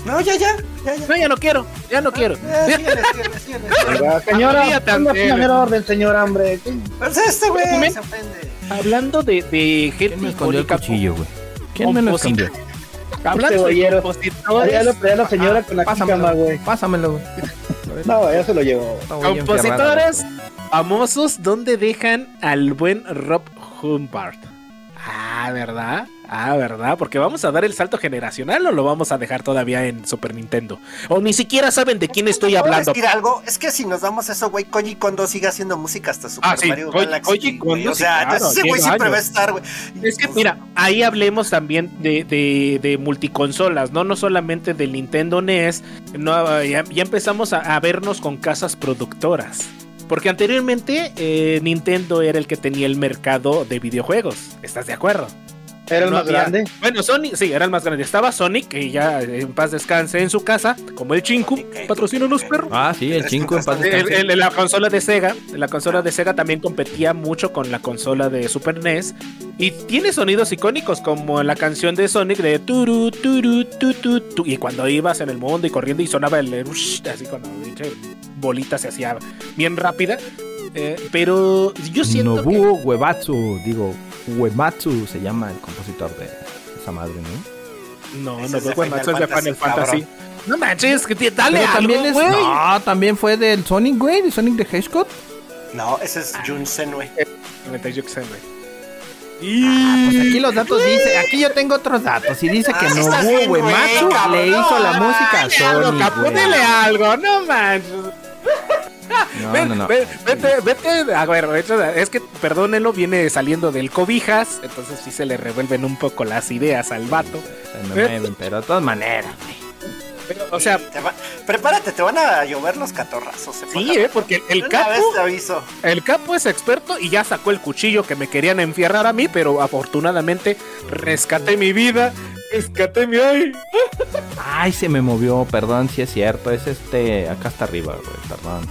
No, ya, ya, ya, ya. No, ya no quiero, ya no quiero. Síguele, síguele, síguele. Oiga, señora, primer orden, señora, hombre. Pues este güey se ofende. Hablando de, de gente ¿Quién me escondió el cuchillo, güey? ¿Quién me lo escondió? Hablando de Cebollero. compositores, Ya lo traía la señora con la Pásamelo, cama, güey. Pásamelo, güey. No, ya se lo muy compositores famosos donde dejan al buen Rob Humbart. Ah, ¿verdad? Ah, ¿verdad? Porque vamos a dar el salto generacional o lo vamos a dejar todavía en Super Nintendo. O ni siquiera saben de quién estoy ¿Puedo hablando. decir algo? Es que si nos damos eso, güey, Koji Kondo sigue haciendo música hasta Super Ah, sí, Mario Koji- Galaxy. Koji O sí, sea, claro, ese güey siempre va a estar, güey. Es que Pues, mira, ahí hablemos también de, de, de multiconsolas, ¿no? No solamente del Nintendo NES, no, ya, ya empezamos a, a vernos con casas productoras. Porque anteriormente eh, Nintendo era el que tenía el mercado de videojuegos. ¿Estás de acuerdo? Era el No más había- grande. Bueno, Sonic, sí, era el más grande. Estaba Sonic, que ya eh, en paz descanse en su casa, como el Chinku, Ok, patrocina los ok. perros. Ah, sí, el 5 en paz descanse. el- la consola de Sega, la consola de Sega también competía mucho con la consola de Super NES y tiene sonidos icónicos como la canción de Sonic de turu turu tu, tu, tu, y cuando ibas en el mundo y corriendo y sonaba el así cuando bolita se hacía bien rápida. Eh, pero yo siento que Nobuo Uematsu, digo, Uematsu se llama el compositor de esa madre, ¿no? no, Ese no es de fue Final Macho, es de Fantasy, Final Fantasy. cabrón. No manches, que te- dale Pero algo, también es, güey. no, también fue del Sonic, güey, de Sonic de Hedgehog. No, ese es Jun Senue. Sé, güey. Ah, pues aquí los datos dice, aquí yo tengo otros datos y dice que Ah, güey, Uematsu le no, hizo la no, música a Algo, Sonic, ponele algo, no manches. No, Ven, no, no. ven, vete, vete, a ver, es que, perdónenlo, viene saliendo del cobijas, entonces sí se le revuelven un poco las ideas al vato. Se me mueven, pero de todas maneras, güey. Pero, o sea, Te va- Prepárate, te van a llover los catorrazos. se sí, eh, porque el capo, vez te aviso. el capo es experto y ya sacó el cuchillo que me querían enfierrar a mí, pero afortunadamente rescaté mi vida, rescaté mi ay. Ay, se me movió, perdón, si es cierto, es este, acá está arriba, güey, perdón.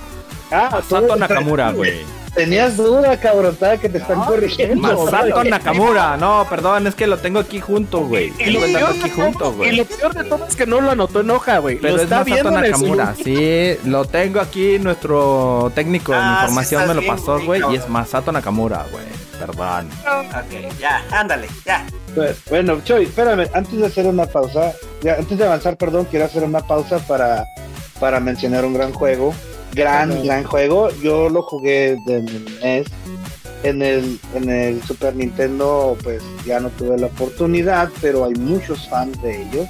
Ah, Masato tú- Nakamura, güey. Tenías duda, cabrotada, que te están corrigiendo. Masato Nakamura, no, perdón, es que lo tengo aquí junto, güey. Y lo, Lo tengo peor aquí de todo- junto, y güey. lo peor de todo es que no lo anotó en hoja, güey. Pero lo es está Masato viendo en el Nakamura, sí, lo tengo aquí, nuestro técnico de Ah, información me lo pasó, güey, y es Masato Nakamura, güey, perdón. Ok, ya, ándale, ya. Pues, Bueno, Choy, espérame, antes de hacer una pausa, ya, antes de avanzar, perdón, quiero hacer una pausa para, para mencionar un gran juego. Gran, Ajá. gran juego. Yo lo jugué NES. En el, en el Super Nintendo, pues ya no tuve la oportunidad, pero hay muchos fans de ellos.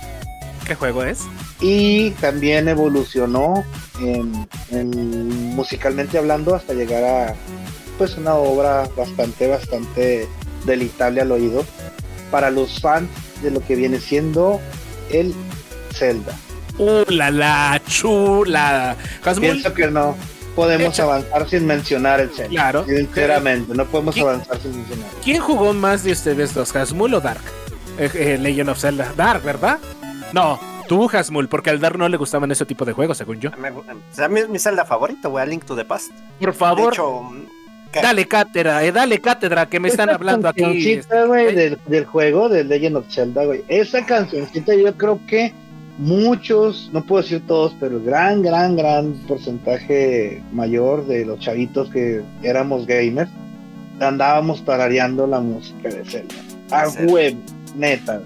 ¿Qué juego es? Y también evolucionó en, en- musicalmente hablando hasta llegar a pues una obra bastante, bastante deleitable al oído para los fans de lo que viene siendo el Zelda. Uh, la la chula. Hasmul, Pienso que no podemos avanzar sin mencionar el Zelda. Claro. Sinceramente, no podemos avanzar sin mencionar. ¿Quién jugó más de ustedes dos, Hasmul o Dark? Eh, eh, Legend of Zelda. Dark, ¿verdad? No, tú, Hasmul, porque al Dark no le gustaban ese tipo de juegos, según yo. Me- o sea, mi, mi Zelda favorito, güey, a Link to the Past. Por De favor, dale cátedra, eh, dale cátedra, que me están hablando aquí. cancioncita, güey, del, del juego de Legend of Zelda, güey. Esa cancioncita yo creo que muchos, no puedo decir todos, pero gran, gran, gran porcentaje mayor de los chavitos que éramos gamers, andábamos tarareando la música de Zelda. A web, neta,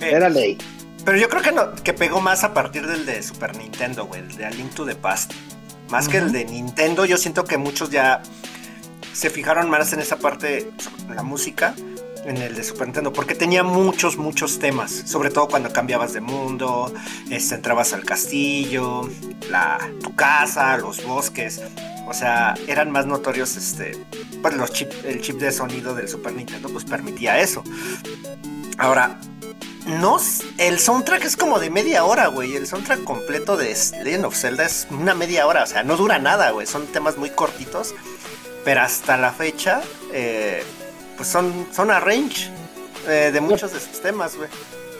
era ley. Pero yo creo que no, que pegó más a partir del de Super Nintendo, güey, el de A Link to the Past. Más que el de Nintendo, yo siento que muchos ya se fijaron más en esa parte, la música, en el de Super Nintendo, porque tenía muchos, muchos temas, sobre todo cuando cambiabas de mundo, este, entrabas al castillo, la, tu casa, los bosques, o sea, eran más notorios, este, pues los el chip de sonido del Super Nintendo pues permitía eso. Ahora, no, el soundtrack es como de media hora, güey. El soundtrack completo de Legend of Zelda es una media hora, o sea, no dura nada, güey. Son temas muy cortitos, pero hasta la fecha, eh, pues son, son arrange eh, de muchos de sus temas, güey.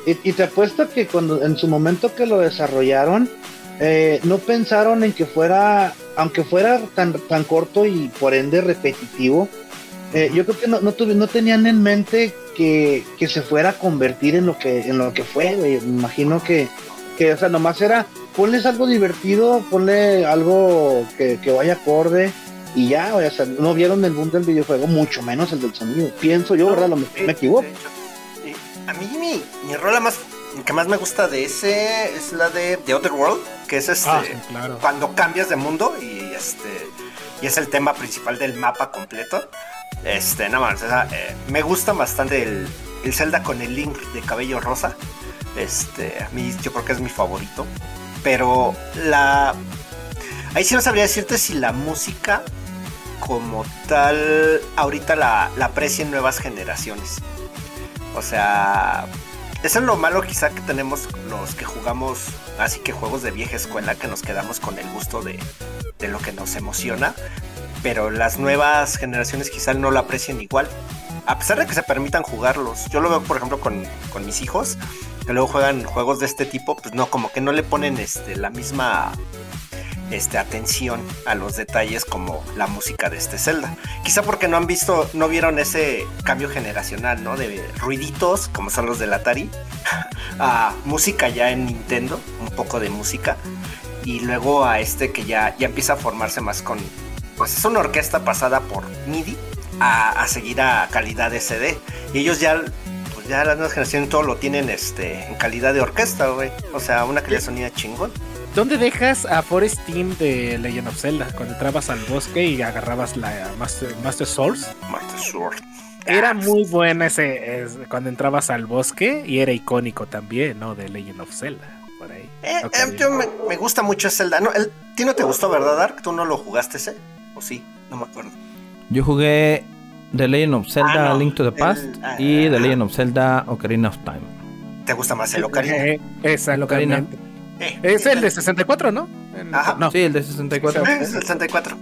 Y, te apuesto que cuando en su momento que lo desarrollaron, eh, no pensaron en que fuera, aunque fuera tan, tan corto y por ende repetitivo, eh, yo creo que no, no, no tenían en mente que, que, se fuera a convertir en lo que, en lo que fue, güey. Me imagino que, que, o sea, nomás era, ponles algo divertido, ponle algo que, que vaya acorde y ya, o sea, no vieron el boom del videojuego, mucho menos el del sonido. Pienso yo, ¿verdad? Lo, me, me equivoco. A mí mi, mi rola más que más me gusta de ese es la de The Other World, que es este Ah, sí, claro. cuando cambias de mundo y este y es el tema principal del mapa completo. Este, nada más, o sea, eh, me gusta bastante el, el Zelda con el Link de cabello rosa. Este, a mí yo creo que es mi favorito. Pero la. Ahí sí no sabría decirte si la música como tal ahorita la, la aprecien nuevas generaciones. O sea, eso es lo malo quizá que tenemos los que jugamos así que juegos de vieja escuela que nos quedamos con el gusto de, de lo que nos emociona. Pero las nuevas generaciones quizá no lo aprecien igual. A pesar de que se permitan jugarlos. Yo lo veo, por ejemplo, con, con mis hijos. Que luego juegan juegos de este tipo. Pues no, como que no le ponen este, la misma este, atención a los detalles como la música de este Zelda. Quizá porque no han visto, no vieron ese cambio generacional, ¿no? De ruiditos, como son los del Atari, a música ya en Nintendo, un poco de música, y luego a este que ya, ya empieza a formarse más con, pues es una orquesta pasada por MIDI a, a seguir a calidad de CD. Y ellos ya pues ya las nuevas generaciones todo lo tienen este en calidad de orquesta, güey. O sea, una calidad de sonido chingón. ¿Dónde dejas a Forest Team de Legend of Zelda? Cuando entrabas al bosque y agarrabas la Master, Master Source. Master Sword. Era muy buena ese, es- cuando entrabas al bosque y era icónico también, ¿no? De Legend of Zelda. Por ahí. Eh, eh, yo me, me gusta mucho Zelda. No, el, ¿ti no te gustó, verdad, Dark? ¿Tú no lo jugaste ese? ¿O sí? No me acuerdo. Yo jugué The Legend of Zelda Ah, no. Link to the Past El- ah, y The ah. Legend of Zelda Ocarina of Time. ¿Te gusta más el Ocarina? Eh, exactamente. Eh, Es el de 64, ¿no? El- Ajá. No, Sí, el de 64. Eh, es el 64.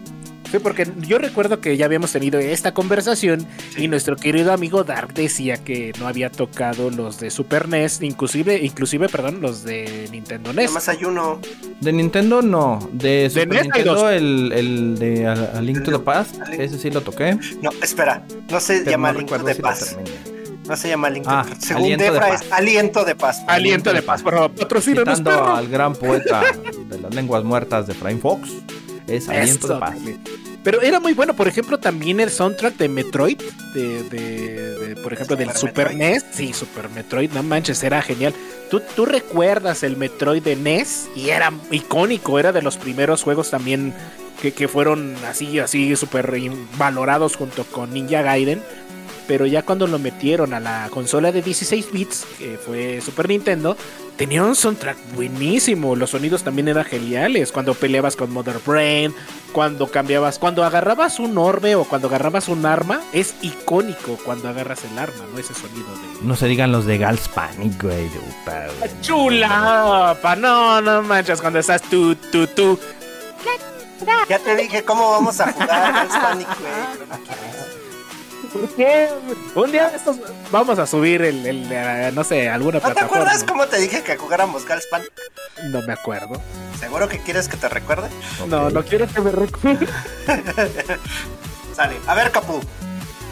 sí, porque yo recuerdo que ya habíamos tenido esta conversación Sí. y nuestro querido amigo Dark decía que no había tocado los de Super NES, inclusive, inclusive, perdón, los de Nintendo NES. Nada más hay uno. De Nintendo no. De Super NES hay Nintendo dos. el, el de A, A Link to the Past. Ese sí lo toqué. No, espera. No se Pero llama no Link to the si. No se llama Link to Ah. Según Aliento de Defra Paz. es Aliento de Paz. Aliento de paz, favor, patrocínanos, Citando perro. al gran poeta de las lenguas muertas de Frame Fox. Es Aliento de Paz. Pero era muy bueno, por ejemplo, también el soundtrack de Metroid, de, de- de, por ejemplo, del Super Metroid. NES. Sí, Super Metroid, no manches, era genial. ¿Tú, tú recuerdas el Metroid de NES y era icónico, era de los primeros juegos también que, que fueron así, así, súper valorados junto con Ninja Gaiden. Pero ya cuando lo metieron a la consola de 16 bits, que fue Super Nintendo, tenía un soundtrack buenísimo. Los sonidos también eran geniales. Cuando peleabas con Mother Brain, cuando cambiabas, cuando agarrabas un orbe o cuando agarrabas un arma, es icónico cuando agarras el arma, ¿no? Ese sonido de. No se digan los de Gals Panic, güey. güey. ¡Chula! pa, No, no manches, cuando estás tú, tú, tú. Ya te dije cómo vamos a jugar al Panic, güey. ¿Por qué? Un día estos vamos a subir el, el, eh, no sé, alguna ¿No te plataforma. acuerdas cómo te dije que jugáramos Galspan? No me acuerdo. ¿Seguro que quieres que te recuerde? No, no quiero que me recuerde. Sale. A ver, Capu.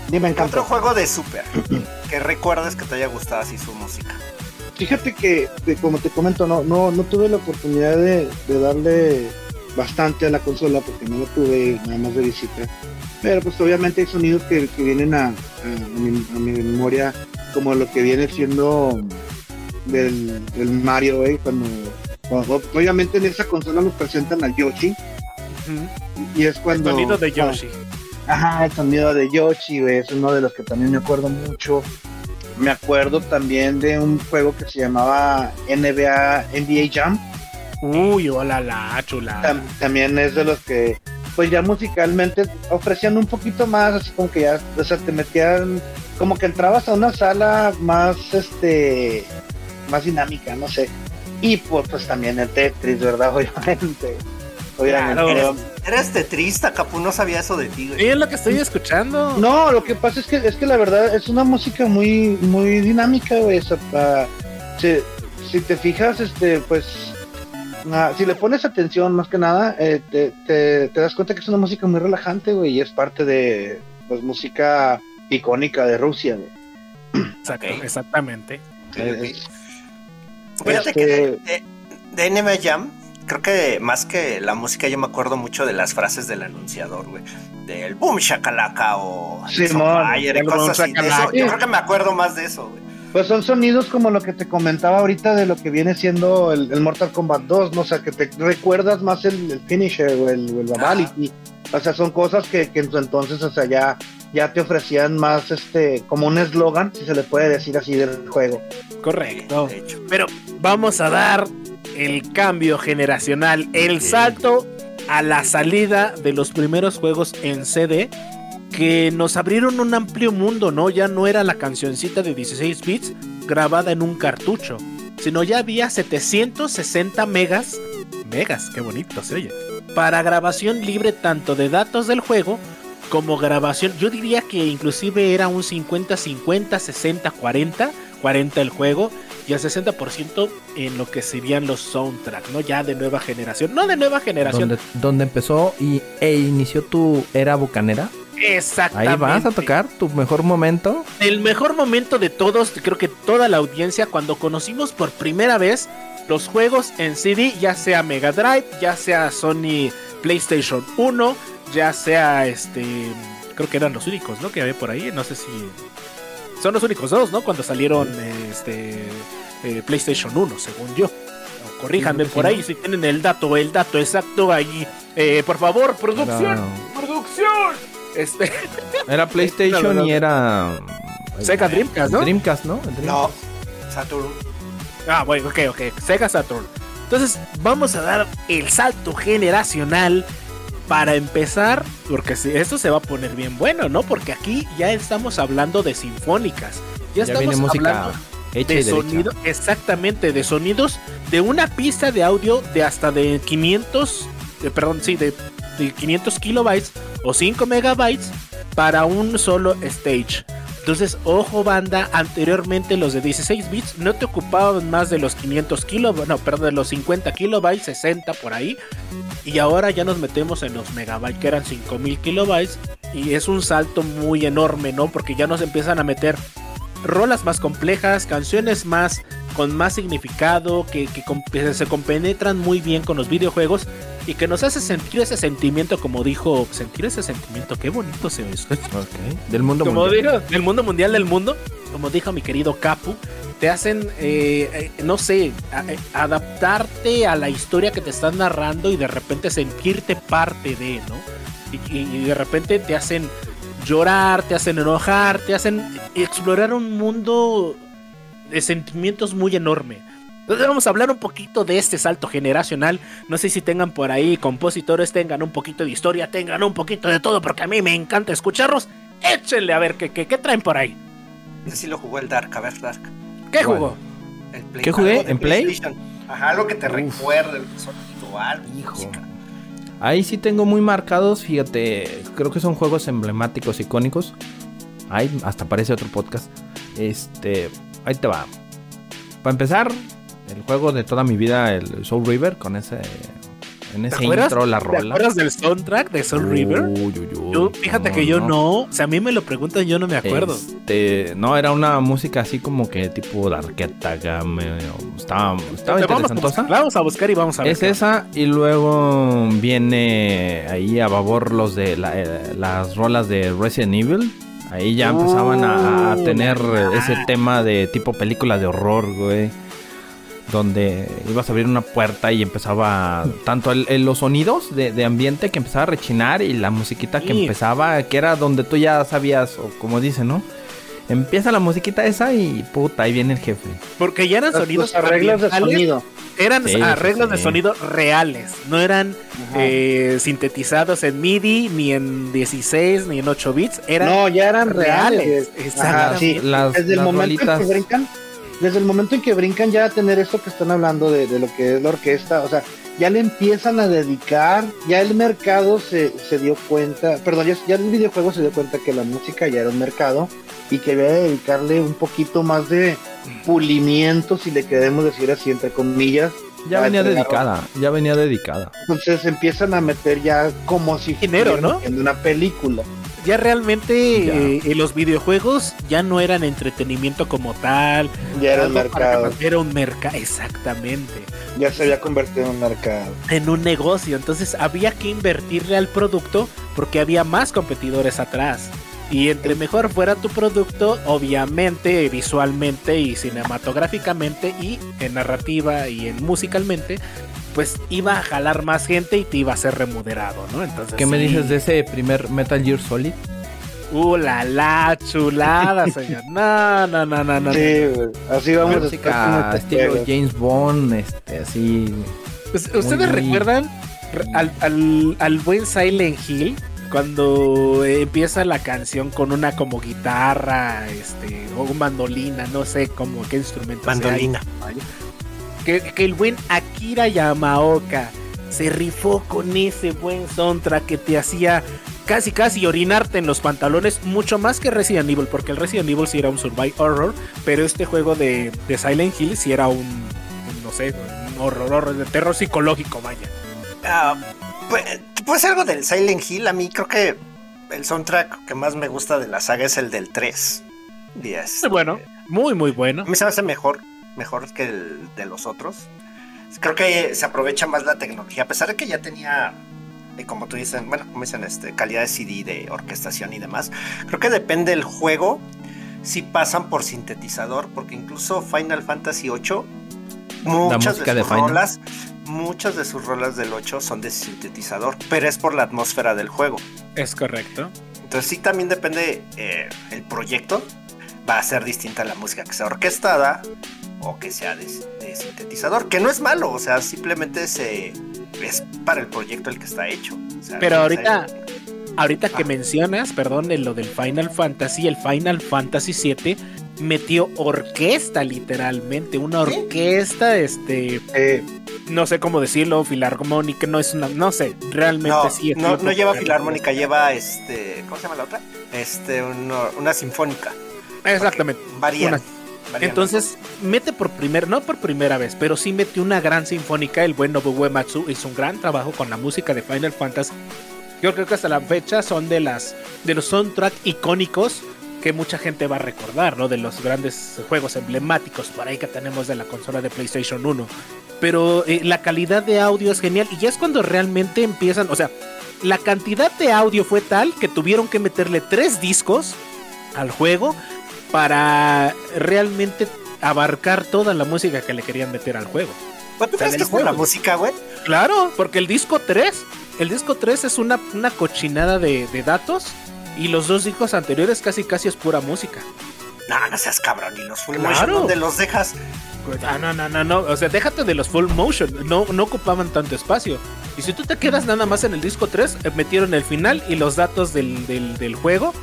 Dime, Otro encanto. juego de Super que recuerdes que te haya gustado así su música. Fíjate que, que como te comento, no, no, no tuve la oportunidad de, de darle bastante a la consola porque no lo tuve nada más de visita. Pero pues obviamente hay sonidos que, que vienen a, a- a mi, a mi memoria como lo que viene siendo del, del Mario, güey, cuando, cuando- obviamente en esa consola nos presentan a Yoshi y es El cuando sonido de Yoshi. Ajá, el sonido de Yoshi, es uno de los que también me acuerdo mucho. Me acuerdo también de un juego que se llamaba NBA, NBA Jam. Uy, hola la chula. Tam- también es de los que, pues ya musicalmente ofrecían un poquito más, así como que ya, o sea, te metían, como que entrabas a una sala más, este, más dinámica, no sé. Y pues, pues también el Tetris, ¿verdad? Obviamente. Obviamente. Claro. Eres, eres tetrista, Capu, no sabía eso de ti, Sí, güey. es lo que estoy escuchando. No, lo que pasa es que es que la verdad es una música muy muy dinámica, güey. o sea, pa- si, si te fijas, este, pues, ah, si le pones atención más que nada, eh, te, te- te das cuenta que es una música muy relajante, güey, y es parte de, pues, música icónica de Rusia, güey. Exacto, Ok. exactamente. Eh, Fíjate Este- que de, de, de NBA Jam, creo que más que la música, yo me acuerdo mucho de las frases del anunciador, güey. Del boom shakalaka o Fire el boom cosas así. Yo creo que me acuerdo más de eso, güey. Pues son sonidos como lo que te comentaba ahorita de lo que viene siendo el, el Mortal Kombat 2, ¿no? O sea, que te recuerdas más el, el finisher o el, el Babality. O sea, son cosas que, que en su entonces, o sea, ya, ya te ofrecían más, este, como un eslogan, si se le puede decir así, del juego. Correcto. De hecho. Pero vamos a dar el cambio generacional, el salto a la salida de los primeros juegos en CD que nos abrieron un amplio mundo, ¿no? Ya no era la cancioncita de 16 bits grabada en un cartucho, sino ya había 760 megas, megas, qué bonito se oye, para grabación libre tanto de datos del juego como grabación, yo diría que inclusive era un 50-50, 60-40, 40 el juego y el 60% en lo que serían los soundtracks, ¿no? Ya de nueva generación, no de nueva generación, donde empezó y, e inició tu era bucanera. Exactamente. Ahí vas a tocar tu mejor momento. El mejor momento de todos, creo que toda la audiencia, cuando conocimos por primera vez los juegos en CD, ya sea Mega Drive, ya sea Sony PlayStation 1, ya sea este. Creo que eran los únicos, ¿no? Que había por ahí, no sé si. Son los únicos dos, ¿no? Cuando salieron este. eh, PlayStation 1, según yo. Corríjanme Sí, por sí, ahí si tienen el dato, el dato exacto ahí. Eh, por favor, producción. Este. era PlayStation No, no, no. y era. Sega Dreamcast, ¿no? Dreamcast, ¿no? Dreamcast. No, Saturn. Ah, bueno, ok, ok. Sega Saturn. Entonces, vamos a dar el salto generacional para empezar, porque si- esto se va a poner bien bueno, ¿no? Porque aquí ya estamos hablando de sinfónicas. Ya, Ya estamos viene música hablando hecha de sonido, exactamente, de sonidos de una pista de audio de hasta de 500, de- perdón, sí, de 500 kilobytes o 5 megabytes para un solo stage. Entonces, ojo banda, anteriormente los de 16 bits no te ocupaban más de los 500 kilobytes, no, perdón, de los 50 kilobytes, 60 por ahí. Y ahora ya nos metemos en los megabytes, que eran 5000 kilobytes. Y es un salto muy enorme, ¿no? Porque ya nos empiezan a meter rolas más complejas, canciones más con más significado, que, se compenetran muy bien con los videojuegos y que nos hace sentir ese sentimiento, como dijo, sentir ese sentimiento, qué bonito se oye. Ok. Del mundo Como mundial. dijo, del mundo mundial del mundo, como dijo mi querido Capu, te hacen, eh, eh, no sé, a- eh, adaptarte a la historia que te están narrando y de repente sentirte parte de, ¿no? Y, y- y de repente te hacen llorar, te hacen enojar, te hacen explorar un mundo de sentimientos muy enorme. Entonces vamos a hablar un poquito de este salto generacional. No sé si tengan por ahí compositores, tengan un poquito de historia, tengan un poquito de todo, porque a mí me encanta escucharlos. Échenle a ver qué, qué, qué traen por ahí. Ese sí lo jugó el Dark, a ver, Dark. ¿Qué jugó? El Play. ¿Qué jugué? ¿En Play? PlayStation. Ajá, algo que te Uf. recuerde el sonido, algo. Hijo. música. Ahí sí tengo muy marcados, fíjate, creo que son juegos emblemáticos, icónicos. Ahí hasta parece otro podcast. Este, ahí te va. Para empezar, el juego de toda mi vida, el Soul River, con ese, en ¿Te ese intro, la ¿Te rola. acuerdas del soundtrack de Soul River? Uy, uy, uy, Yo, fíjate que yo no. O sea, a mí me lo preguntan, yo no me acuerdo. Este, no, era una música así como que tipo Darketa, estaba, estaba Te vamos, a interesantosa. buscar, vamos a buscar y vamos a ver. Es esa y luego viene ahí a babor los de la- eh, las rolas de Resident Evil. Ahí ya empezaban a, a Uh, tener ah. ese tema de tipo película de horror, güey. Donde ibas a abrir una puerta y empezaba tanto el- el- los sonidos de, de ambiente que empezaba a rechinar y la musiquita que empezaba, que era donde tú ya sabías, o como dicen, ¿no? Empieza la musiquita esa y puta, ahí viene el jefe. Porque ya eran Los- sonidos los arreglos de sonido. Eran Sí, arreglos sí, de sonido reales, no eran eh, sintetizados en MIDI, ni en 16, ni en 8 bits, eran No, ya eran reales. reales, Ajá, exactamente. sí. Las- desde el las momento en rolitas. que brincan, desde el momento en que brincan ya a tener esto que están hablando de, de lo que es la orquesta, o sea, ya le empiezan a dedicar, ya el mercado se, se dio cuenta, perdón, ya, ya el videojuego se dio cuenta que la música ya era un mercado y que había de dedicarle un poquito más de pulimiento, si le queremos decir así, entre comillas. Ya venía dedicada, ya venía dedicada. Entonces empiezan a meter ya como si Dinero, ¿no? en una película. Ya realmente Ya. eh, los videojuegos ya no eran entretenimiento como tal, Ya era un mercado, era un mercado, exactamente, ya se había convertido en un mercado. en un negocio, entonces había que invertirle al producto porque había más competidores atrás. Y entre mejor fuera tu producto, obviamente, visualmente y cinematográficamente y en narrativa y en musicalmente, pues iba a jalar más gente y te iba a ser remunerado, ¿no? Entonces, ¿Qué me dices de ese primer Metal Gear Solid? Uh, la la chulada, señor. No, no, no, no, no. Sí, güey. así vamos a Música estilo. James Bond, este, así. Pues, ¿Ustedes Muy- recuerdan re- al, al- al buen Silent Hill? Cuando eh, empieza la canción con una como guitarra, este, o un mandolina, no sé cómo qué instrumento sea. Que, que el buen Akira Yamaoka se rifó con ese buen soundtrack que te hacía casi casi orinarte en los pantalones, mucho más que Resident Evil, porque el Resident Evil sí era un survival horror, pero este juego de, de Silent Hill sí era un, un, no sé, un horror, horror de terror psicológico, vaya. Ah, pues, pues algo del Silent Hill. A mí creo que el soundtrack que más me gusta de la saga es el del 3. Y es- Muy bueno, muy muy bueno. A mí se me hace mejor, mejor que el de los otros. Creo que se aprovecha más la tecnología, a pesar de que ya tenía, eh, como tú dices, bueno, como dicen, este, calidad de CD, de orquestación y demás. Creo que depende del juego si pasan por sintetizador, porque incluso Final Fantasy VIII, muchas de sus rolas, muchas de sus rolas del 8 son de sintetizador, pero es por la atmósfera del juego. Es correcto. Entonces sí también depende eh, el proyecto. Va a ser distinta la música que sea orquestada o que sea de, de sintetizador, que no es malo, o sea, simplemente se, es para el proyecto el que está hecho. O sea, Pero ahorita, ahorita que Ah. mencionas, perdón, en lo del Final Fantasy, el Final Fantasy VII metió orquesta literalmente, una ¿Sí? orquesta, este, Eh, no sé cómo decirlo, filarmónica, no es una, no sé, realmente no, sí. no, estoy no lleva filarmónica, lleva este, ¿cómo se llama la otra? Este, uno- una sinfónica. Exactamente. Varían. Una- Entonces, mete por primera, no por primera vez, pero sí metió una gran sinfónica. El buen Nobuo Uematsu hizo un gran trabajo con la música de Final Fantasy. Yo creo que hasta la fecha son de las de los soundtrack icónicos que mucha gente va a recordar, ¿no? De los grandes juegos emblemáticos por ahí que tenemos de la consola de PlayStation 1. Pero eh, la calidad de audio es genial y ya es cuando realmente empiezan, o sea, la cantidad de audio fue tal que tuvieron que meterle tres discos al juego para realmente abarcar toda la música que le querían meter al juego. ¿Cuánto crees que es por la música, güey? Claro, porque el disco 3, el disco 3 es una, una cochinada de, de datos y los dos discos anteriores casi casi es pura música. No, no seas cabrón, y los full Claro. motion, ¿dónde los dejas? Ah, no, no, no, no, o sea, déjate de los full motion, no, no ocupaban tanto espacio. Y si tú te quedas nada más en el disco 3, eh, metieron el final y los datos del, del, del juego.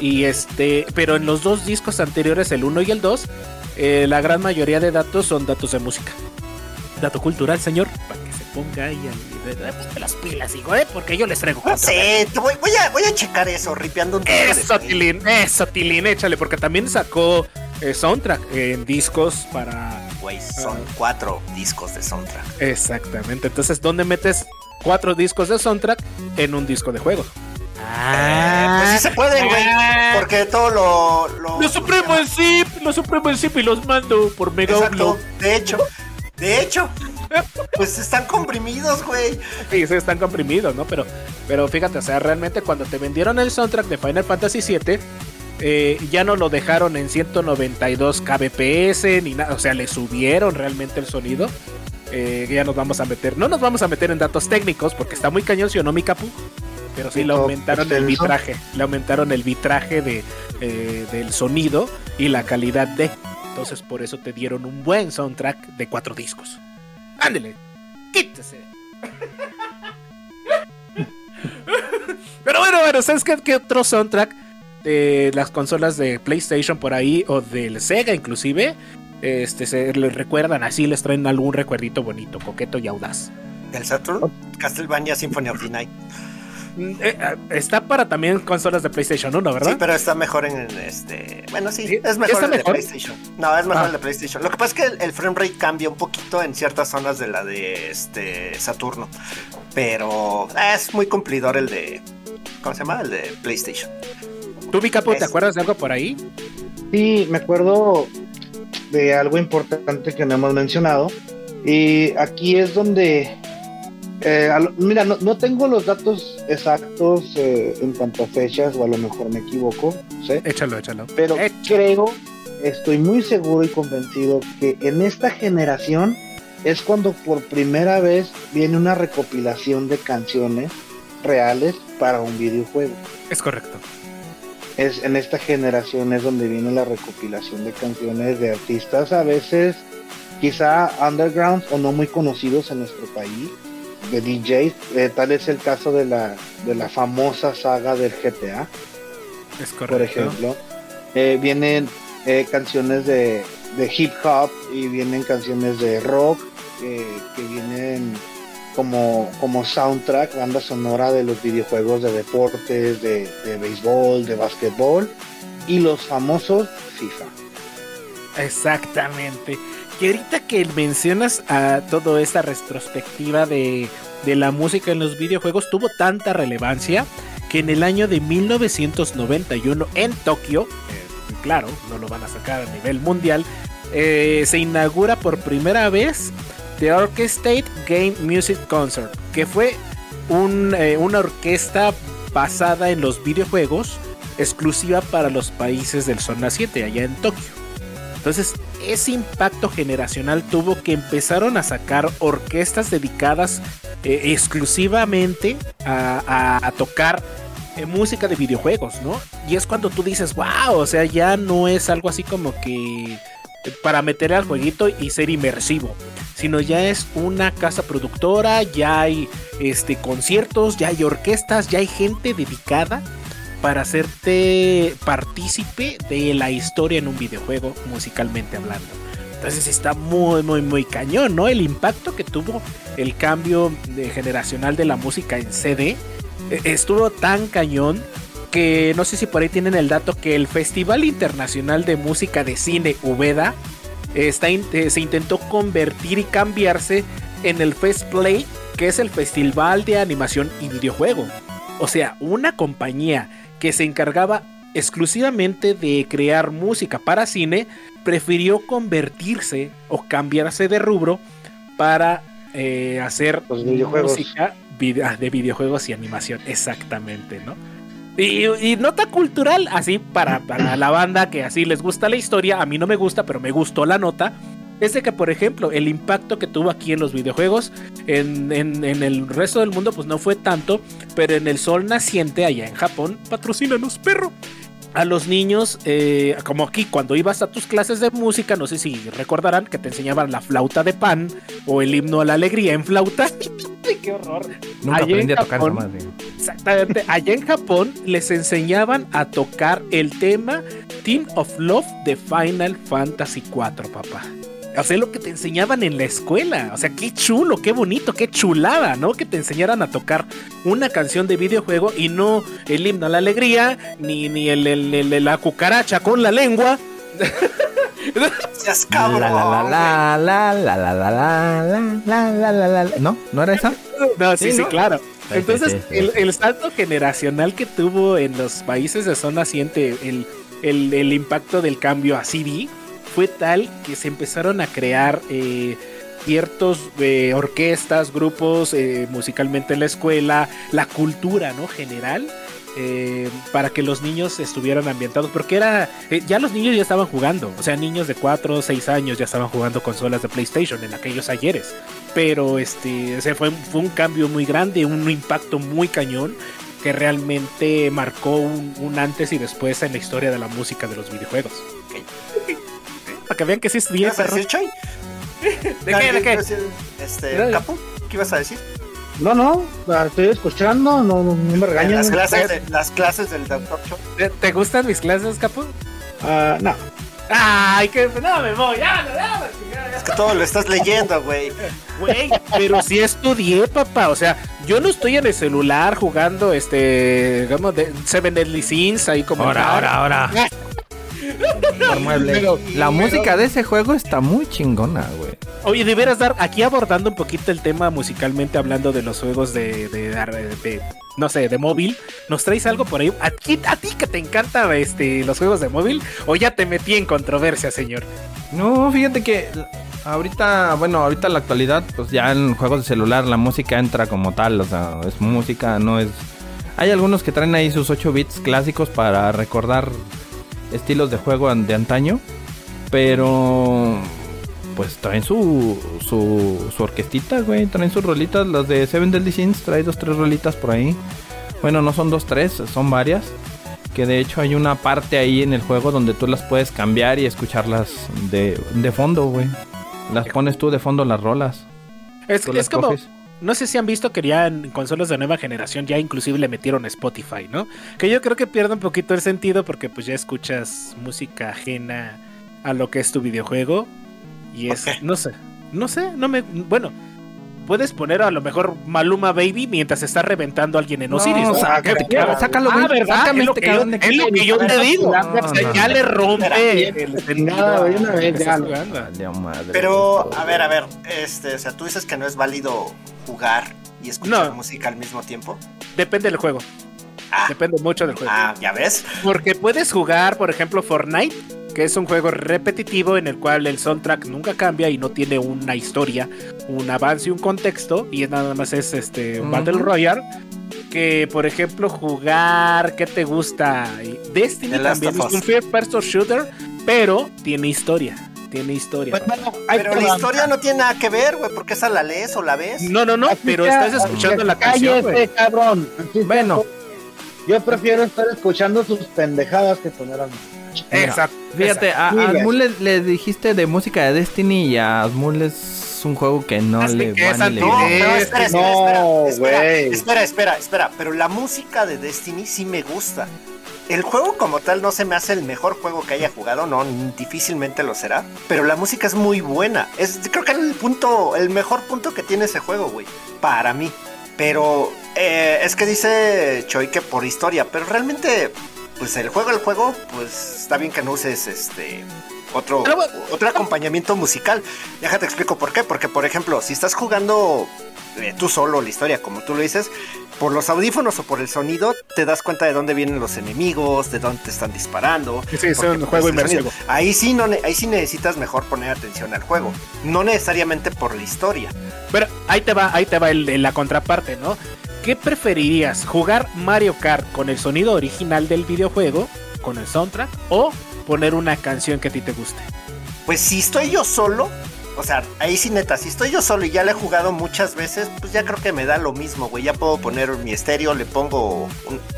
Y este, pero en los dos discos anteriores, el 1 y el 2, eh, la gran mayoría de datos son datos de música. Dato cultural, señor, para que se ponga ahí al- eh, pues, las pilas, digo, ¿eh? Porque yo les traigo No sé, te voy, voy a, voy a checar eso, ripeando un Eso. Tilín, eso, Tilín, échale, porque también sacó eh, soundtrack en discos para. Güey, son cuatro discos de soundtrack. Exactamente. Entonces, ¿dónde metes cuatro discos de soundtrack en un disco de juego? Eh, pues sí se pueden, güey. Porque todo lo. Lo, Lo supremo en zip, lo supremo en zip y los mando por Mega Exacto. De hecho, de hecho, pues están comprimidos, güey. Sí, sí, están comprimidos, ¿no? Pero, pero fíjate, o sea, realmente cuando te vendieron el soundtrack de Final Fantasy VII, eh, ya no lo dejaron en 192 kbps ni nada, o sea, le subieron realmente el sonido. Eh, ya nos vamos a meter, no nos vamos a meter en datos técnicos porque está muy cañón, si o no, mi capu. Pero sí le aumentaron el vitraje, le aumentaron el vitraje de, eh, del sonido y la calidad de. Entonces por eso te dieron un buen soundtrack de cuatro discos. Ándele, quítese. Pero bueno, bueno, ¿sabes qué, qué otro soundtrack de las consolas de PlayStation por ahí o del Sega inclusive? Este, se les recuerdan así, les traen algún recuerdito bonito, coqueto y audaz. ¿El Saturn? Castlevania Symphony of the Night. Eh, eh, está para también consolas de PlayStation 1, ¿verdad? Sí, pero está mejor en este. Bueno, sí, es mejor el de PlayStation. No, es mejor Ah. el de PlayStation. Lo que pasa es que el, el frame rate cambia un poquito en ciertas zonas de la de este Saturno. Pero eh, es muy cumplidor el de. ¿Cómo se llama? El de PlayStation. ¿Tú, mi capo, te acuerdas de algo por ahí? Sí, me acuerdo de algo importante que no hemos mencionado. Y aquí es donde. Eh, lo- mira, no, no tengo los datos exactos eh, en cuanto a fechas, o a lo mejor me equivoco, sé. Échalo, échalo. Pero creo, estoy muy seguro y convencido que en esta generación es cuando por primera vez viene una recopilación de canciones reales para un videojuego. es correcto. Es, en esta generación es donde viene la recopilación de canciones de artistas a veces quizá underground o no muy conocidos en nuestro país de DJs Eh, tal es el caso de la de la famosa saga del GTA Es por correcto. ejemplo Eh, vienen eh, canciones de, de hip hop y vienen canciones de rock eh, que vienen como, como soundtrack, banda sonora de los videojuegos de deportes, de, de béisbol, de básquetbol y los famosos FIFA. Exactamente. Y ahorita que mencionas a toda esta retrospectiva de, la música en los videojuegos, tuvo tanta relevancia que en el año de 1991 en Tokio, eh, claro, no lo van a sacar a nivel mundial, eh, se inaugura por primera vez The Orchesтрate Game Music Concert, que fue eh, una orquesta basada en los videojuegos, exclusiva para los países del Zona 7, allá en Tokio. Entonces, ese impacto generacional tuvo que empezaron a sacar orquestas dedicadas eh, exclusivamente a, tocar eh, música de videojuegos, ¿no? Y es cuando tú dices, wow, o sea, ya no es algo así como que para meter al jueguito y ser inmersivo, sino ya es una casa productora, ya hay este, conciertos, ya hay orquestas, ya hay gente dedicada para hacerte partícipe de la historia en un videojuego musicalmente hablando. Entonces está muy, muy, muy cañón, ¿no? El impacto que tuvo el cambio generacional de la música en CD eh, estuvo tan cañón que no sé si por ahí tienen el dato que el Festival Internacional de Música de Cine Ubeda está in- eh, se intentó convertir y cambiarse en el Fest Play, que es el festival de animación y videojuego. O sea, una compañía que se encargaba exclusivamente de crear música para cine, prefirió convertirse o cambiarse de rubro para eh, hacer Los videojuegos. música ah, de videojuegos y animación, exactamente, ¿no? Y, y nota cultural, así para, para la banda que así les gusta la historia, a mí no me gusta, pero me gustó la nota, es de que, por ejemplo, el impacto que tuvo aquí en los videojuegos, en, en- en el resto del mundo, pues no fue tanto, pero en el sol naciente, allá en Japón, patrocínanos, perro. A los niños, eh, como aquí, cuando ibas a tus clases de música, no sé si recordarán que te enseñaban la flauta de pan o el himno a la alegría en flauta. ¡Ay, ¡Qué horror! Nunca Allá aprendí en a tocar. Exactamente. Allá en Japón les enseñaban a tocar el tema Team of Love de Final Fantasy IV, papá. O sea, lo que te enseñaban en la escuela. O sea, qué chulo, qué bonito, qué chulada, ¿no? Que te enseñaran a tocar una canción de videojuego y no el himno a la alegría, ni, ni el, el- el- la cucaracha con la lengua. Seas La cabrón. la la la la la la la la la la la la la. ¿No? ¿No era esa? No, sí, Sí, claro. Entonces, el, salto generacional que tuvo en los países de zona siente el, el- el impacto del cambio a CD fue tal que se empezaron a crear eh, ciertos eh, orquestas, grupos eh, musicalmente en la escuela, la cultura, ¿no? General. eh, para que los niños estuvieran ambientados, porque era, ya los niños ya estaban jugando, o sea, niños de 4 o 6 años ya estaban jugando consolas de PlayStation en aquellos ayeres, pero este, fue, fue un cambio muy grande, un impacto muy cañón que realmente marcó un, antes y después en la historia de la música de los videojuegos. Para que vean que sí estudié, perro. ¿De qué? ¿De qué? Este, Capo, ¿qué ibas a decir? No, no, estoy escuchando, no, no, me regañan. Las clases, las clases del Doctor Show. ¿Te, gustan mis clases, Capo? Ah, no. Ay, que no me voy, ya, ya, Es que todo lo estás leyendo, güey. Güey, pero sí estudié, papá. O sea, yo no estoy en el celular jugando este, digamos, de Seven Deadly Sins ahí como. Ahora, ahora, ahora. la música de ese juego está muy chingona, güey. Oye, deberas dar aquí abordando un poquito el tema musicalmente hablando de los juegos de, de, no sé, de móvil. ¿Nos traes algo por ahí? ¿A ti, a ti que te encanta este, los juegos de móvil? ¿O ya te metí en controversia, señor? No, fíjate que ahorita, bueno, ahorita en la actualidad, pues ya en juegos de celular la música entra como tal, o sea, es música, no es... Hay algunos que traen ahí sus 8 bits clásicos para recordar estilos de juego de antaño, pero pues traen su, su, su orquestita, güey, traen sus rolitas, las de Seven Deadly Sins, trae dos, tres rolitas por ahí. Bueno, no son dos, tres, son varias. Que de hecho hay una parte ahí en el juego donde tú las puedes cambiar y escucharlas de, de fondo, güey. Las pones tú de fondo las rolas. Es, es como, no sé si han visto que ya en consolas de nueva generación ya inclusive le metieron Spotify, ¿no? Que yo creo que pierde un poquito el sentido porque pues ya escuchas música ajena a lo que es tu videojuego y es, no sé, no sé, no me, bueno, puedes poner a lo mejor Maluma Baby mientras está reventando a alguien en Osiris. No, sácalo, ah, ¿verdad? Es lo, que yo, es lo que yo te digo. ya le rompe Pero, a ver, a ver, este, o sea, tú dices que no es válido jugar y escuchar música al mismo tiempo. Depende del juego. Ah. Depende mucho del juego. Ah, ya ves. Porque puedes jugar, por ejemplo, Fortnite que es un juego repetitivo en el cual el soundtrack nunca cambia y no tiene una historia, un avance y un contexto, y nada más es este Battle Royale. Que por ejemplo, jugar, ¿qué te gusta? Destiny también es un first person shooter, pero tiene historia tiene historia. Pues, pero la historia no tiene nada que ver, güey, porque esa la lees o la ves. No, no, no, pero estás escuchando la canción, güey. cabrón. Bueno, yo prefiero estar escuchando sus pendejadas que poner a Exacto. Fíjate, a, Asmul le, dijiste de música de Destiny y a Asmul es un juego que no le va ni le No, espera, espera, espera, espera, espera, espera, pero la música de Destiny sí me gusta. El juego como tal no se me hace el mejor juego que haya jugado, no, difícilmente lo será, pero la música es muy buena. Es creo que es el punto, el mejor punto que tiene ese juego, güey, para mí. Pero eh, es que dice Choi que por historia, pero realmente pues el juego, el juego, pues está bien que no uses este otro, otro acompañamiento musical. Ya te explico por qué. Porque, por ejemplo, si estás jugando eh, tú solo la historia, como tú lo dices, por los audífonos o por el sonido, te das cuenta de dónde vienen los enemigos, de dónde te están disparando. Sí, es un juego inmersivo. Ahí sí, no, ahí sí necesitas mejor poner atención al juego. No necesariamente por la historia. Pero ahí te va, ahí te va el, la contraparte, ¿no? ¿Qué preferirías? ¿Jugar Mario Kart con el sonido original del videojuego, con el soundtrack, o poner una canción que a ti te guste? Pues si estoy yo solo, o sea, ahí sí neta, si estoy yo solo y ya le he jugado muchas veces, pues ya creo que me da lo mismo, güey. Ya puedo poner mi estéreo, le pongo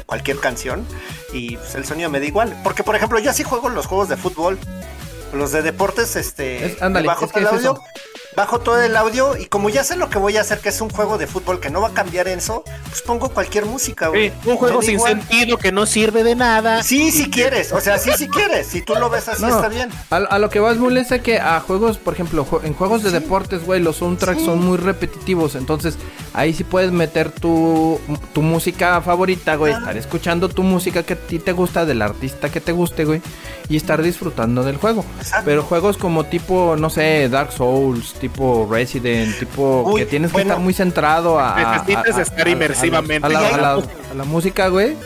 cualquier canción y pues, el sonido me da igual. Porque, por ejemplo, yo así juego los juegos de fútbol, los de deportes, este, bajo es el audio bajo todo el audio y como ya sé lo que voy a hacer, que es un juego de fútbol que no va a cambiar eso, pues pongo cualquier música, güey. un juego sin sentido que no sirve de nada. Sí, si quieres, o sea, sí, si quieres. Si tú lo ves así, está bien. A, lo que vas, Mul, es que a juegos, por ejemplo, en juegos de deportes, güey, los soundtracks son muy repetitivos. Entonces, ahí sí puedes meter tu, tu música favorita, güey. Estar escuchando tu música que a ti te gusta, del artista que te guste, güey. Y estar disfrutando del juego. Pero juegos como tipo, no sé, Dark Souls, tipo Resident, tipo que tienes que estar muy centrado a. Necesitas estar inmersivamente. A la, música, güey.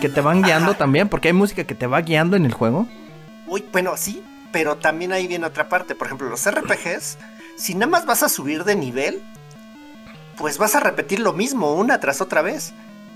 Que te van guiando también, porque hay música que te va guiando en el juego. Uy, bueno, sí, pero también ahí viene otra parte. Por ejemplo, los RPGs, si nada más vas a subir de nivel, pues vas a repetir lo mismo una tras otra vez.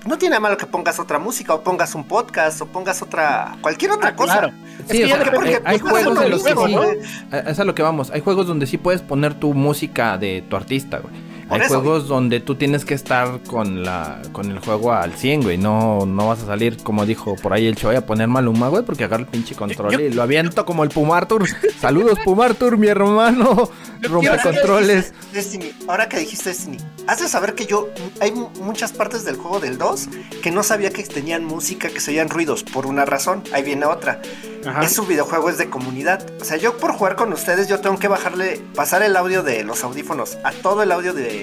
No tiene malo que pongas otra música o pongas un podcast o pongas otra cualquier otra Ah, cosa. claro. Sí, que o sea, porque, hay- pues, no es juegos en los que sí. Es a lo que vamos. Hay juegos donde sí puedes poner tu música de tu artista, güey. Por Hay eso, juegos donde tú tienes que estar con la con el juego al 100, güey. No, no vas a salir, como dijo por ahí el Choy, a poner Maluma, güey, porque agarra el pinche control Yo- y lo aviento como el Pumartur. Saludos, Pumartur, mi hermano. Rompe que controles. Destiny, ahora que dijiste Destiny, has de saber que yo hay mu- muchas partes del juego del 2 que no sabía que tenían música, que se oían ruidos, por una razón. Ahí viene otra. Ajá. Es un videojuego, es de comunidad. O sea, yo por jugar con ustedes, yo tengo que bajarle, pasar el audio de los audífonos a todo el audio de,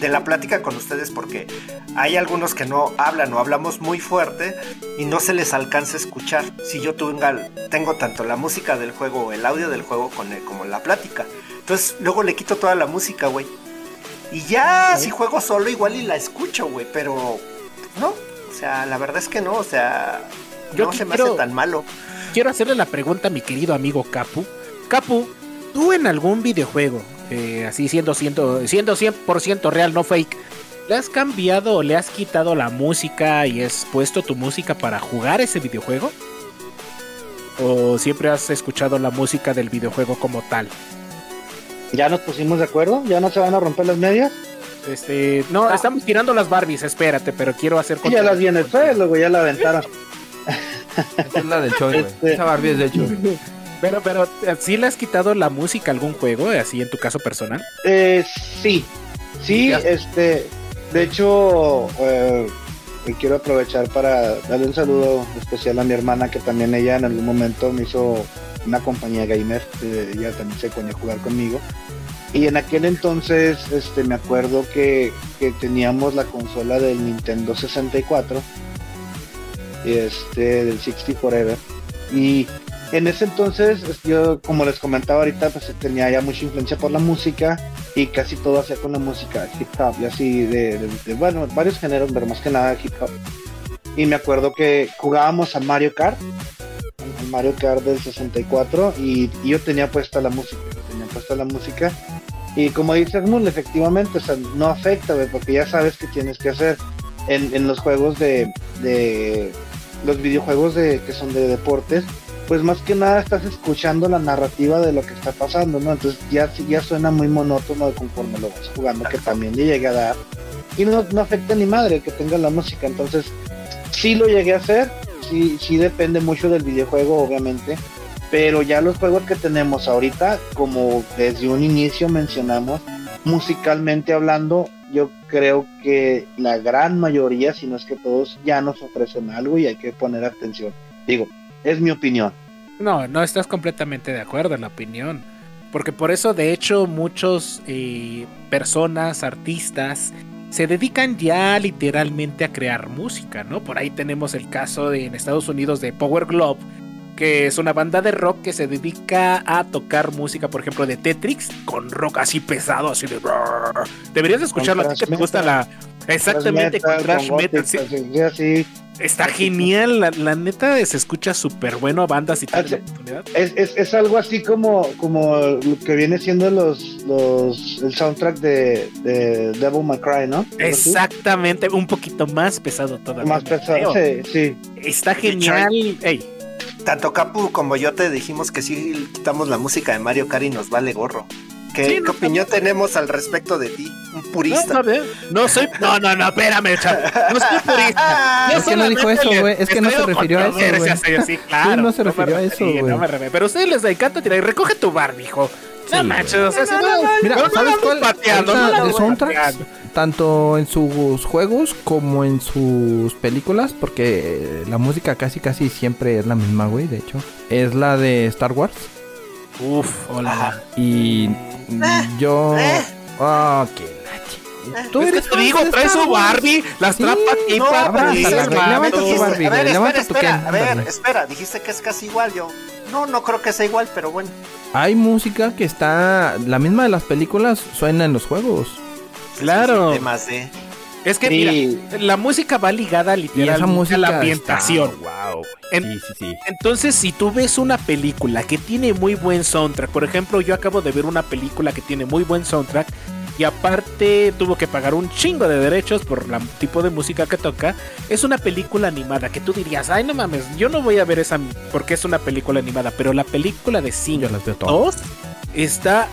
de la plática con ustedes porque hay algunos que no hablan o hablamos muy fuerte y no se les alcanza a escuchar. Si yo tenga, tengo tanto la música del juego o el audio del juego con el- como la plática. Entonces luego le quito toda la música, güey. Y ya si juego solo igual y la escucho, güey, pero no. O sea, la verdad es que no, o sea, Yo no se me quiero- hace tan malo. Quiero hacerle la pregunta a mi querido amigo Capu. Capu, tú en algún videojuego, eh, así siendo, siendo, siendo 100% real, no fake, ¿le has cambiado o le has quitado la música y has puesto tu música para jugar ese videojuego? ¿O siempre has escuchado la música del videojuego como tal? ¿Ya nos pusimos de acuerdo? ¿Ya no se van a romper las medias? Este, no, estamos tirando las Barbies, espérate, pero quiero hacer Sí, ya las vi en el suelo, güey, ya la aventaron. Esta es la del Choy, güey. Este- Esa Barbie es de Choy. Pero, pero, ¿sí le has quitado la música a algún juego, así en tu caso personal? Eh, sí, sí, este, de hecho, eh, quiero aprovechar para darle un saludo especial a mi hermana, que también ella en algún momento me hizo una compañía gamer, eh, ella también se ponía a jugar conmigo. Y en aquel entonces, este, me acuerdo que, que teníamos la consola del Nintendo 64, este, del 60 Forever, y en ese entonces, es- yo, como les comentaba ahorita, pues tenía ya mucha influencia por la música y casi todo hacía con la música hip hop y así de, bueno, varios géneros, pero más que nada hip hop. Y me acuerdo que jugábamos a Mario Kart, al Mario Kart del 64 y, y yo tenía puesta la música, tenía puesta la música y como dices Mul, efectivamente, o sea, no afecta, porque ya sabes qué tienes que hacer en, en los juegos de, de los videojuegos de que son de deportes pues más que nada estás escuchando la narrativa de lo que está pasando, ¿no? Entonces ya, ya suena muy monótono conforme lo vas jugando, que también le llegué a dar. Y no, no afecta ni madre que tenga la música, entonces sí lo llegué a hacer, sí, sí depende mucho del videojuego, obviamente, pero ya los juegos que tenemos ahorita, como desde un inicio mencionamos, musicalmente hablando, yo creo que la gran mayoría, si no es que todos, ya nos ofrecen algo y hay que poner atención. Digo, es mi opinión. No, no estás completamente de acuerdo en la opinión. Porque por eso, de hecho, muchos eh, personas, artistas, se dedican ya literalmente a crear música, ¿no? Por ahí tenemos el caso de, en Estados Unidos de Power Glove, que es una banda de rock que se dedica a tocar música, por ejemplo, de Tetrix, con rock así pesado, así de... Deberías de escucharlo, a ti que te gusta la... Exactamente, con thrash con metal. gótica, sí. sí, así. Está genial, la, la neta se escucha súper bueno a bandas y tal. Es, es, es algo así como, como lo que viene siendo los, los el soundtrack de, de Devil May Cry, ¿no? Exactamente, un poquito más pesado todavía. Más pesado, sí, sí. Está genial. Ey, Tanto Capu como yo te dijimos que sí quitamos la música de Mario Kart y nos vale gorro. ¿Qué, Sí, qué no, opinión tenemos al respecto de ti? Un no, purista. no, ve, no soy. No, no, no, espérame, chavo. No soy purista. Es que no dijo eso, güey, es que no se refirió a eso, güey. Sí, claro. Sí, no se refirió a eso, güey. no me. Pero a ustedes les encanta tirar. y Recoge tu Barbie, hijo. No Sí, manches, o sea, si no, Mira, no, no ¿sabes cuál? pateando, no de soundtracks, tanto en sus juegos como en sus películas, porque la música casi casi siempre es la misma, güey, de hecho. Es la de Star Wars. Uf, hola. Y yo... eh. Ah, qué la chi- Tú Es que eres te digo, trae su. Barbie, las Sí, trapa aquí no, levanta tu Barbie, a ver, levanta espera, tu espera, Ken, a ver, espera, dijiste que es casi igual yo. No, no creo que sea igual, pero bueno. Hay música que está... La misma de las películas suena en los juegos. Claro. Temas de... Es que, Sí. mira, la música va ligada literalmente a la ambientación. Wow. En- Sí, sí, sí. Entonces, si tú ves una película que tiene muy buen soundtrack, por ejemplo, yo acabo de ver una película que tiene muy buen soundtrack, y aparte tuvo que pagar un chingo de derechos por el tipo de música que toca. Es una película animada que tú dirías, ay no mames, yo no voy a ver esa porque es una película animada, pero la película de Sing 2 está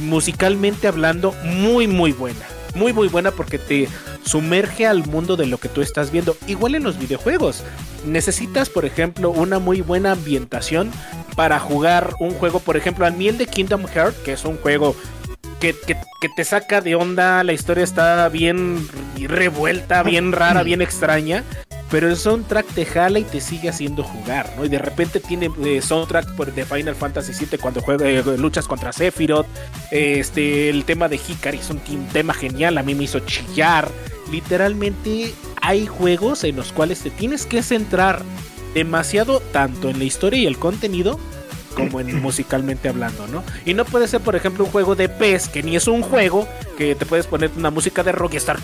musicalmente hablando muy muy buena. Muy muy buena porque te sumerge al mundo de lo que tú estás viendo. Igual en los videojuegos. Necesitas, por ejemplo, una muy buena ambientación para jugar un juego, por ejemplo, al miel de Kingdom Hearts, que es un juego que, te saca de onda, la historia está bien revuelta, bien rara, bien extraña. Pero el soundtrack te jala y te sigue haciendo jugar, ¿no? Y de repente tiene eh, soundtrack de Final Fantasy VII cuando juega, eh, luchas contra Sephiroth. este, el tema de Hikari es un tema genial, a mí me hizo chillar. Literalmente hay juegos en los cuales te tienes que centrar demasiado tanto en la historia y el contenido como en musicalmente hablando, ¿no? Y no puede ser, por ejemplo, un juego de PES que ni es un juego que te puedes poner una música de rock y estar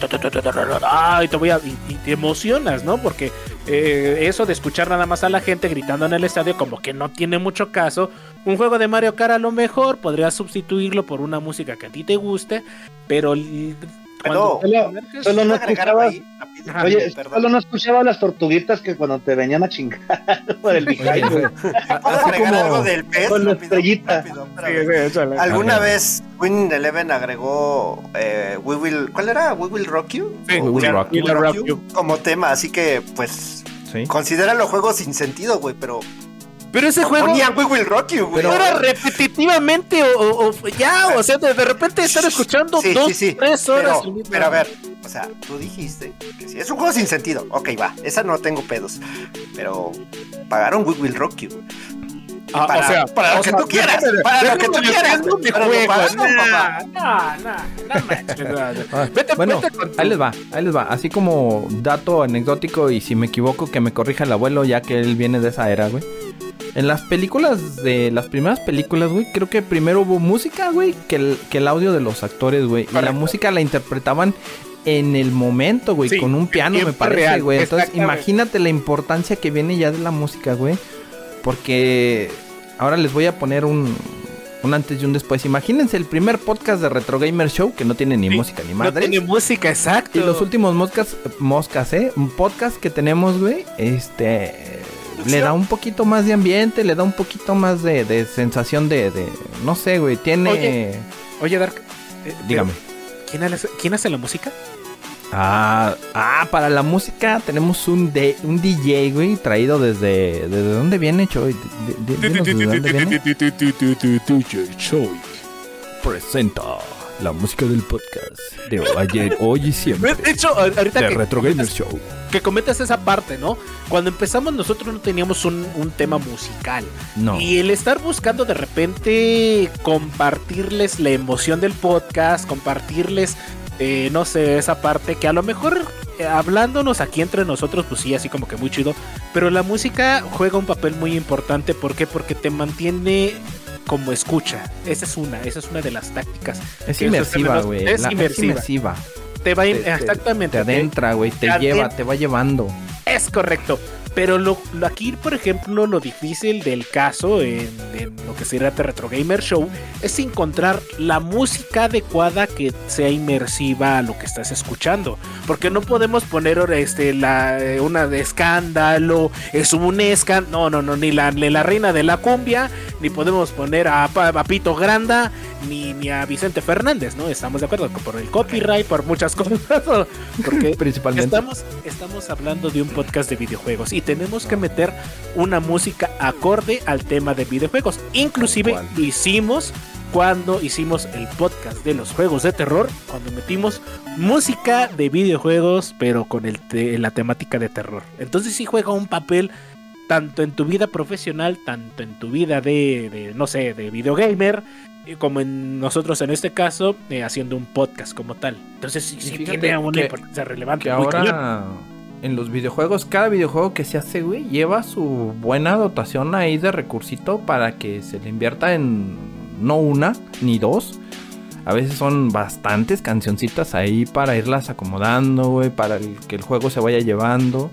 y te voy a y, te emocionas, ¿no? Porque eh, eso de escuchar nada más a la gente gritando en el estadio como que no tiene mucho caso. Un juego de Mario Kart a lo mejor podrías sustituirlo por una música que a ti te guste, pero pero solo, no escuchaba, oye, solo no escuchaba las tortuguitas que cuando te venían a chingar por el agregar algo del pez? Con la estrellita. ¿Alguna vez Win Eleven agregó eh, We Will, ¿cuál era? We Will Rock You? We Will Rock, you. Como tema, así que pues ¿Sí? considera los juegos sin sentido, güey, pero pero ese juego. Ponía We Will Rock You, güey. Pero era repetitivamente o, ya, o sea, de, repente estar escuchando dos, tres horas. Pero, a ver, o sea, tú dijiste que si es un juego sin sentido. Ok, va, esa no tengo pedos. Pero pagaron We Will Rock You. Ah, para, o sea, para lo que tú quieras, para lo que tú quieras. No me juego, no, Bueno, ahí les va, ahí les va. Así como dato anecdótico y si me equivoco que me corrija el abuelo ya que él viene de esa era, güey. En las películas de las primeras películas, güey, creo que primero hubo música, güey, que el, que el audio de los actores, güey. Y la música la interpretaban en el momento, güey, con un piano, me parece, güey. Entonces, imagínate la importancia que viene ya de la música, güey. Porque ahora les voy a poner un, un antes y un después. Imagínense el primer podcast de Retro Gamer Show que no tiene ni música ni madre. No tiene música, exacto. Y los últimos moscas, moscas, ¿eh? Un podcast que tenemos, güey, este le da un poquito más de ambiente, le da un poquito más de, sensación de, No sé, güey, tiene. Oye, Dark. Eh, Dígame. ¿quién hace, ¿Quién hace la música? Ah, ah, para la música tenemos un, de, un DJ, güey, traído desde. ¿Desde dónde viene, Choy? Choy presenta la música del podcast de ayer, hoy y siempre. De hecho, ahorita de que, Retro Show. Que comentas esa parte, ¿no? Cuando empezamos nosotros no teníamos un, tema musical. No. Y el estar buscando de repente compartirles la emoción del podcast, compartirles, eh, no sé, esa parte que a lo mejor eh, hablándonos aquí entre nosotros, pues sí, así como que muy chido. Pero la música juega un papel muy importante. ¿Por qué? Porque te mantiene como escucha. Esa es una, esa es una de las tácticas. Es inmersiva, güey. Es, inmersiva. Te va exactamente. Te, adentra, güey. Te, lleva, te va llevando. Es correcto. Pero lo, aquí, por ejemplo, lo difícil del caso en, lo que sería The Retro Gamer Show es encontrar la música adecuada que sea inmersiva a lo que estás escuchando. Porque no podemos poner este, la, una de escándalo, es un escándalo, no, no, no, ni la, la reina de la cumbia, ni podemos poner a, Papito Granda, ni, ni a Vicente Fernández, ¿no? Estamos de acuerdo por el copyright, por muchas cosas. Porque Principalmente. Estamos, estamos hablando de un podcast de videojuegos tenemos que meter una música acorde al tema de videojuegos. Inclusive lo hicimos cuando hicimos el podcast de los juegos de terror, cuando metimos música de videojuegos, pero con el la temática de terror. Entonces sí juega un papel tanto en tu vida profesional, tanto en tu vida de, no sé, de videogamer, como en nosotros en este caso, eh, haciendo un podcast como tal. Entonces sí, tiene una importancia relevante. ahora en los videojuegos, cada videojuego que se hace, güey, lleva su buena dotación ahí de recursito para que se le invierta en no una ni dos. A veces son bastantes cancioncitas ahí para irlas acomodando, güey, para que el juego se vaya llevando.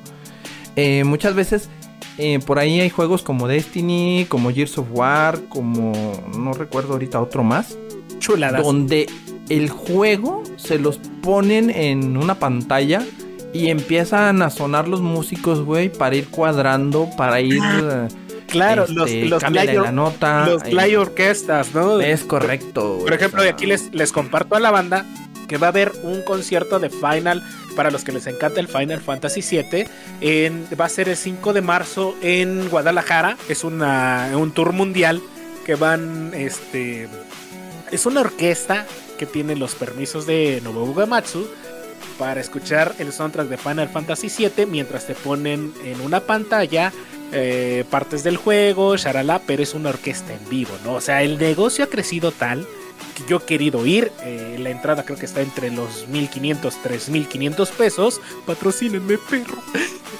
Eh, muchas veces eh, por ahí hay juegos como Destiny, como Gears of War, como no recuerdo ahorita otro más. Chuladas. Donde el juego se los ponen en una pantalla y empiezan a sonar los músicos, güey, para ir cuadrando, para ir... Ah, claro, este, los, los cámbiale play, la nota. los eh, play orquestas, ¿no? Es correcto. Por ejemplo, de aquí les, les comparto a la banda que va a haber un concierto de Final, para los que les encanta el Final Fantasy VII, en, va a ser el 5 de marzo en Guadalajara, es una, un tour mundial que van, este, es una orquesta que tiene los permisos de Nobuo Uematsu para escuchar el soundtrack de Final Fantasy VII mientras te ponen en una pantalla eh, partes del juego, sharala, pero es una orquesta en vivo, ¿no? O sea, el negocio ha crecido tal que yo he querido ir. eh, la entrada creo que está entre los 1500, 3500 pesos. Patrocínenme, perro.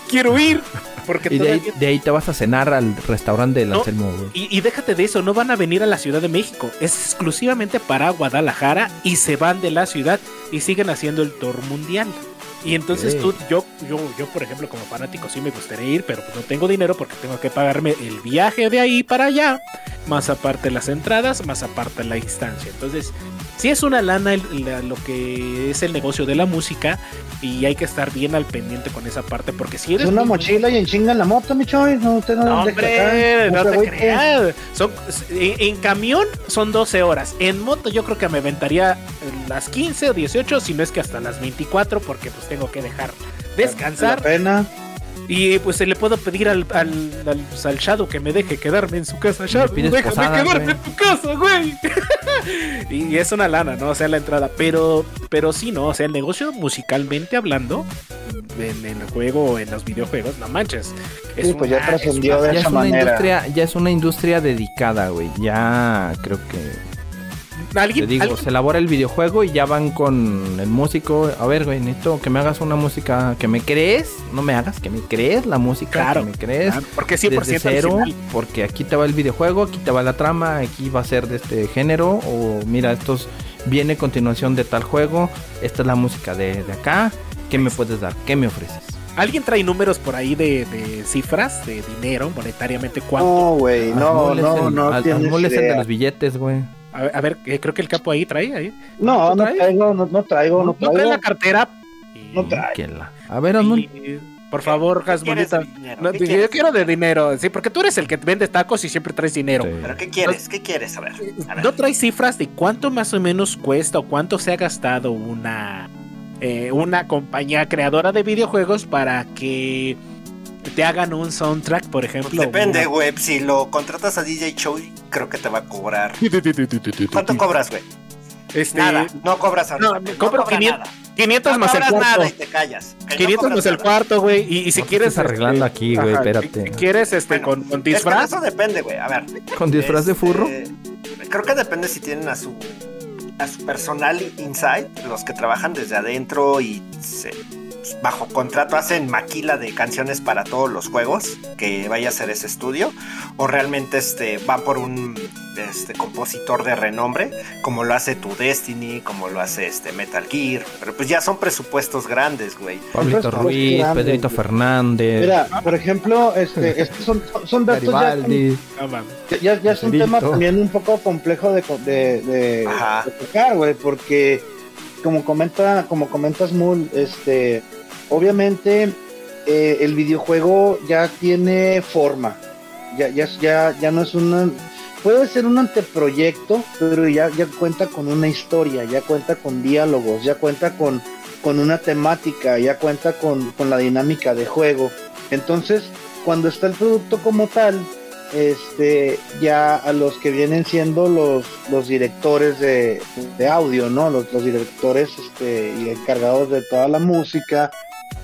Quiero ir. Porque Y de ahí, todavía- de ahí te vas a cenar al restaurante del No. Anselmo, y, y déjate de eso, no van a venir a la Ciudad de México. Es exclusivamente para Guadalajara y se van de la ciudad y siguen haciendo el tour mundial. Y entonces tú, yo, yo, yo, por ejemplo, como fanático, sí me gustaría ir, pero no tengo dinero porque tengo que pagarme el viaje de ahí para allá, más aparte las entradas, más aparte la instancia. Entonces, sí es una lana el- la- lo que es el negocio de la música y hay que estar bien al pendiente con esa parte porque si Es eres una muy- mochila y en chinga en la moto, mi choy. No, usted no, no, hombre, no te creas. Son, en, en camión son 12 horas. En moto yo creo que me aventaría las 15 o 18, si no es que hasta las 24, porque pues tengo que dejar La descansar. pena. Y pues se le puedo pedir al, al, al, al Shadow que me deje quedarme en su casa. Shadow, pides déjame posada, quedarme güey. en tu casa, güey. y es una lana, ¿no? O sea, la entrada. Pero, pero sí, ¿no? O sea, el negocio musicalmente hablando, en, el juego o en los videojuegos, no manches. Sí, pues ya trascendió de Ya esa es una manera. industria, ya es una industria dedicada, güey. Ya creo que te ¿Alguien, digo, alguien- se elabora el videojuego y ya van con el músico. A ver, güey, necesito que me hagas una música que me crees. No me hagas, que me crees la música, Claro, que me crees. Claro, porque 100% desde cero, original. porque aquí te va el videojuego, aquí te va la trama, aquí va a ser de este género, o mira, estos viene a continuación de tal juego, esta es la música de, de acá, ¿qué me puedes dar? ¿Qué me ofreces? ¿Alguien trae números por ahí de, de cifras, de dinero, monetariamente? ¿Cuánto? No, güey, no, no, el- no Al- tienes de los billetes, güey. A, ver- a ver, eh, creo que el capo ahí trae. Ahí. No, no traigo, no, no traigo, no No trae la cartera. No trae. A ver, y- por favor, ¿Qué quieres Hasmulita. de dinero? No, ¿Qué yo quieres? quiero de dinero, sí, porque tú eres el que vende tacos y siempre traes dinero. Sí. ¿Pero qué quieres? ¿Qué quieres? A ver. A ver. ¿No traes cifras de cuánto más o menos cuesta o cuánto se ha gastado una, eh, una compañía creadora de videojuegos para que te hagan un soundtrack, por ejemplo? Pues depende, una- güey. Si lo contratas a DJ Choi, creo que te va a cobrar. ¿Cuánto cobras, güey? Este, Nada, no cobras No, ahorita. cobro cobra 500, nada. 500 No más el cobras cuarto. nada y te callas. Que no 500 cobras más el cuarto, güey. Y, y si No te quieres. estás arreglando aquí, güey, espérate. Si quieres, este, Bueno, con, con Es que disfraz. eso depende, güey. A ver. ¿Con disfraz de este, furro? Creo que depende si tienen a su a su personal inside, los que trabajan desde adentro y se- bajo contrato hacen maquila de canciones para todos los juegos que vaya a hacer ese estudio o realmente este van por un este compositor de renombre como lo hace tu Destiny como lo hace este Metal Gear pero pues ya son presupuestos grandes güey Pablito Ruiz, grandes, Pedrito. Fernández, Mira, por ejemplo, este, estos son, son, datos ya, Garibaldi. Ya, ya es un tema también un poco complejo de, de, de- Ajá. de tocar, güey, porque como comenta, como comentas Mul, este, obviamente eh, el videojuego ya tiene forma, ya, ya, ya, ya no es una, puede ser un anteproyecto, pero ya, ya cuenta con una historia, ya cuenta con diálogos, ya cuenta con, con una temática, ya cuenta con, con la dinámica de juego. Entonces, cuando está el producto como tal, este ya a los que vienen siendo los, los directores de, de audio, ¿no? Los, los directores este, y encargados de toda la música,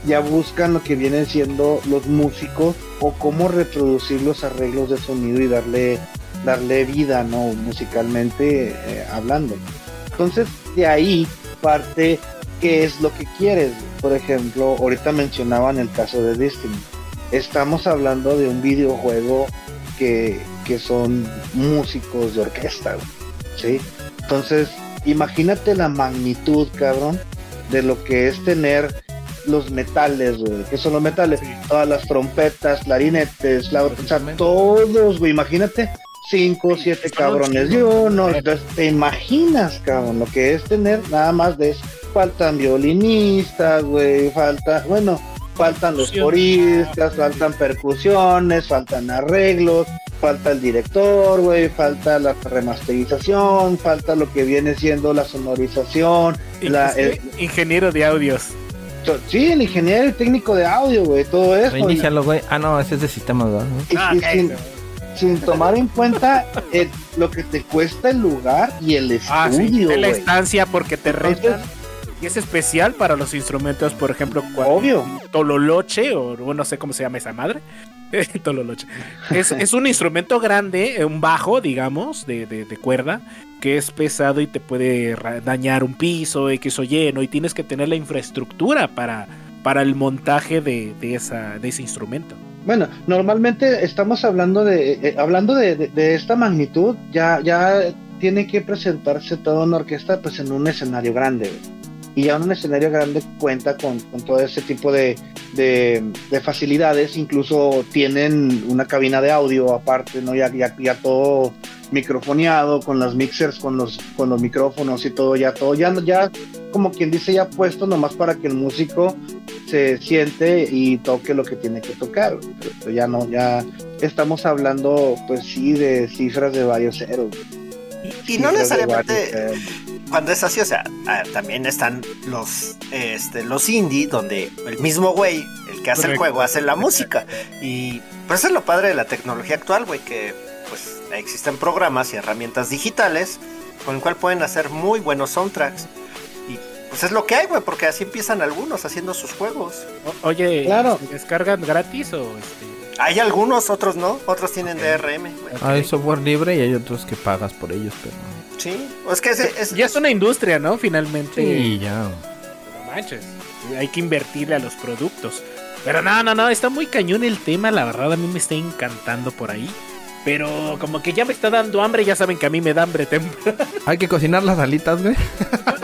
ya buscan lo que vienen siendo los músicos o cómo reproducir los arreglos de sonido y darle, darle vida, ¿no? Musicalmente eh, hablando. Entonces, de ahí parte qué es lo que quieres. Por ejemplo, ahorita mencionaban el caso de Destiny. Estamos hablando de un videojuego que, que son músicos de orquesta, ¿sí? Entonces, imagínate la magnitud, cabrón, de lo que es tener los metales, güey. ¿Qué son los metales? Todas las trompetas, clarinetes, la, o sea, todos, güey. Imagínate cinco, siete cabrones de uno. Entonces, te imaginas, cabrón, lo que es tener nada más de eso. Faltan violinistas, güey, falta, bueno, faltan los coristas, faltan percusiones, faltan arreglos, falta el director, güey, falta la remasterización, falta lo que viene siendo la sonorización, la, el, ingeniero de audios. Sí, el ingeniero y técnico de audio, güey, todo eso. Reinícialo, güey. Ah, no, ese es de sistemas, Ah, y ok. sin, sin tomar en cuenta lo que te cuesta el lugar y el Ah, sí, estudio, la estancia porque te retan. Y es especial para los instrumentos, por ejemplo, cuando Obvio. Tololoche, o bueno, no sé cómo se llama esa madre. Tololoche. Es, es un instrumento grande, eh, un bajo, digamos, de, de- de cuerda, que es pesado y te puede dañar un piso, X o Y, ¿no? Y tienes que tener la infraestructura para, para el montaje de, de esa, de ese instrumento. Bueno, normalmente estamos hablando de, eh, hablando de, de- de esta magnitud, ya, ya tiene que presentarse toda una orquesta pues en un escenario grande. Y ya un escenario grande cuenta con, con todo ese tipo de, de- de facilidades, incluso tienen una cabina de audio aparte, ¿no? Ya, ya, ya todo microfoneado, con las mixers, con los, con los micrófonos y todo, ya todo, ya, ya como quien dice, ya puesto nomás para que el músico se siente y toque lo que tiene que tocar. Pero ya no, ya estamos hablando, pues sí, de cifras de varios ceros. Y, y no necesariamente. Cuando es así, o sea, ah, también están los, este, los indie, donde el mismo güey, el que hace el juego, hace la música. Y pues eso es lo padre de la tecnología actual, güey, que pues existen programas y herramientas digitales con el cual pueden hacer muy buenos soundtracks. Y pues es lo que hay, güey, porque así empiezan algunos haciendo sus juegos. O- oye, Claro. ¿se ¿descargan gratis o este? Hay algunos, otros no, otros tienen DRM, güey. Hay software libre y hay otros que pagas por ellos, pero. Sí, es que ese- es, Ya es una industria, ¿no? Finalmente. Sí, ya. No manches. Hay que invertirle a los productos. Pero no, no, no, está muy cañón el tema, la verdad a mí me está encantando por ahí. Pero como que ya me está dando hambre, ya saben que a mí me da hambre temprano. Hay que cocinar las alitas, güey.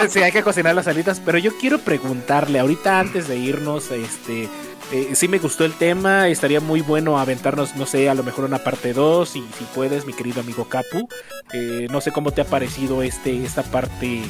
sí, hay que cocinar las alitas, pero yo quiero preguntarle ahorita antes de irnos, este, eh, sí me gustó el tema, estaría muy bueno aventarnos, no sé, a lo mejor una parte 2, y si puedes, mi querido amigo Capu, Eh, no sé cómo te ha parecido este, esta parte,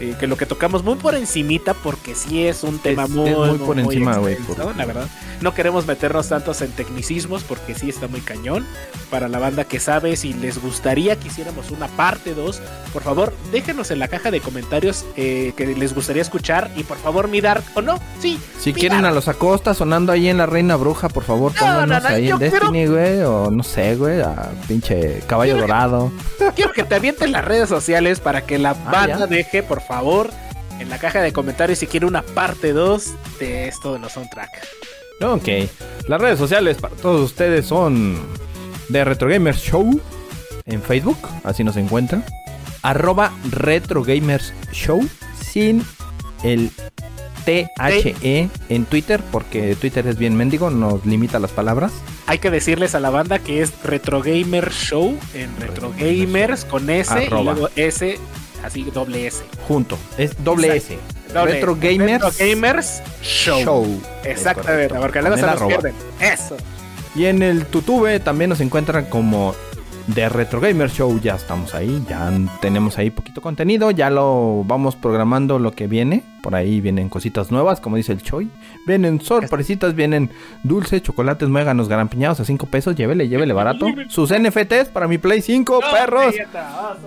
eh, que lo que tocamos muy por encimita, porque sí es un tema Es- muy, es muy por encima, güey, por- la verdad. No queremos meternos tantos en tecnicismos, porque sí está muy cañón. Para la banda que sabe, si les gustaría que hiciéramos una parte 2, por favor, déjenos en la caja de comentarios eh, que les gustaría escuchar. Y por favor, mi Dark, o no, sí. Si quieren a los Acosta sonando ahí en la Reina Bruja, por favor, No, pónganos no, no, ahí en Destiny, güey. O no sé, güey, a pinche caballo dorado. Quiero que te avienten las redes sociales para que la Ah, banda ya. deje, por favor, en la caja de comentarios si quiere una parte 2 de esto de los soundtrack. Ok. Las redes sociales para todos ustedes son de Retro Gamers Show en Facebook, así nos encuentran. Arroba Retro Gamers Show sin el THE en Twitter, porque Twitter es bien mendigo, nos limita las palabras. Hay que decirles a la banda que es Retro Gamer Show en Retro Gamers con S Arroba. y luego S, así doble S. Junto, es doble Exacto. S. Doble Retro. Gamers Retro Gamers Show. Show. Exactamente, porque luego se nos arroba. pierden. Eso. Y en el Tutube también nos encuentran como de Retro Gamer Show. Ya estamos ahí, ya tenemos ahí poquito contenido. Ya lo vamos programando lo que viene. Por ahí vienen cositas nuevas, como dice el Choi. Vienen sorpresitas, vienen dulces, chocolates, muéganos, garampiñados a 5 pesos. Llévele, llévele barato. Sus NFTs para mi Play 5, perros.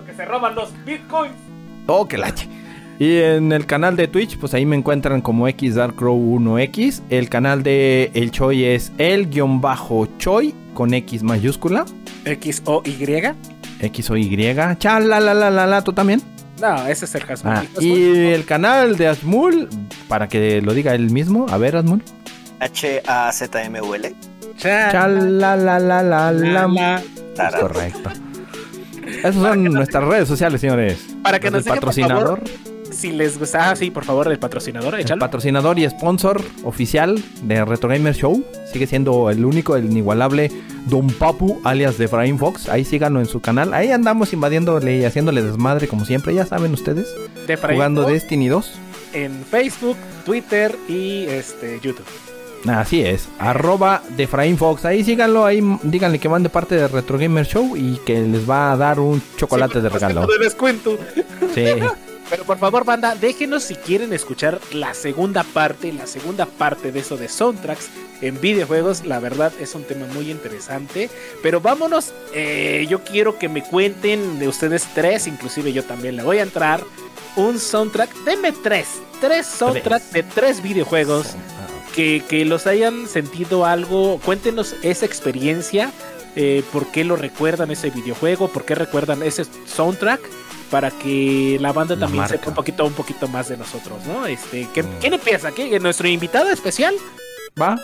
que se roban los bitcoins. Oh, que lache. Y en el canal de Twitch, pues ahí me encuentran como X Dark Crow 1X. El canal de El Choi es el guion bajo Choi con X mayúscula. X O Y. X o Y. Chala la la la la, tú también. No, ese es el Hasmul. Ah, y el canal de Asmul, para que lo diga él mismo. A ver, Asmul. H-A-Z-M-U-L. Chala la la la la. la. Tarán. Correcto. Esas son nuestras redes sociales, señores. Para que nos por patrocinador. Si les gusta, ah, sí, por favor, el patrocinador, El patrocinador y sponsor oficial de Retro Gamer Show. Sigue siendo el único, el inigualable Don Papu, alias de Efraín Fox. Ahí síganlo en su canal. Ahí andamos invadiéndole y haciéndole desmadre, como siempre. Ya saben ustedes. de Jugando Fox Destiny 2. en Facebook, Twitter y este YouTube. Así es, arroba de Fox. Ahí síganlo, ahí díganle que van de parte de Retro Gamer Show y que les va a dar un chocolate de regalo. De descuento. Sí. Pero por favor, banda, déjenos si quieren escuchar la segunda parte, la segunda parte de eso de soundtracks en videojuegos. La verdad es un tema muy interesante. Pero vámonos, eh, yo quiero que me cuenten de ustedes tres, inclusive yo también le voy a entrar, un soundtrack. Deme tres, tres soundtracks de tres videojuegos que, que los hayan sentido algo. Cuéntenos esa experiencia. eh, por qué lo recuerdan ese videojuego, por qué recuerdan ese soundtrack, para que la banda La también marca. sepa un poquito, un poquito más de nosotros, ¿no? Este, ¿qué- Mm. ¿quién empieza? ¿Quién? ¿Nuestro invitado especial? ¿Va?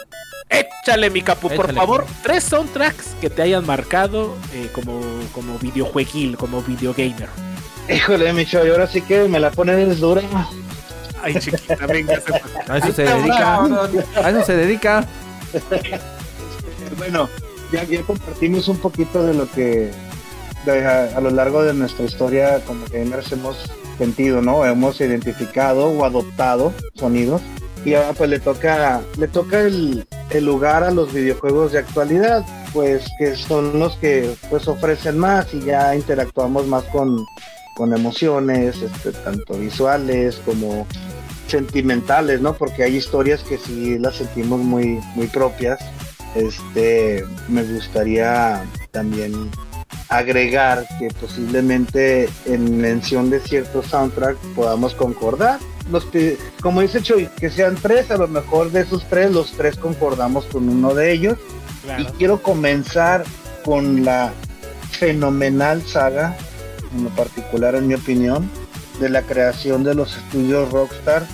Échale mi capu, por favor. Tres soundtracks que te hayan marcado eh, como, como videojueguil, como videogamer. Híjole, Micho, y ahora sí que me la pones dura. Ay, chiquita, venga. se- A eso se dedica. A eso se dedica. Bueno, ya, ya compartimos un poquito de lo que a, a lo largo de nuestra historia como gamers hemos sentido, ¿no? Hemos identificado o adoptado sonidos. Y ahora pues le toca, le toca el, el lugar a los videojuegos de actualidad, pues que son los que pues ofrecen más y ya interactuamos más con, con emociones, este, tanto visuales como sentimentales, ¿no? Porque hay historias que sí las sentimos muy, muy propias. Este, me gustaría también agregar que posiblemente en mención de ciertos soundtrack podamos concordar. Los como dice Chuy, que sean tres, a lo mejor de esos tres, los tres concordamos con uno de ellos. Y quiero comenzar con la fenomenal saga, en lo particular en mi opinión, de la creación de los estudios Rockstar,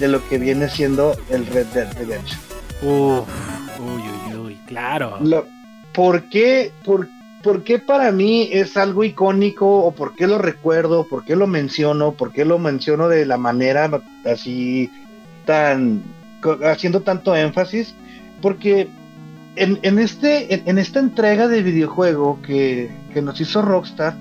de lo que viene siendo el Red Dead Redemption. Uf, uy, uy, uy, claro. Lo- ¿por, qué, por, por qué para mí es algo icónico o por qué lo recuerdo, por qué lo menciono, por qué lo menciono de la manera así tan haciendo tanto énfasis? Porque en, en este, en esta entrega de videojuego que, que nos hizo Rockstar,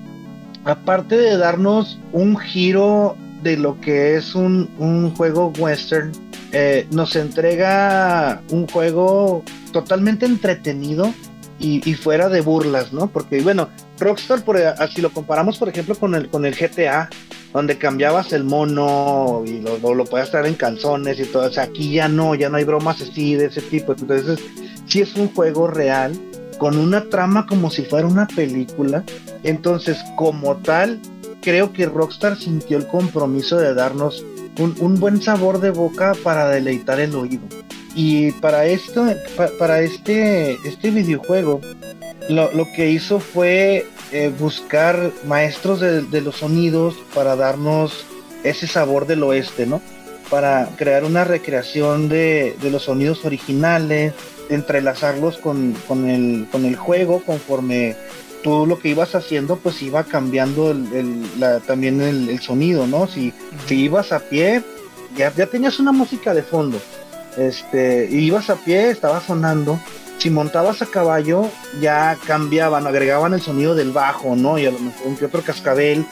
aparte de darnos un giro de lo que es un, un juego western, eh, nos entrega un juego totalmente entretenido y, fuera de burlas, ¿no? Porque, bueno, Rockstar, por, si lo comparamos, por ejemplo, con el, con el GTA, donde cambiabas el mono y lo, lo, lo podías traer en calzones y todo, o sea, aquí ya no, ya no hay bromas así de ese tipo. Entonces, sí es un juego real, con una trama como si fuera una película. Entonces, como tal, creo que Rockstar sintió el compromiso de darnos un, un buen sabor de boca para deleitar el oído. Y para esto, pa- para este, este videojuego, lo, lo que hizo fue eh, buscar maestros de, de los sonidos para darnos ese sabor del oeste, ¿no? Para crear una recreación de, de los sonidos originales, entrelazarlos con, con, el, con el juego conforme tú lo que ibas haciendo, pues iba cambiando el, el- la- también el, el sonido, ¿no? Si, si ibas a pie, ya, ya tenías una música de fondo. Este, ibas a pie, estaba sonando. Si montabas a caballo, ya cambiaban, agregaban el sonido del bajo, ¿no? Y a lo mejor un que otro cascabel.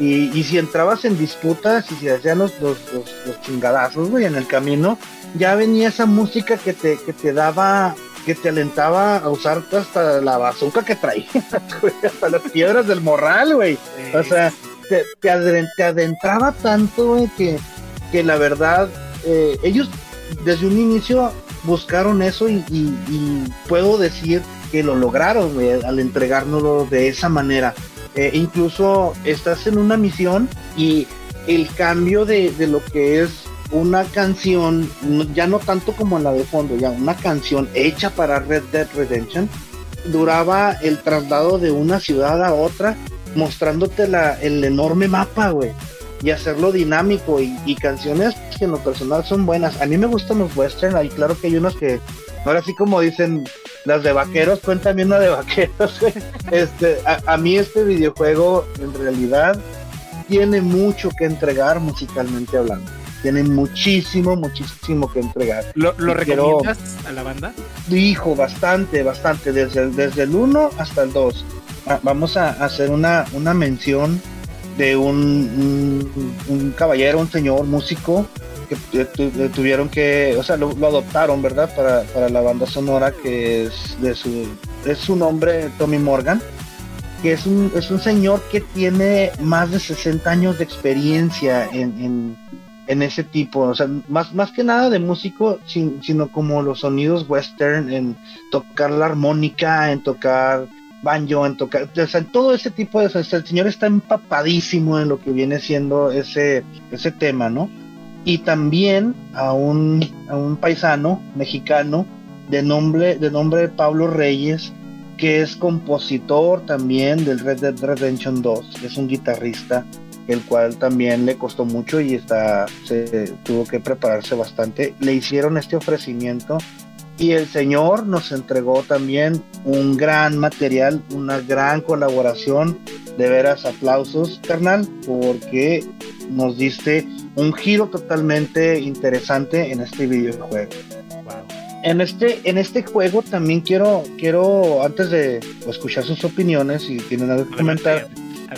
Y, y si entrabas en disputas y si hacían los, los, los, los chingadazos, güey, en el camino, ya venía esa música que te, que te daba, que te alentaba a usar hasta la bazooka que traías, güey, hasta las piedras del morral, güey. O sea, te, te adentraba tanto, güey, que, que la verdad, eh, ellos desde un inicio buscaron eso y, puedo decir que lo lograron, al entregárnoslo de esa manera. Eh, incluso estás en una misión y el cambio de, de lo que es una canción, ya no tanto como la de fondo, ya una canción hecha para Red Dead Redemption, duraba el traslado de una ciudad a otra, mostrándote la, el enorme mapa, güey, y hacerlo dinámico y, y canciones que en lo personal son buenas. A mí me gustan los western, ahí claro que hay unos que, ahora sí como dicen las de vaqueros, cuéntame una de vaqueros. Este, a, a mí este videojuego en realidad tiene mucho que entregar musicalmente hablando. Tiene muchísimo, muchísimo que entregar. ¿Lo, lo y quiero- recomiendas a la banda? Hijo, bastante, bastante, desde el, desde el 1 hasta el 2. Ah, Vamos a hacer una, una mención de un, un, caballero, un señor músico que tuvieron que, o sea, lo, adoptaron, ¿verdad? Para, para, la banda sonora que es de su, es su nombre, Tommy Morgan, que es un, es un señor que tiene más de 60 años de experiencia en, en, ese tipo, o sea, más, más que nada de músico, sino como los sonidos western, en tocar la armónica, en tocar banjo, en tocar, o sea, todo ese tipo de, el señor está empapadísimo en lo que viene siendo ese, ese tema, ¿no? Y también a un, a un paisano mexicano de nombre, de nombre Pablo Reyes, que es compositor también del Red Dead Redemption 2, es un guitarrista, el cual también le costó mucho y está, se tuvo que prepararse bastante. Le hicieron este ofrecimiento y el Señor nos entregó también un gran material, una gran colaboración. De veras, aplausos, carnal, porque nos diste un giro totalmente interesante en este videojuego. En este, en este juego también quiero, quiero, antes de escuchar sus opiniones, si tienen algo que comentar,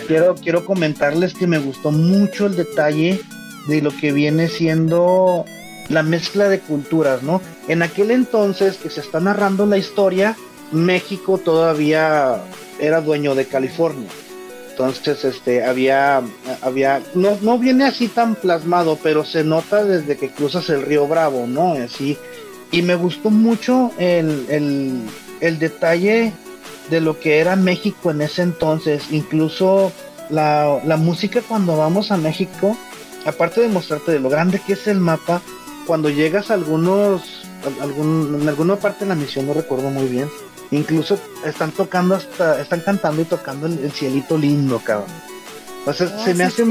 quiero, quiero comentarles que me gustó mucho el detalle de lo que viene siendo la mezcla de culturas, ¿no? En aquel entonces que se está narrando la historia, México todavía era dueño de California. Entonces, este, había, había, no, no viene así tan plasmado, pero se nota desde que cruzas el río Bravo, ¿no? Así, y me gustó mucho el, el, el detalle de lo que era México en ese entonces, incluso la, la música cuando vamos a México, aparte de mostrarte de lo grande que es el mapa, cuando llegas a algunos, algún, en alguna parte de la misión, no recuerdo muy bien, incluso están tocando hasta, están cantando y tocando el, cielito lindo, cabrón. O sea, ah, se me hace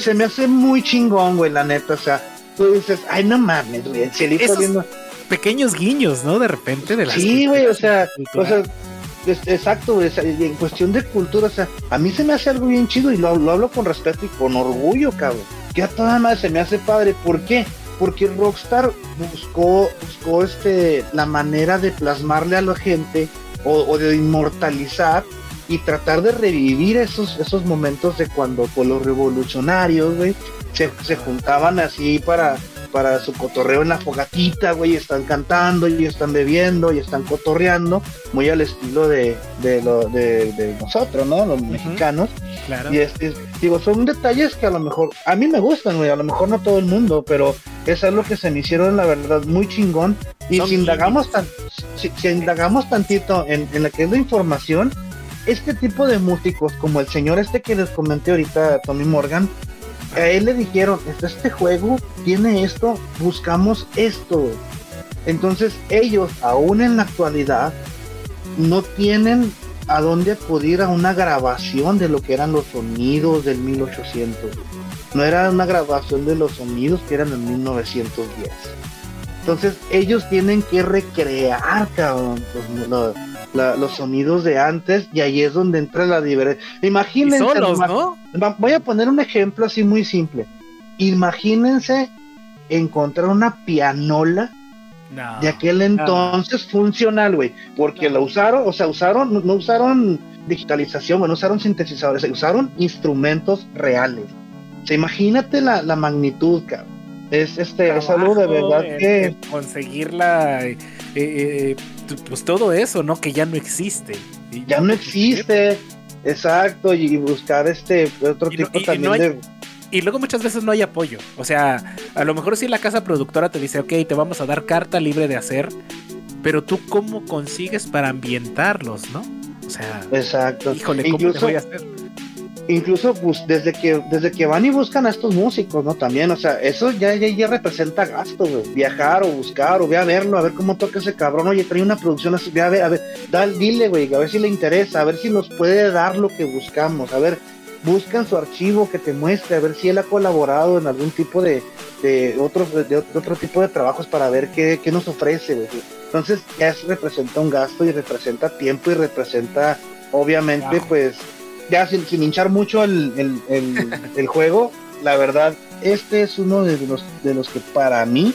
se me hace muy chingón, güey, la neta, o sea, tú dices, ay no mames, güey, el cielito lindo. Pequeños guiños, ¿no? De repente de la Sí, güey, o sea, o sea, exacto, güey, en cuestión de cultura, o sea, a mí se me hace algo bien chido y lo, lo hablo con respeto y con orgullo, cabrón. Que a toda madre se me hace padre, ¿por qué? Porque Rockstar buscó, buscó este, la manera de plasmarle a la gente o, de inmortalizar y tratar de revivir esos, esos momentos de cuando pues, los revolucionarios, se, se juntaban así para, para su cotorreo en la fogatita, güey, están cantando y están bebiendo y están cotorreando, muy al estilo de, de, lo, de, nosotros, ¿no? Los mexicanos. Claro. Y es, digo, son detalles que a lo mejor, a mí me gustan, güey, a lo mejor no todo el mundo, pero es algo que se me hicieron, la verdad, muy chingón. Y si indagamos, tan, si, indagamos tantito en, en la que es la información, este tipo de músicos, como el señor este que les comenté ahorita, Tommy Morgan, a él le dijeron, este juego tiene esto, buscamos esto. Entonces ellos, aún en la actualidad, no tienen a dónde acudir a una grabación de lo que eran los sonidos del 1800. No era una grabación de los sonidos que eran en 1910. Entonces ellos tienen que recrear, cabrón, los, los sonidos de antes y ahí es donde entra la diferencia. Imagínense, voy a poner un ejemplo así muy simple. Imagínense encontrar una pianola de aquel entonces funcional, güey, porque la usaron, o sea, usaron, no, usaron digitalización, no usaron sintetizadores, usaron instrumentos reales. O imagínate la, la magnitud, cabrón. Es este, es algo de verdad que conseguirla eh, eh, pues todo eso, ¿no? Que ya no existe. ya no existe, exacto, y buscar este otro tipo también de... Y luego muchas veces no hay apoyo. O sea, a lo mejor si la casa productora te dice, ok, te vamos a dar carta libre de hacer, pero tú cómo consigues para ambientarlos, ¿no? O sea, exacto. Híjole, ¿cómo te voy a hacer? Incluso pues, desde que desde que van y buscan a estos músicos, ¿no? También, o sea, eso ya, ya, representa gasto, Viajar o buscar o ve a verlo, a ver cómo toca ese cabrón. Oye, trae una producción así, ve a ver, a ver, dale, dile, güey, a ver si le interesa, a ver si nos puede dar lo que buscamos, a ver, buscan su archivo que te muestre, a ver si él ha colaborado en algún tipo de, de, otro, de, otro tipo de trabajos para ver qué, qué nos ofrece, güey. Entonces ya representa un gasto y representa tiempo y representa, obviamente, pues ya sin, hinchar mucho el, juego, la verdad, este es uno de los, de los que para mí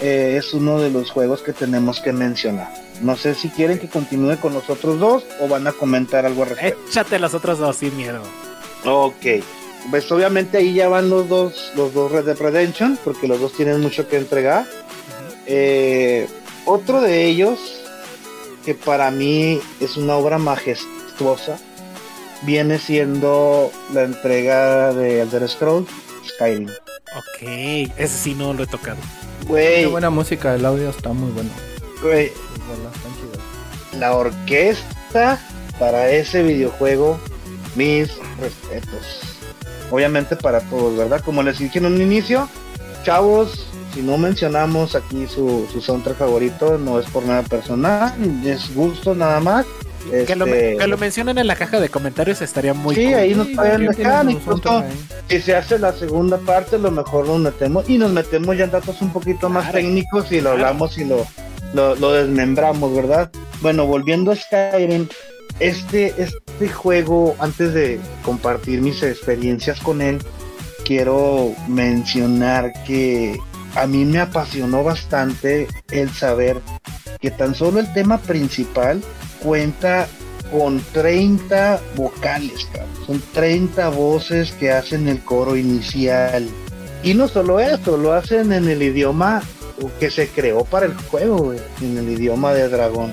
eh, es uno de los juegos que tenemos que mencionar. No sé si quieren que continúe con los otros dos o van a comentar algo al respecto. Échate los otros dos sin miedo. Ok. pues obviamente ahí ya van los dos, los dos Red Dead Redemption, porque los dos tienen mucho que entregar. Eh, otro de ellos, que para mí es una obra majestuosa, viene siendo la entrega de Elder Scrolls Skyrim. Ok, ese sí no lo he tocado. Güey, Qué buena música, el audio está muy bueno. güey, Las rolas están chidas. la orquesta para ese videojuego, mis respetos. Obviamente para todos, ¿verdad? Como les dije en un inicio, chavos, si no mencionamos aquí su, su soundtrack favorito, no es por nada personal, es gusto nada más. Que, lo, Este, que lo mencionen en la caja de comentarios estaría muy Sí, cool. ahí nos pueden dejar, incluso si se hace la segunda parte, a lo mejor nos metemos y nos metemos ya en datos un poquito más Claro. técnicos y lo Claro. hablamos y lo, lo, lo desmembramos, ¿verdad? Bueno, volviendo a Skyrim, este, este juego, antes de compartir mis experiencias con él, quiero mencionar que a mí me apasionó bastante el saber que tan solo el tema principal cuenta con 30 vocales, cabrón. Son 30 voces que hacen el coro inicial. Y no solo eso, lo hacen en el idioma que se creó para el juego, en el idioma de dragón.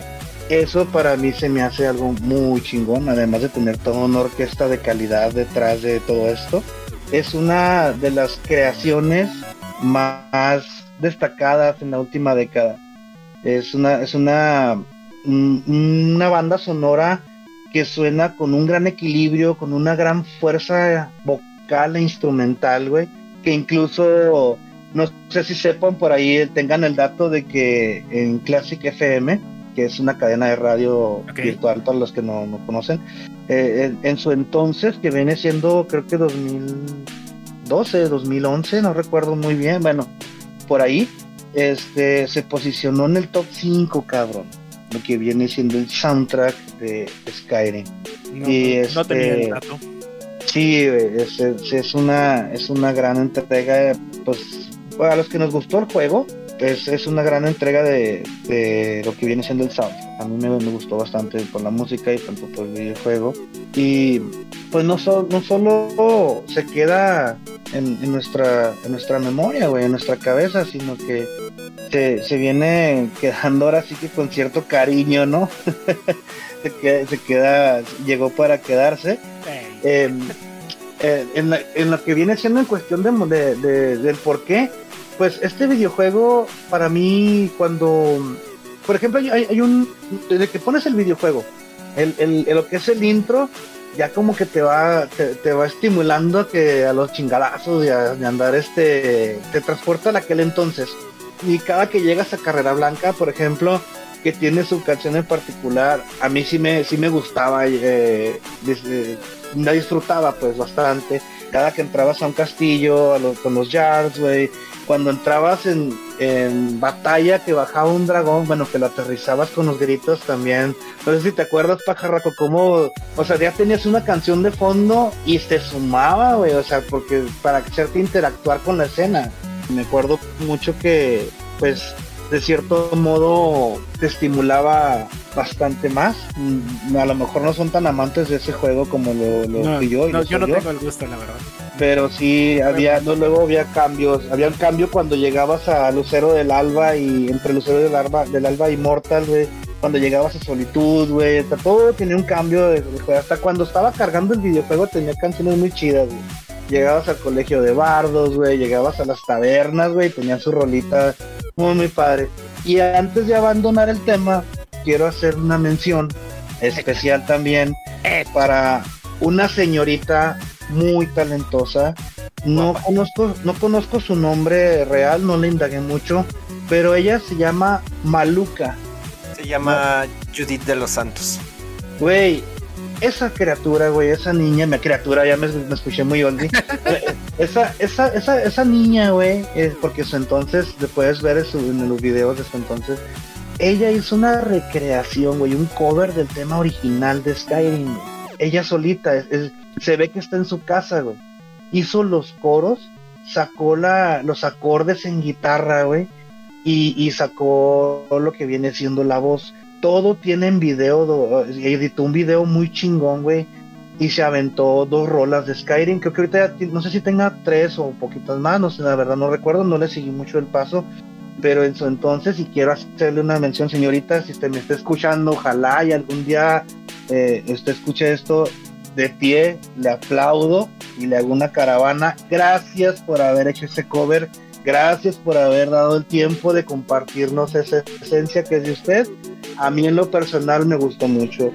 Eso para mí se me hace algo muy chingón, además de tener toda una orquesta de calidad detrás de todo esto. Es una de las creaciones más destacadas en la última década. Es una, es una, un- una banda sonora que suena con un gran equilibrio, con una gran fuerza vocal e instrumental, güey, que incluso, no sé si sepan por ahí, tengan el dato de que en Classic FM, que es una cadena de radio virtual para los que no, no conocen, eh, en, en su entonces, que viene siendo creo que 2012, 2011, no recuerdo muy bien, bueno, por ahí, este, se posicionó en el top 5, cabrón, lo que viene siendo el soundtrack de Skyrim. No, y no- no tenía el este- dato. Sí, es, es- es una, es una gran entrega, pues, para los que nos gustó el juego, es, es una gran entrega de, de lo que viene siendo el sound. A mí me, me gustó bastante por la música y tanto por el videojuego. Y pues no, so- no solo se queda en, en nuestra, en nuestra memoria, güey, en nuestra cabeza, sino que se, se viene quedando ahora sí que con cierto cariño, ¿no? se, queda, se queda, llegó para quedarse. Ey, Eh, eh, en, la- en lo que viene siendo en cuestión de, de- de- del por qué, pues este videojuego para mí cuando, por ejemplo, hay, hay un, desde que pones el videojuego, el, el- el- lo que es el intro, ya como que te va, te, te va estimulando a que a los chingadazos y a, de andar este, te transporta a aquel entonces. Y cada que llegas a Carrera Blanca, por ejemplo, que tiene su canción en particular, a mí sí me, sí me gustaba, eh, eh, la disfrutaba pues bastante. Cada que entrabas a un castillo, a los- con los yards, güey, cuando entrabas en, en batalla que bajaba un dragón, bueno, que lo aterrizabas con los gritos también. No sé si te acuerdas, pajarraco, cómo, o sea, ya tenías una canción de fondo y te sumaba, güey, o sea, porque para hacerte interactuar con la escena. Me acuerdo mucho que, pues, de cierto modo te estimulaba bastante más. Mm, A lo mejor no son tan amantes de ese juego como lo, lo no, fui yo. y no, yo no tengo el gusto, la verdad. pero sí había no, luego había cambios había un cambio cuando llegabas a Lucero del Alba y entre Lucero del Alba del Alba y Mortal güey cuando llegabas a Solitud güey todo tenía un cambio juego. hasta cuando estaba cargando el videojuego tenía canciones muy chidas güey llegabas al colegio de bardos güey llegabas a las tabernas güey tenían su rolita muy muy padre y antes de abandonar el tema quiero hacer una mención especial también para una señorita muy talentosa. No conozco, no conozco su nombre real, no le indagué mucho, pero ella se llama Maluca. Se llama Judith de los Santos. Güey, esa criatura, güey, esa niña, mi criatura, ya me, me escuché muy oldie. Esa, esa, esa, esa niña, güey, es porque su entonces, puedes ver en, su- en los videos de su entonces, ella hizo una recreación, güey, un cover del tema original de Skyrim. güey. Ella solita, es- es- se ve que está en su casa, güey. Hizo los coros, sacó la, los acordes en guitarra, güey, y, y sacó lo que viene siendo la voz todo tiene en video, editó un video muy chingón, güey, y se aventó dos rolas de Skyrim. Creo que ahorita no sé si tenga tres o poquitas más, no sé, la verdad no recuerdo, no le seguí mucho el paso. Pero en su entonces, y quiero hacerle una mención, señorita, si usted me está escuchando, ojalá y algún día eh, usted escuche esto de pie, le aplaudo y le hago una caravana. Gracias por haber hecho ese cover, gracias por haber dado el tiempo de compartirnos esa esencia que es de usted. A mí en lo personal me gustó mucho.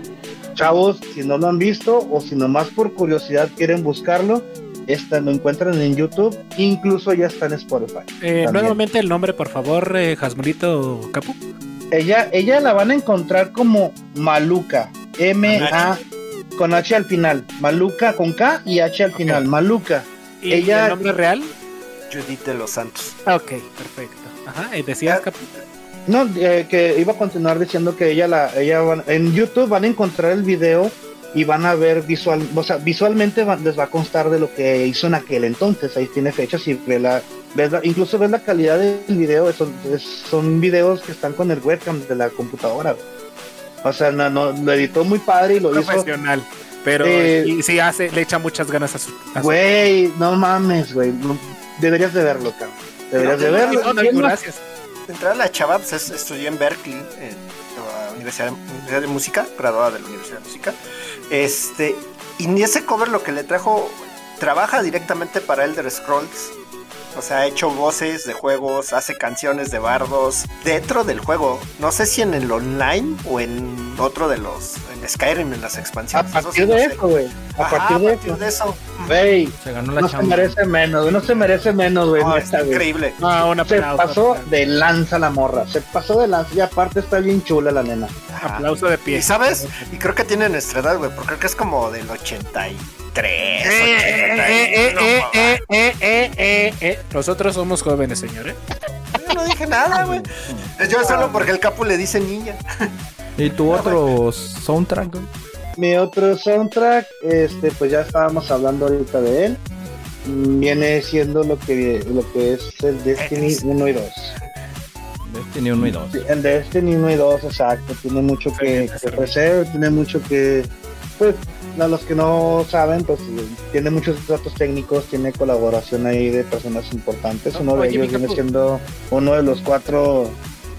Chavos, si no lo han visto o si nomás por curiosidad quieren buscarlo, esta lo encuentran en YouTube, incluso ya está en Spotify. Eh, nuevamente el nombre, por favor, eh, Jasmulito Capu. Ella, ella la van a encontrar como Maluca, M-A con H al final, Maluca con K y H al final, Maluca. ¿Y Ella- el nombre real? Judith de los Santos. Ah, Ok, perfecto. Ajá, y decías, Ah. No, eh, que iba a continuar diciendo que ella la, ella van- en YouTube van a encontrar el video y van a ver visual, o sea, visualmente va- les va a constar de lo que hizo en aquel entonces. Ahí tiene fechas y ve la, ves la- incluso ves la calidad del video. Son, es- son videos que están con el webcam de la computadora. O sea, no, no, lo editó muy padre y lo hizo. Profesional. Pero Eh, y sí hace, le echa muchas ganas a su. a su- Güey, no mames, güey. no- deberías de verlo, cabrón. Deberías No, de verlo. Gracias. De entrada, la chava pues, es- estudió en Berkeley, en la Universidad, Universidad de Música, graduada de la Universidad de Música. Este, y ni ese cover lo que le trajo, trabaja directamente para Elder Scrolls. O sea, ha hecho voces de juegos, hace canciones de bardos dentro del juego. No sé si en el online o en otro de los. En Skyrim, en las expansiones. A partir de eso, güey. A, partir de eso. Güey. Se ganó la no se merece menos, No se merece menos, güey. No, es increíble. No, una se pasó de lanza la morra. Se pasó de lanza. Y aparte está bien chula la nena. Aplauso de pie. Y sabes, y creo que tiene nuestra edad, güey. Porque creo que es como del 80 y 83. Nosotros somos jóvenes, señores. Yo no dije nada, ah, güey. Yo solo porque el capo le dice niña. ¿Y tu ah, otro soundtrack? Mi otro soundtrack, este, pues ya estábamos hablando ahorita de él. Mm, viene siendo lo que, lo que es el Destiny 1 y 2. Destiny 1 y 2. El Destiny 1 y 2, exacto. Tiene mucho que, que ofrecer, tiene mucho que pues a los que no saben, pues tiene muchos datos técnicos, tiene colaboración ahí de personas importantes. Uno de Oye, ellos viene capo. siendo uno de los cuatro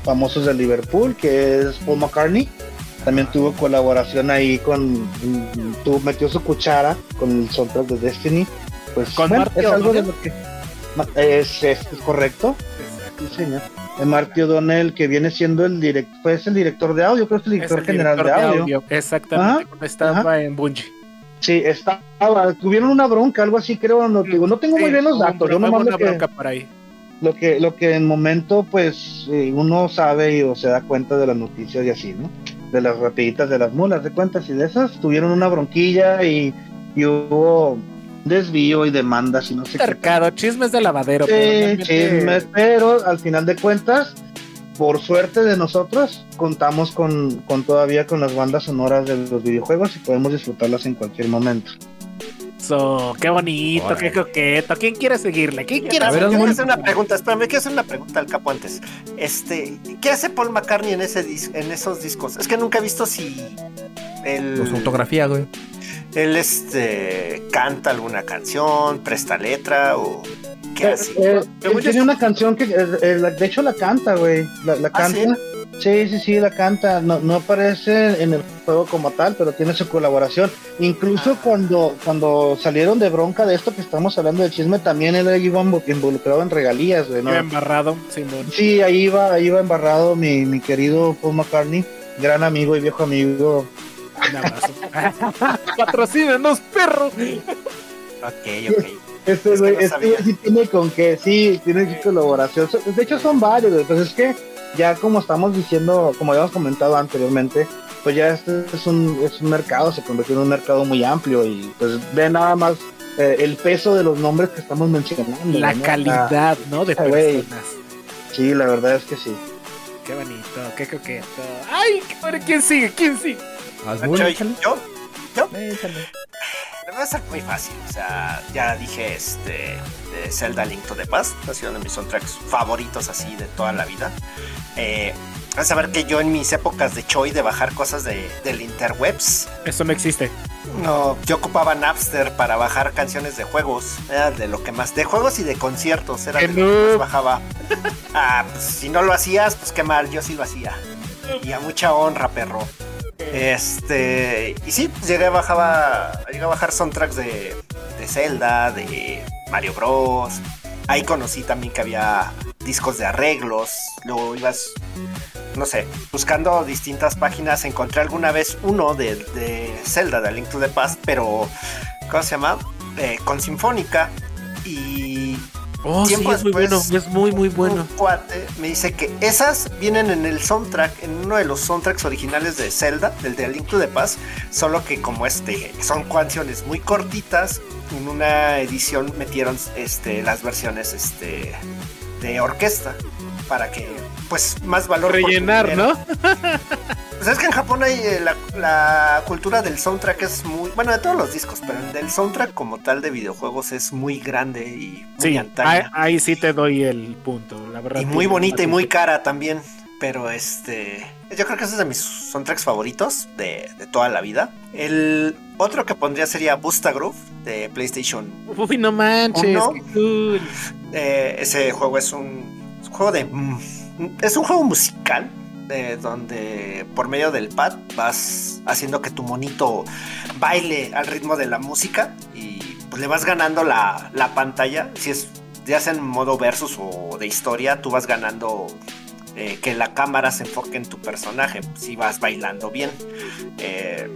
famosos de Liverpool, que es Paul McCartney. También tuvo colaboración ahí con, tuvo, metió su cuchara con el soundtrack de Destiny. Pues Con bueno, Marty es algo de lo que es, es- es correcto. Sí, señor. Marty O'Donnell, que viene siendo el director, pues el director de audio, creo que es el Es director el general director de audio. Exactamente. Ajá, estaba en Bungie. Sí, estaba, tuvieron una bronca, algo así, creo, no, digo, no tengo muy bien los datos, yo nomás lo que, bronca por ahí. lo que, lo que en momento, pues, eh, uno sabe y, o se da cuenta de las noticias y así, ¿no? De las rapiditas de las mulas, de cuentas y de esas, tuvieron una bronquilla y, y hubo desvío y demandas y no sé qué Cercado, chismes de lavadero. Sí, pero chismes, pero al final de cuentas, por suerte de nosotros, contamos con, con todavía con las bandas sonoras de los videojuegos y podemos disfrutarlas en cualquier momento. So, qué bonito, Órale. qué coqueto. ¿Quién quiere seguirle? ¿Quién quiere Quiero hacer una pregunta, espérame, quiero hacer una pregunta al capo antes. Este, ¿qué hace Paul McCartney en ese en esos discos? Es que nunca he visto si él, Pues fotografía, güey. Él este canta alguna canción, presta letra o qué Eh, hace. eh, él tiene una canción que, eh, eh, la- de hecho la canta, güey, la, la ¿Ah, canta. sí? Sí, sí, sí, la canta. No, no aparece en el juego como tal, pero tiene su colaboración. Incluso Ah. cuando, cuando salieron de bronca de esto que estamos hablando de chisme, también él iba invo- involucrado en regalías, güey. ¿no? Iba embarrado, Simón. Sí, ahí iba, ahí iba embarrado mi, mi querido Paul McCartney, gran amigo y viejo amigo. Un abrazo. Patrocínenos, perro. Ok, ok. Este Es que güey, no este güey sí tiene con que, sí, tiene su colaboración. De hecho son varios, güey, pues es que ya como estamos diciendo, como habíamos comentado anteriormente, pues ya este es un, es un mercado, se convirtió en un mercado muy amplio y pues ve nada más eh, el peso de los nombres que estamos mencionando. La ¿no? calidad, ¿no? De güey. personas. Ah, sí, la verdad es que sí. Qué bonito, qué coqueto. Ay. ¿quién sigue? ¿Quién sigue? Azul, Yo, échale. yo, Échale. Me va a ser muy fácil, o sea, ya dije este de Zelda Link to the Past, ha sido uno de mis soundtracks favoritos así de toda la vida. Eh, Vas a ver que yo en mis épocas de Choi de bajar cosas de, del interwebs, Eso no existe. no, yo ocupaba Napster para bajar canciones de juegos. Era de lo que más. De juegos y de conciertos. Era ¡Qué de lo que más bajaba. Ah, pues si no lo hacías, pues qué mal, yo sí lo hacía. Y a mucha honra, perro. Este. Y sí, pues llegué a bajaba. Llegué a bajar soundtracks de, de Zelda, de Mario Bros. Ahí conocí también que había discos de arreglos. Luego ibas no sé, buscando distintas páginas, encontré alguna vez uno de, de Zelda, de A Link to the Past, pero, ¿cómo se llama? Eh, con Sinfónica. Y Oh, sí, es muy bueno. Es muy, muy bueno. un cuate me dice que esas vienen en el soundtrack, en uno de los soundtracks originales de Zelda, del de Link to the Past, solo que como este, son canciones muy cortitas, en una edición metieron este, las versiones este, de orquesta para que pues más valor Rellenar. ¿no? Pues es que en Japón hay eh, la, la cultura del soundtrack es muy, bueno, de todos los discos, pero el del soundtrack como tal de videojuegos es muy grande y muy Sí, ahí, sí te doy el punto, la verdad. y muy bonita y muy cara también, pero este, yo creo que ese es de mis soundtracks favoritos de, de toda la vida. El otro que pondría sería Busta Groove de PlayStation. Uy, no manches, qué cool. Eh, ese juego es un, es un juego de, mm, es un juego musical de donde por medio del pad vas haciendo que tu monito baile al ritmo de la música y pues le vas ganando la, la pantalla. Si es ya sea en modo versus o de historia, tú vas ganando eh, que la cámara se enfoque en tu personaje, si vas bailando bien. Eh,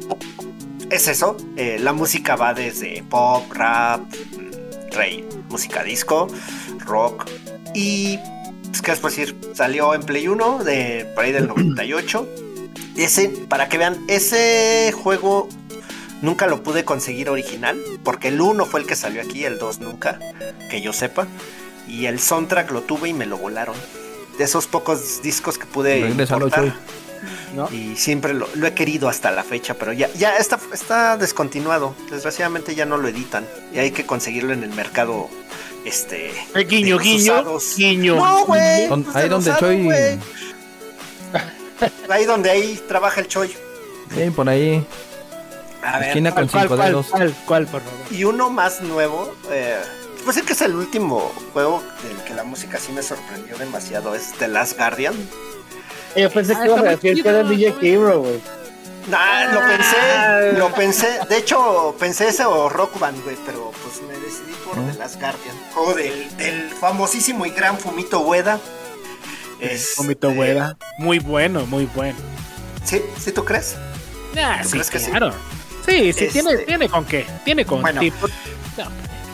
es eso, eh, la música va desde pop, rap, mm, rey, música disco, rock y ¿qué les puedo decir? Salió en Play 1 de por ahí del 98. Ese, para que vean, ese juego nunca lo pude conseguir original, porque el 1 fue el que salió aquí, el 2 nunca, que yo sepa. Y el soundtrack lo tuve y me lo volaron. De esos pocos discos que pude importar. ¿no? Y siempre lo, lo he querido hasta la fecha, pero ya, ya está, está descontinuado. Desgraciadamente ya no lo editan. Y hay que conseguirlo en el mercado. Este. Eh, guiño, guiño, guiño. No, güey. Don- pues ahí donde güey. Ahí donde ahí trabaja el Choi. Sí, por ahí. A ver. Esquina con ¿Cuál, cinco cuál, dedos. cuál, cuál, por favor? Y uno más nuevo. Eh, pues el que es el último juego del que la música sí me sorprendió demasiado. Es The Last Guardian. Yo pensé Ah, que ibas a decir que era chido. DJ Hero, güey. Nah, lo Ah. pensé, lo pensé. De hecho, pensé ese o Rock Band, güey, pero pues me por. The Last Guardian. Juego del, del famosísimo y gran Fumito Ueda. Este, Vómito hueva. Muy bueno, muy bueno. ¿Sí? ¿Sí tú crees? Ah, ¿Tú sí, crees que sí? claro. Sí, sí, Este- tiene, tiene con qué. Tiene con Bueno. tipo. No,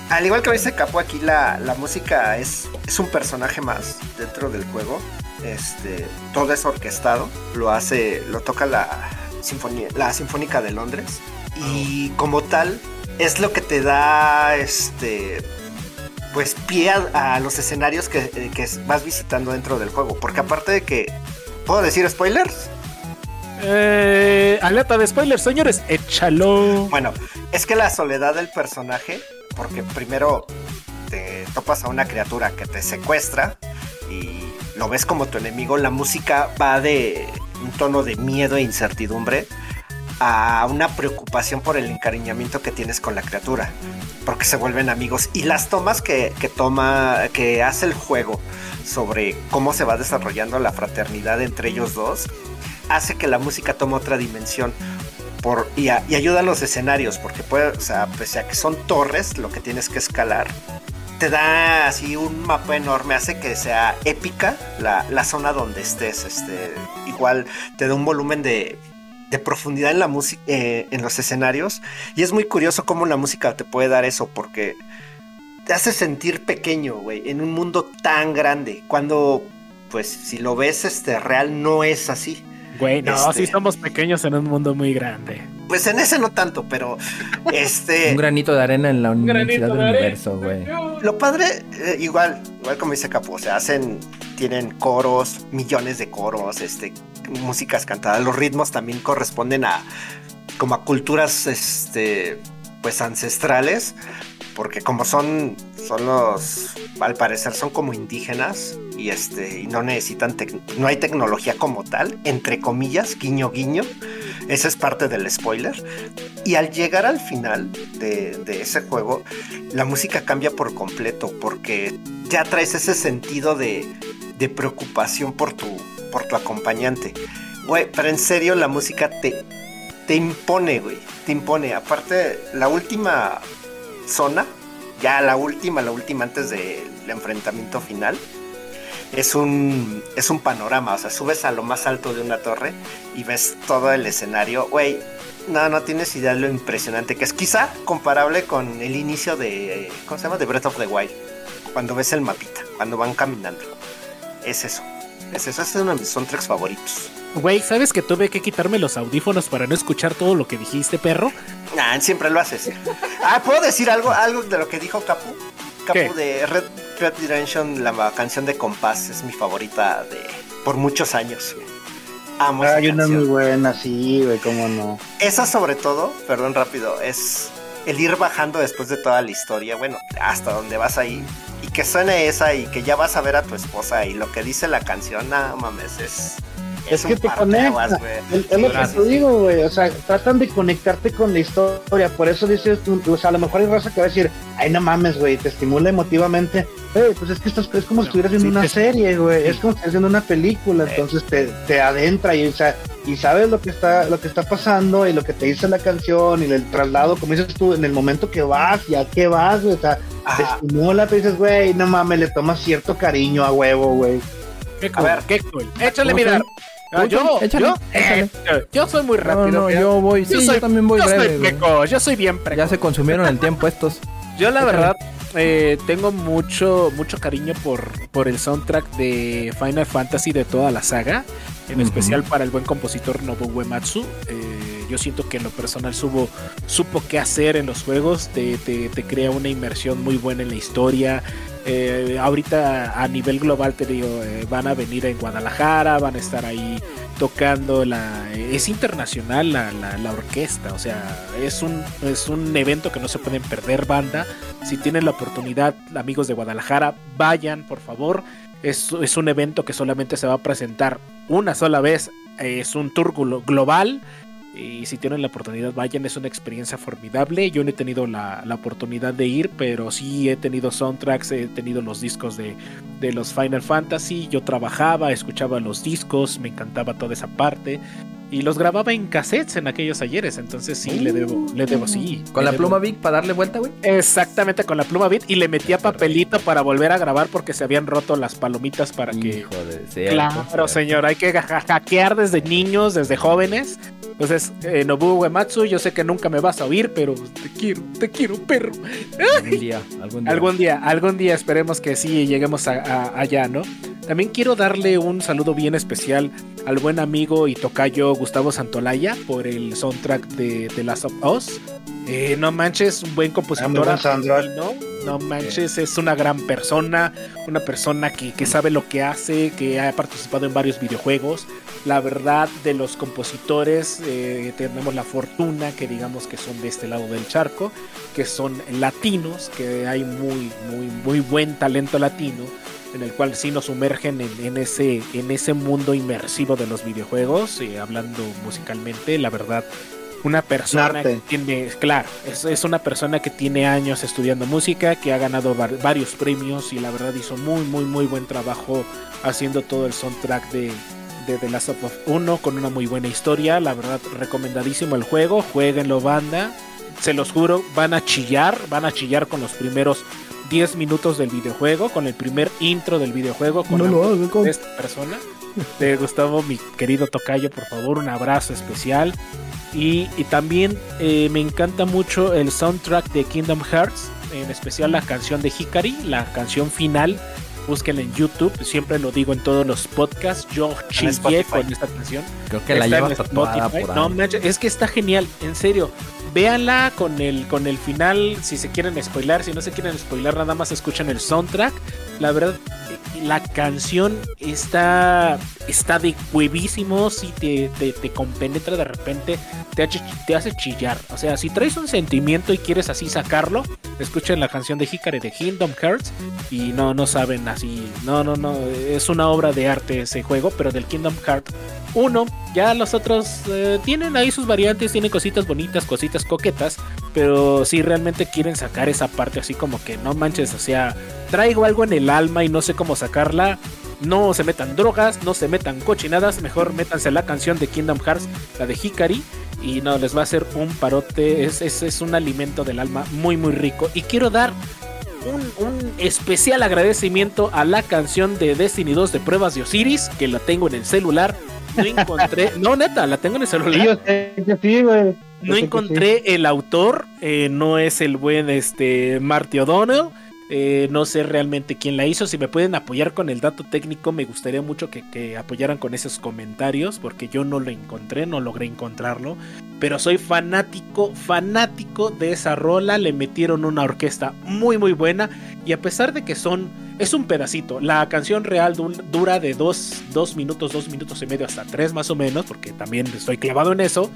Al igual que dice Capo, aquí la, la música es, es un personaje más dentro del juego. Este, todo es orquestado. Lo hace, lo toca la sinfonía, la Sinfónica de Londres. Y como tal, es lo que te da este pues pie a, a los escenarios que, eh, que vas visitando dentro del juego. Porque aparte de que. ¿Puedo decir spoilers? Eh, alerta de spoilers, señores. Échalo. Bueno, es que la soledad del personaje, porque primero te topas a una criatura que te secuestra y lo ves como tu enemigo, la música va de un tono de miedo e incertidumbre a una preocupación por el encariñamiento que tienes con la criatura, porque se vuelven amigos y las tomas que, que toma, que hace el juego sobre cómo se va desarrollando la fraternidad entre ellos dos, hace que la música tome otra dimensión y, ayuda a los escenarios, porque puede, o pese a que son torres, lo que tienes que escalar, te da así un mapa enorme, hace que sea épica la, la zona donde estés. Este, igual te da un volumen de, de profundidad en la música, eh, en los escenarios. Y es muy curioso cómo la música te puede dar eso, porque te hace sentir pequeño, güey, en un mundo tan grande. Cuando, pues, si lo ves, este, real no es así. Güey, no, Este- sí somos pequeños en un mundo muy grande. Pues en ese no tanto, pero este. Un granito de arena en la Universidad del de. Universo, güey. Lo padre, eh, igual, igual como dice Capo, o sea, hacen, tienen coros, millones de coros, este, músicas cantadas, los ritmos también corresponden a como a culturas, este, pues ancestrales, porque como son, son los, al parecer son como indígenas y este, y no necesitan, no hay tecnología como tal, entre comillas, guiño guiño, esa es parte del spoiler. Y al llegar al final de, de ese juego, la música cambia por completo, porque ya traes ese sentido de, de preocupación por tu, por tu acompañante. Güey, pero en serio la música te, te impone, güey. Te impone. Aparte, la última zona, ya la última, la última antes del enfrentamiento final, es un, es un panorama. O sea, subes a lo más alto de una torre y ves todo el escenario. Güey, no, no tienes idea de lo impresionante que es. Quizá comparable con el inicio de, ¿cómo se llama? De Breath of the Wild. Cuando ves el mapita, cuando van caminando. Es eso. Es eso, es uno de mis soundtracks favoritos. Güey, ¿sabes que tuve que quitarme los audífonos para no escuchar todo lo que dijiste, perro? Nah, siempre lo haces. Ah, ¿puedo decir algo, algo de lo que dijo Capu? Capu de Red, Red Redemption, la canción de Compás, es mi favorita de por muchos años. Amo Hay una muy buena, sí, güey, cómo no. Esa sobre todo, perdón rápido, es el ir bajando después de toda la historia, bueno, hasta donde vas ahí, y que suene esa y que ya vas a ver a tu esposa y lo que dice la canción, no mames, es es, que te conecta. Es, lo que te digo, güey. O sea, tratan de conectarte con la historia. Por eso dices tú, o sea, a lo mejor hay raza que va a decir, ay, no mames, güey, te estimula emotivamente. Hey, pues es que estás, es como si estuvieras viendo una serie, güey. Es como si estuvieras viendo una película. Entonces te, te adentra y, o sea, y sabes lo que está, lo que está pasando y lo que te dice la canción y el traslado, como dices tú, en el momento que vas, ya que vas, güey. O sea, te estimula, te dices, güey, no mames, le tomas cierto cariño a huevo, güey. A ver, qué cool. Échale mirar. Ah, yo, yo, eh, yo, soy muy rápido. No, no, yo voy, sí, yo, también voy yo breve. Soy yo soy bien precoz. Ya se consumieron el tiempo estos. Yo la verdad eh, tengo mucho mucho cariño por, por el soundtrack de Final Fantasy de toda la saga, en especial para el buen compositor Nobuo Uematsu. Eh, yo siento que en lo personal supo, supo qué hacer en los juegos, te, te, te crea una inmersión muy buena en la historia, eh, ahorita a nivel global te digo, van a venir en Guadalajara, van a estar ahí tocando la... Es internacional la, la, orquesta, o sea, es un, es un evento que no se pueden perder banda. Si tienen la oportunidad, amigos de Guadalajara, vayan, por favor. Es, es un evento que solamente se va a presentar una sola vez. Es un tour global y si tienen la oportunidad, vayan, es una experiencia formidable. Yo no he tenido la, oportunidad de ir, pero sí he tenido soundtracks, he tenido los discos de, de, los Final Fantasy. Yo trabajaba, escuchaba los discos, me encantaba toda esa parte. Y los grababa en cassettes en aquellos ayeres, entonces sí, le debo, le debo, sí. ¿Con la pluma Vic para darle vuelta, güey? Exactamente, con la pluma Vic y le metía papelito para volver a grabar porque se habían roto las palomitas para que... Hijo de Claro, señor, hay que hackear desde niños, desde jóvenes. Entonces, eh, Nobuo Uematsu, yo sé que nunca me vas a oír, pero te quiero, te quiero, perro. Algún día, algún día. Algún día, algún día esperemos que sí lleguemos allá, ¿no? También quiero darle un saludo bien especial al buen amigo y tocayo Gustavo Santolaya por el soundtrack de The Last of Us. Eh, no manches, un buen compositor. ¿no? no manches, es una gran persona, una persona que, que, sabe lo que hace, que ha participado en varios videojuegos. La verdad, de los compositores, eh, tenemos la fortuna que digamos que son de este lado del charco, que son latinos, que hay muy, muy, muy buen talento latino en el cual sí nos sumergen en, ese, en ese mundo inmersivo de los videojuegos, eh, hablando musicalmente, la verdad, una persona que tiene, claro, es, una persona que tiene años estudiando música, que ha ganado varios premios y la verdad hizo muy, muy, muy buen trabajo haciendo todo el soundtrack de, de The Last of Us 1 con una muy buena historia, la verdad recomendadísimo el juego, jueguenlo banda, se los juro, van a chillar, van a chillar con los primeros 10 minutos del videojuego, con el primer intro del videojuego, con, esta persona. De Gustavo, mi querido Tocayo, por favor, un abrazo especial. Y, también eh, me encanta mucho el soundtrack de Kingdom Hearts, en especial la canción de Hikari, la canción final. Búsquenla en YouTube, siempre lo digo en todos los podcasts. Yo chillé con esta canción. Creo que la llevas Spotify. No, es que está genial, en serio véanla con el, con el final, si se quieren spoiler, si no se quieren spoiler, nada más escuchan el soundtrack. La verdad, la canción está, está de huevísimos si te, te, compenetra de repente, te hace, te hace chillar. O sea, si traes un sentimiento y quieres así sacarlo, escuchen la canción de Hikari de Kingdom Hearts y no, no saben así, no, no, no, es una obra de arte ese juego, pero del Kingdom Hearts 1, ya los otros eh, tienen ahí sus variantes, tienen cositas bonitas, cositas coquetas, pero si realmente quieren sacar esa parte así como que no manches, o sea, traigo algo en el alma y no sé cómo sacarla, no se metan drogas, no se metan cochinadas, mejor métanse la canción de Kingdom Hearts, la de Hikari, y no, les va a hacer un parote, es, es, es un alimento del alma muy muy rico. Y quiero dar un, un, especial agradecimiento a la canción de Destiny 2 de pruebas de Osiris, que la tengo en el celular. No encontré, no neta, la tengo en el celular. Sí, güey. No encontré el autor, eh, no es el buen este Marty O'Donnell. Eh, no sé realmente quién la hizo. Si me pueden apoyar con el dato técnico, me gustaría mucho que, apoyaran con esos comentarios, porque yo no lo encontré, no logré encontrarlo. Pero soy fanático, fanático de esa rola. Le metieron una orquesta muy, muy buena. Y a pesar de que son, es un pedacito. La canción real dura de dos, dos minutos, dos minutos y medio hasta tres más o menos, porque también estoy clavado en eso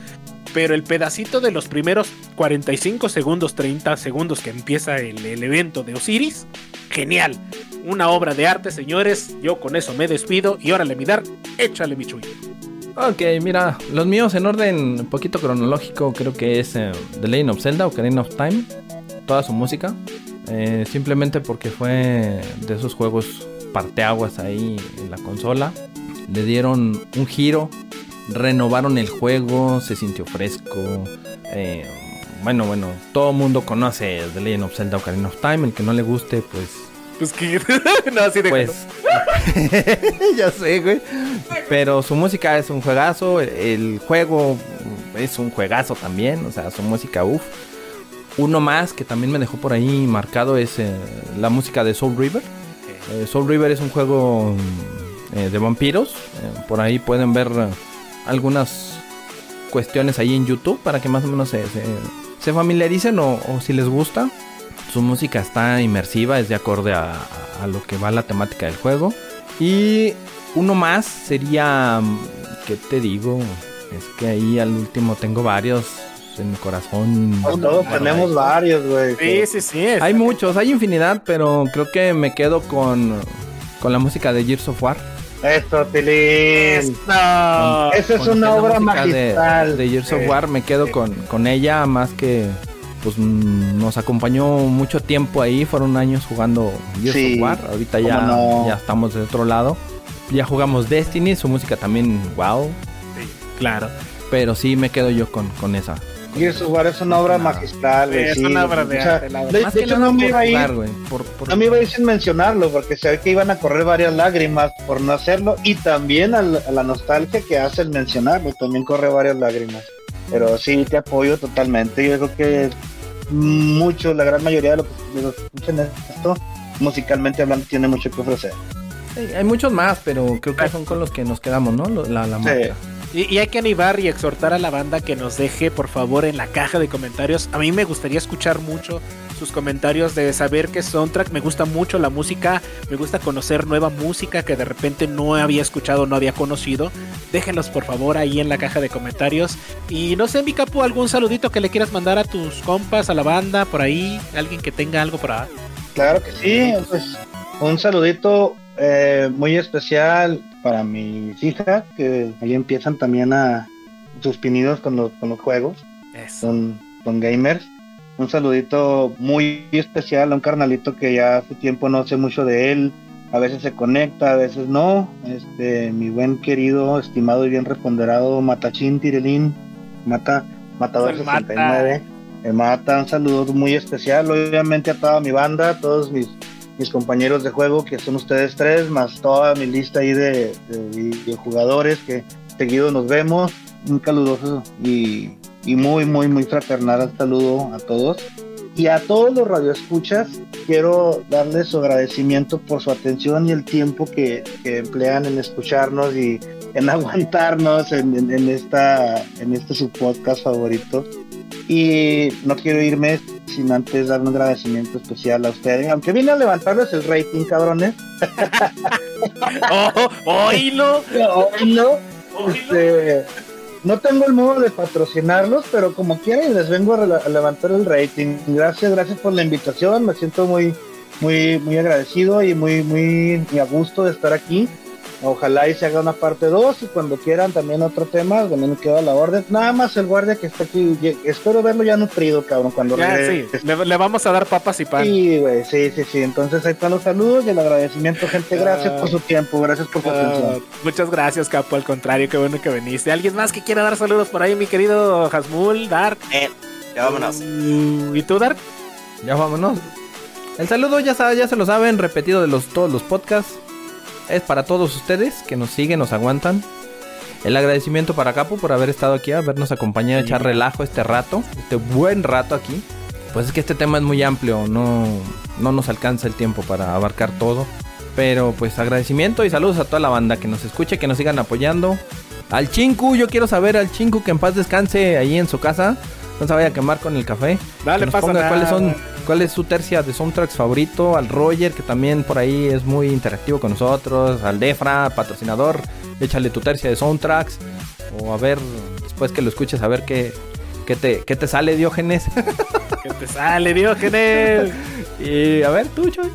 pero el pedacito de los primeros 45 segundos, 30 segundos que empieza el, evento de Osiris, genial. Una obra de arte, señores. Yo con eso me despido. Y órale, mi Dark, échale mi chuy. Ok, mira, los míos en orden un poquito cronológico, creo que es eh, The Legend of Zelda o Ocarina of Time. Toda su música. Eh, simplemente porque fue de esos juegos parteaguas ahí en la consola. Le dieron un giro renovaron el juego, se sintió fresco. Eh, bueno, bueno, todo el mundo conoce The Legend of Zelda Ocarina of Time. El que no le guste, pues. Pues que. no, así de Pues. ya sé, güey. Pero su música es un juegazo. El juego es un juegazo también. O sea, su música, uff. Uno más que también me dejó por ahí marcado es eh, la música de Soul River. Eh, Soul River es un juego eh, de vampiros. por ahí pueden ver algunas cuestiones ahí en YouTube para que más o menos se, se, se familiaricen o, o, si les gusta. Su música está inmersiva, es de acorde a, a, a, lo que va la temática del juego. Y uno más sería, ¿qué te digo? Es que ahí al último tengo varios en mi corazón. Pues todos tenemos varios, güey. Sí, sí, sí. Hay muchos, hay infinidad, pero creo que me quedo con, con la música de Gears of War. Esto, Tilín. Esa es una obra magistral. De, de Gears of War me quedo con, con ella más que pues nos acompañó mucho tiempo ahí, fueron años jugando Gears sí, of War, ahorita ya, no? ya estamos de otro lado. Ya jugamos Destiny, su música también, wow. Sí, claro. Pero sí me quedo yo con, con esa. Gears of War es una obra magistral. Sí, es una obra de arte. O sea, de, de hecho, no me iba a ir. Jugar, por, por... No me iba a ir sin mencionarlo, porque se ve que iban a correr varias lágrimas por no hacerlo. Y también a la, a la nostalgia que hace el mencionarlo, también corre varias lágrimas. Pero sí, te apoyo totalmente. Yo creo que mucho, la gran mayoría de los que lo escuchan esto, musicalmente hablando, tiene mucho que ofrecer. Sí, hay muchos más, pero creo que son con los que nos quedamos, ¿no? La, la marca. Sí. Y, hay que animar y exhortar a la banda que nos deje, por favor, en la caja de comentarios. A mí me gustaría escuchar mucho sus comentarios de saber qué soundtrack. Me gusta mucho la música, me gusta conocer nueva música que de repente no había escuchado, no había conocido. Déjenlos, por favor, ahí en la caja de comentarios. Y no sé, mi capo, algún saludito que le quieras mandar a tus compas, a la banda, por ahí, alguien que tenga algo por ahí. Claro que sí, pues un saludito eh, muy especial para mis hijas, que ahí empiezan también a sus pinidos con los, con los juegos. Son, son gamers. Un saludito muy especial a un carnalito que ya hace tiempo no sé mucho de él. A veces se conecta, a veces no. Este, mi buen querido, estimado y bien reponderado Matachín Tirelín, Mata, Matador 69. Me mata, un saludo muy especial, obviamente a toda mi banda, a todos mis mis compañeros de juego, que son ustedes tres, más toda mi lista ahí de, jugadores que seguido nos vemos. Un caluroso y, muy, muy, muy fraternal saludo a todos. Y a todos los radioescuchas, quiero darles su agradecimiento por su atención y el tiempo que, emplean en escucharnos y en aguantarnos en, en esta, en este su podcast favorito. Y no quiero irme sin antes dar un agradecimiento especial a ustedes, aunque vine a levantarles el rating, cabrones. oh, oílo. Oílo. Este, no tengo el modo de patrocinarlos, pero como quieran les vengo a, levantar el rating. Gracias, gracias por la invitación. Me siento muy, muy, muy agradecido y muy, muy, muy a gusto de estar aquí. Ojalá y se haga una parte 2 y cuando quieran también otro tema, también queda la orden. Nada más el guardia que está aquí, espero verlo ya nutrido, cabrón, cuando ya, sí. le, vamos a dar papas y pan. Sí, güey, sí, sí, sí. Entonces ahí están los saludos y el agradecimiento, gente. Gracias por su tiempo, gracias por su ah, atención. Muchas gracias, Capo, al contrario, qué bueno que viniste. ¿Alguien más que quiera dar saludos por ahí, mi querido Hasmul, Dark? Eh, ya vámonos. ¿Y tú, Dark? Ya vámonos. El saludo ya, ya se lo saben, repetido de los, todos los podcasts es para todos ustedes que nos siguen, nos aguantan. El agradecimiento para Capo por haber estado aquí, habernos acompañado, a echar relajo este rato, este buen rato aquí. Pues es que este tema es muy amplio, no, no nos alcanza el tiempo para abarcar todo. Pero pues agradecimiento y saludos a toda la banda que nos escuche, que nos sigan apoyando. Al Chinku, yo quiero saber al Chinku que en paz descanse ahí en su casa. No se vaya a quemar con el café. Dale, pasa cuáles son cuál es su tercia de soundtracks favorito, al Roger, que también por ahí es muy interactivo con nosotros, al Defra, patrocinador, échale tu tercia de soundtracks, o a ver, después que lo escuches, a ver qué, qué, te, qué te sale, Diógenes. ¿Qué te sale, Diógenes? y a ver, tú, Choy.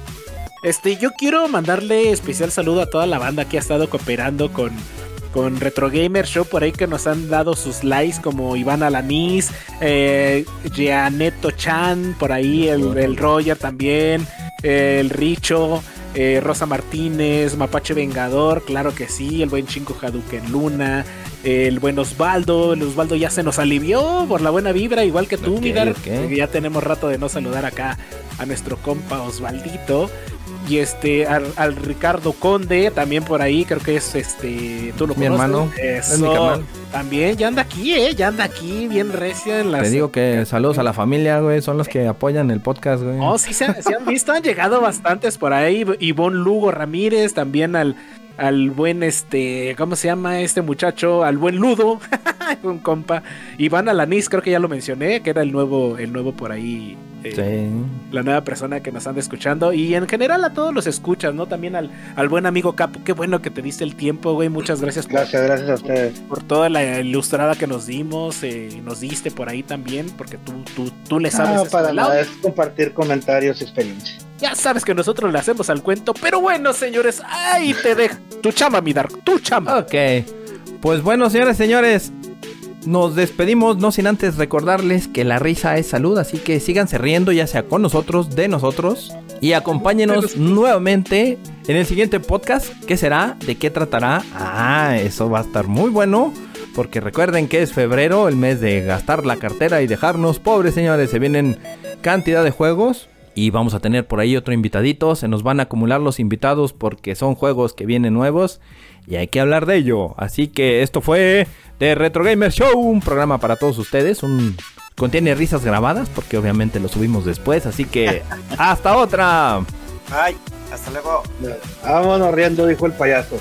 Este, yo quiero mandarle especial saludo a toda la banda que ha estado cooperando con con Retro Gamer Show por ahí que nos han dado sus likes como Iván Alanis, eh, Gianetto Chan, por ahí el, el Roger también, el Richo, eh, Rosa Martínez, Mapache Vengador, claro que sí, el buen Chinco Hadouken Luna, el buen Osvaldo, el Osvaldo ya se nos alivió por la buena vibra, igual que tú, Midar, ya tenemos rato de no saludar acá a nuestro compa Osvaldito y este al, Ricardo Conde también por ahí creo que es este tú lo mi hermano es mi canal. también ya anda aquí eh ya anda aquí bien recia en las te digo que saludos a la familia güey son los que apoyan el podcast güey oh sí se, han visto han llegado bastantes por ahí Ivonne Lugo Ramírez también al al buen este, ¿cómo se llama este muchacho? Al buen Ludo, un compa. Iván Alanis, creo que ya lo mencioné, que era el nuevo, el nuevo por ahí la nueva persona que nos anda escuchando y en general a todos los escuchas, ¿no? También al, al buen amigo Capo, qué bueno que te diste el tiempo, güey, muchas gracias. Gracias, gracias a ustedes. Por toda la ilustrada que nos dimos, eh, nos diste por ahí también, porque tú, tú, tú le sabes. No, para nada, es compartir comentarios y experiencias. Ya sabes que nosotros le hacemos al cuento, pero bueno, señores, ahí te dejo tu chamba, mi Dark, tu chamba. Ok. Pues bueno, señores, señores, nos despedimos, no sin antes recordarles que la risa es salud, así que síganse riendo ya sea con nosotros, de nosotros, y acompáñenos nuevamente en el siguiente podcast, que será, de qué tratará. Ah, eso va a estar muy bueno, porque recuerden que es febrero, el mes de gastar la cartera y dejarnos pobres señores, se vienen cantidad de juegos. Y vamos a tener por ahí otro invitadito. Se nos van a acumular los invitados porque son juegos que vienen nuevos. Y hay que hablar de ello. Así que esto fue de Retro Gamer Show, un programa para todos ustedes, un contiene risas grabadas porque obviamente lo subimos después, así que hasta otra. Ay, hasta luego. Vámonos riendo, dijo el payaso.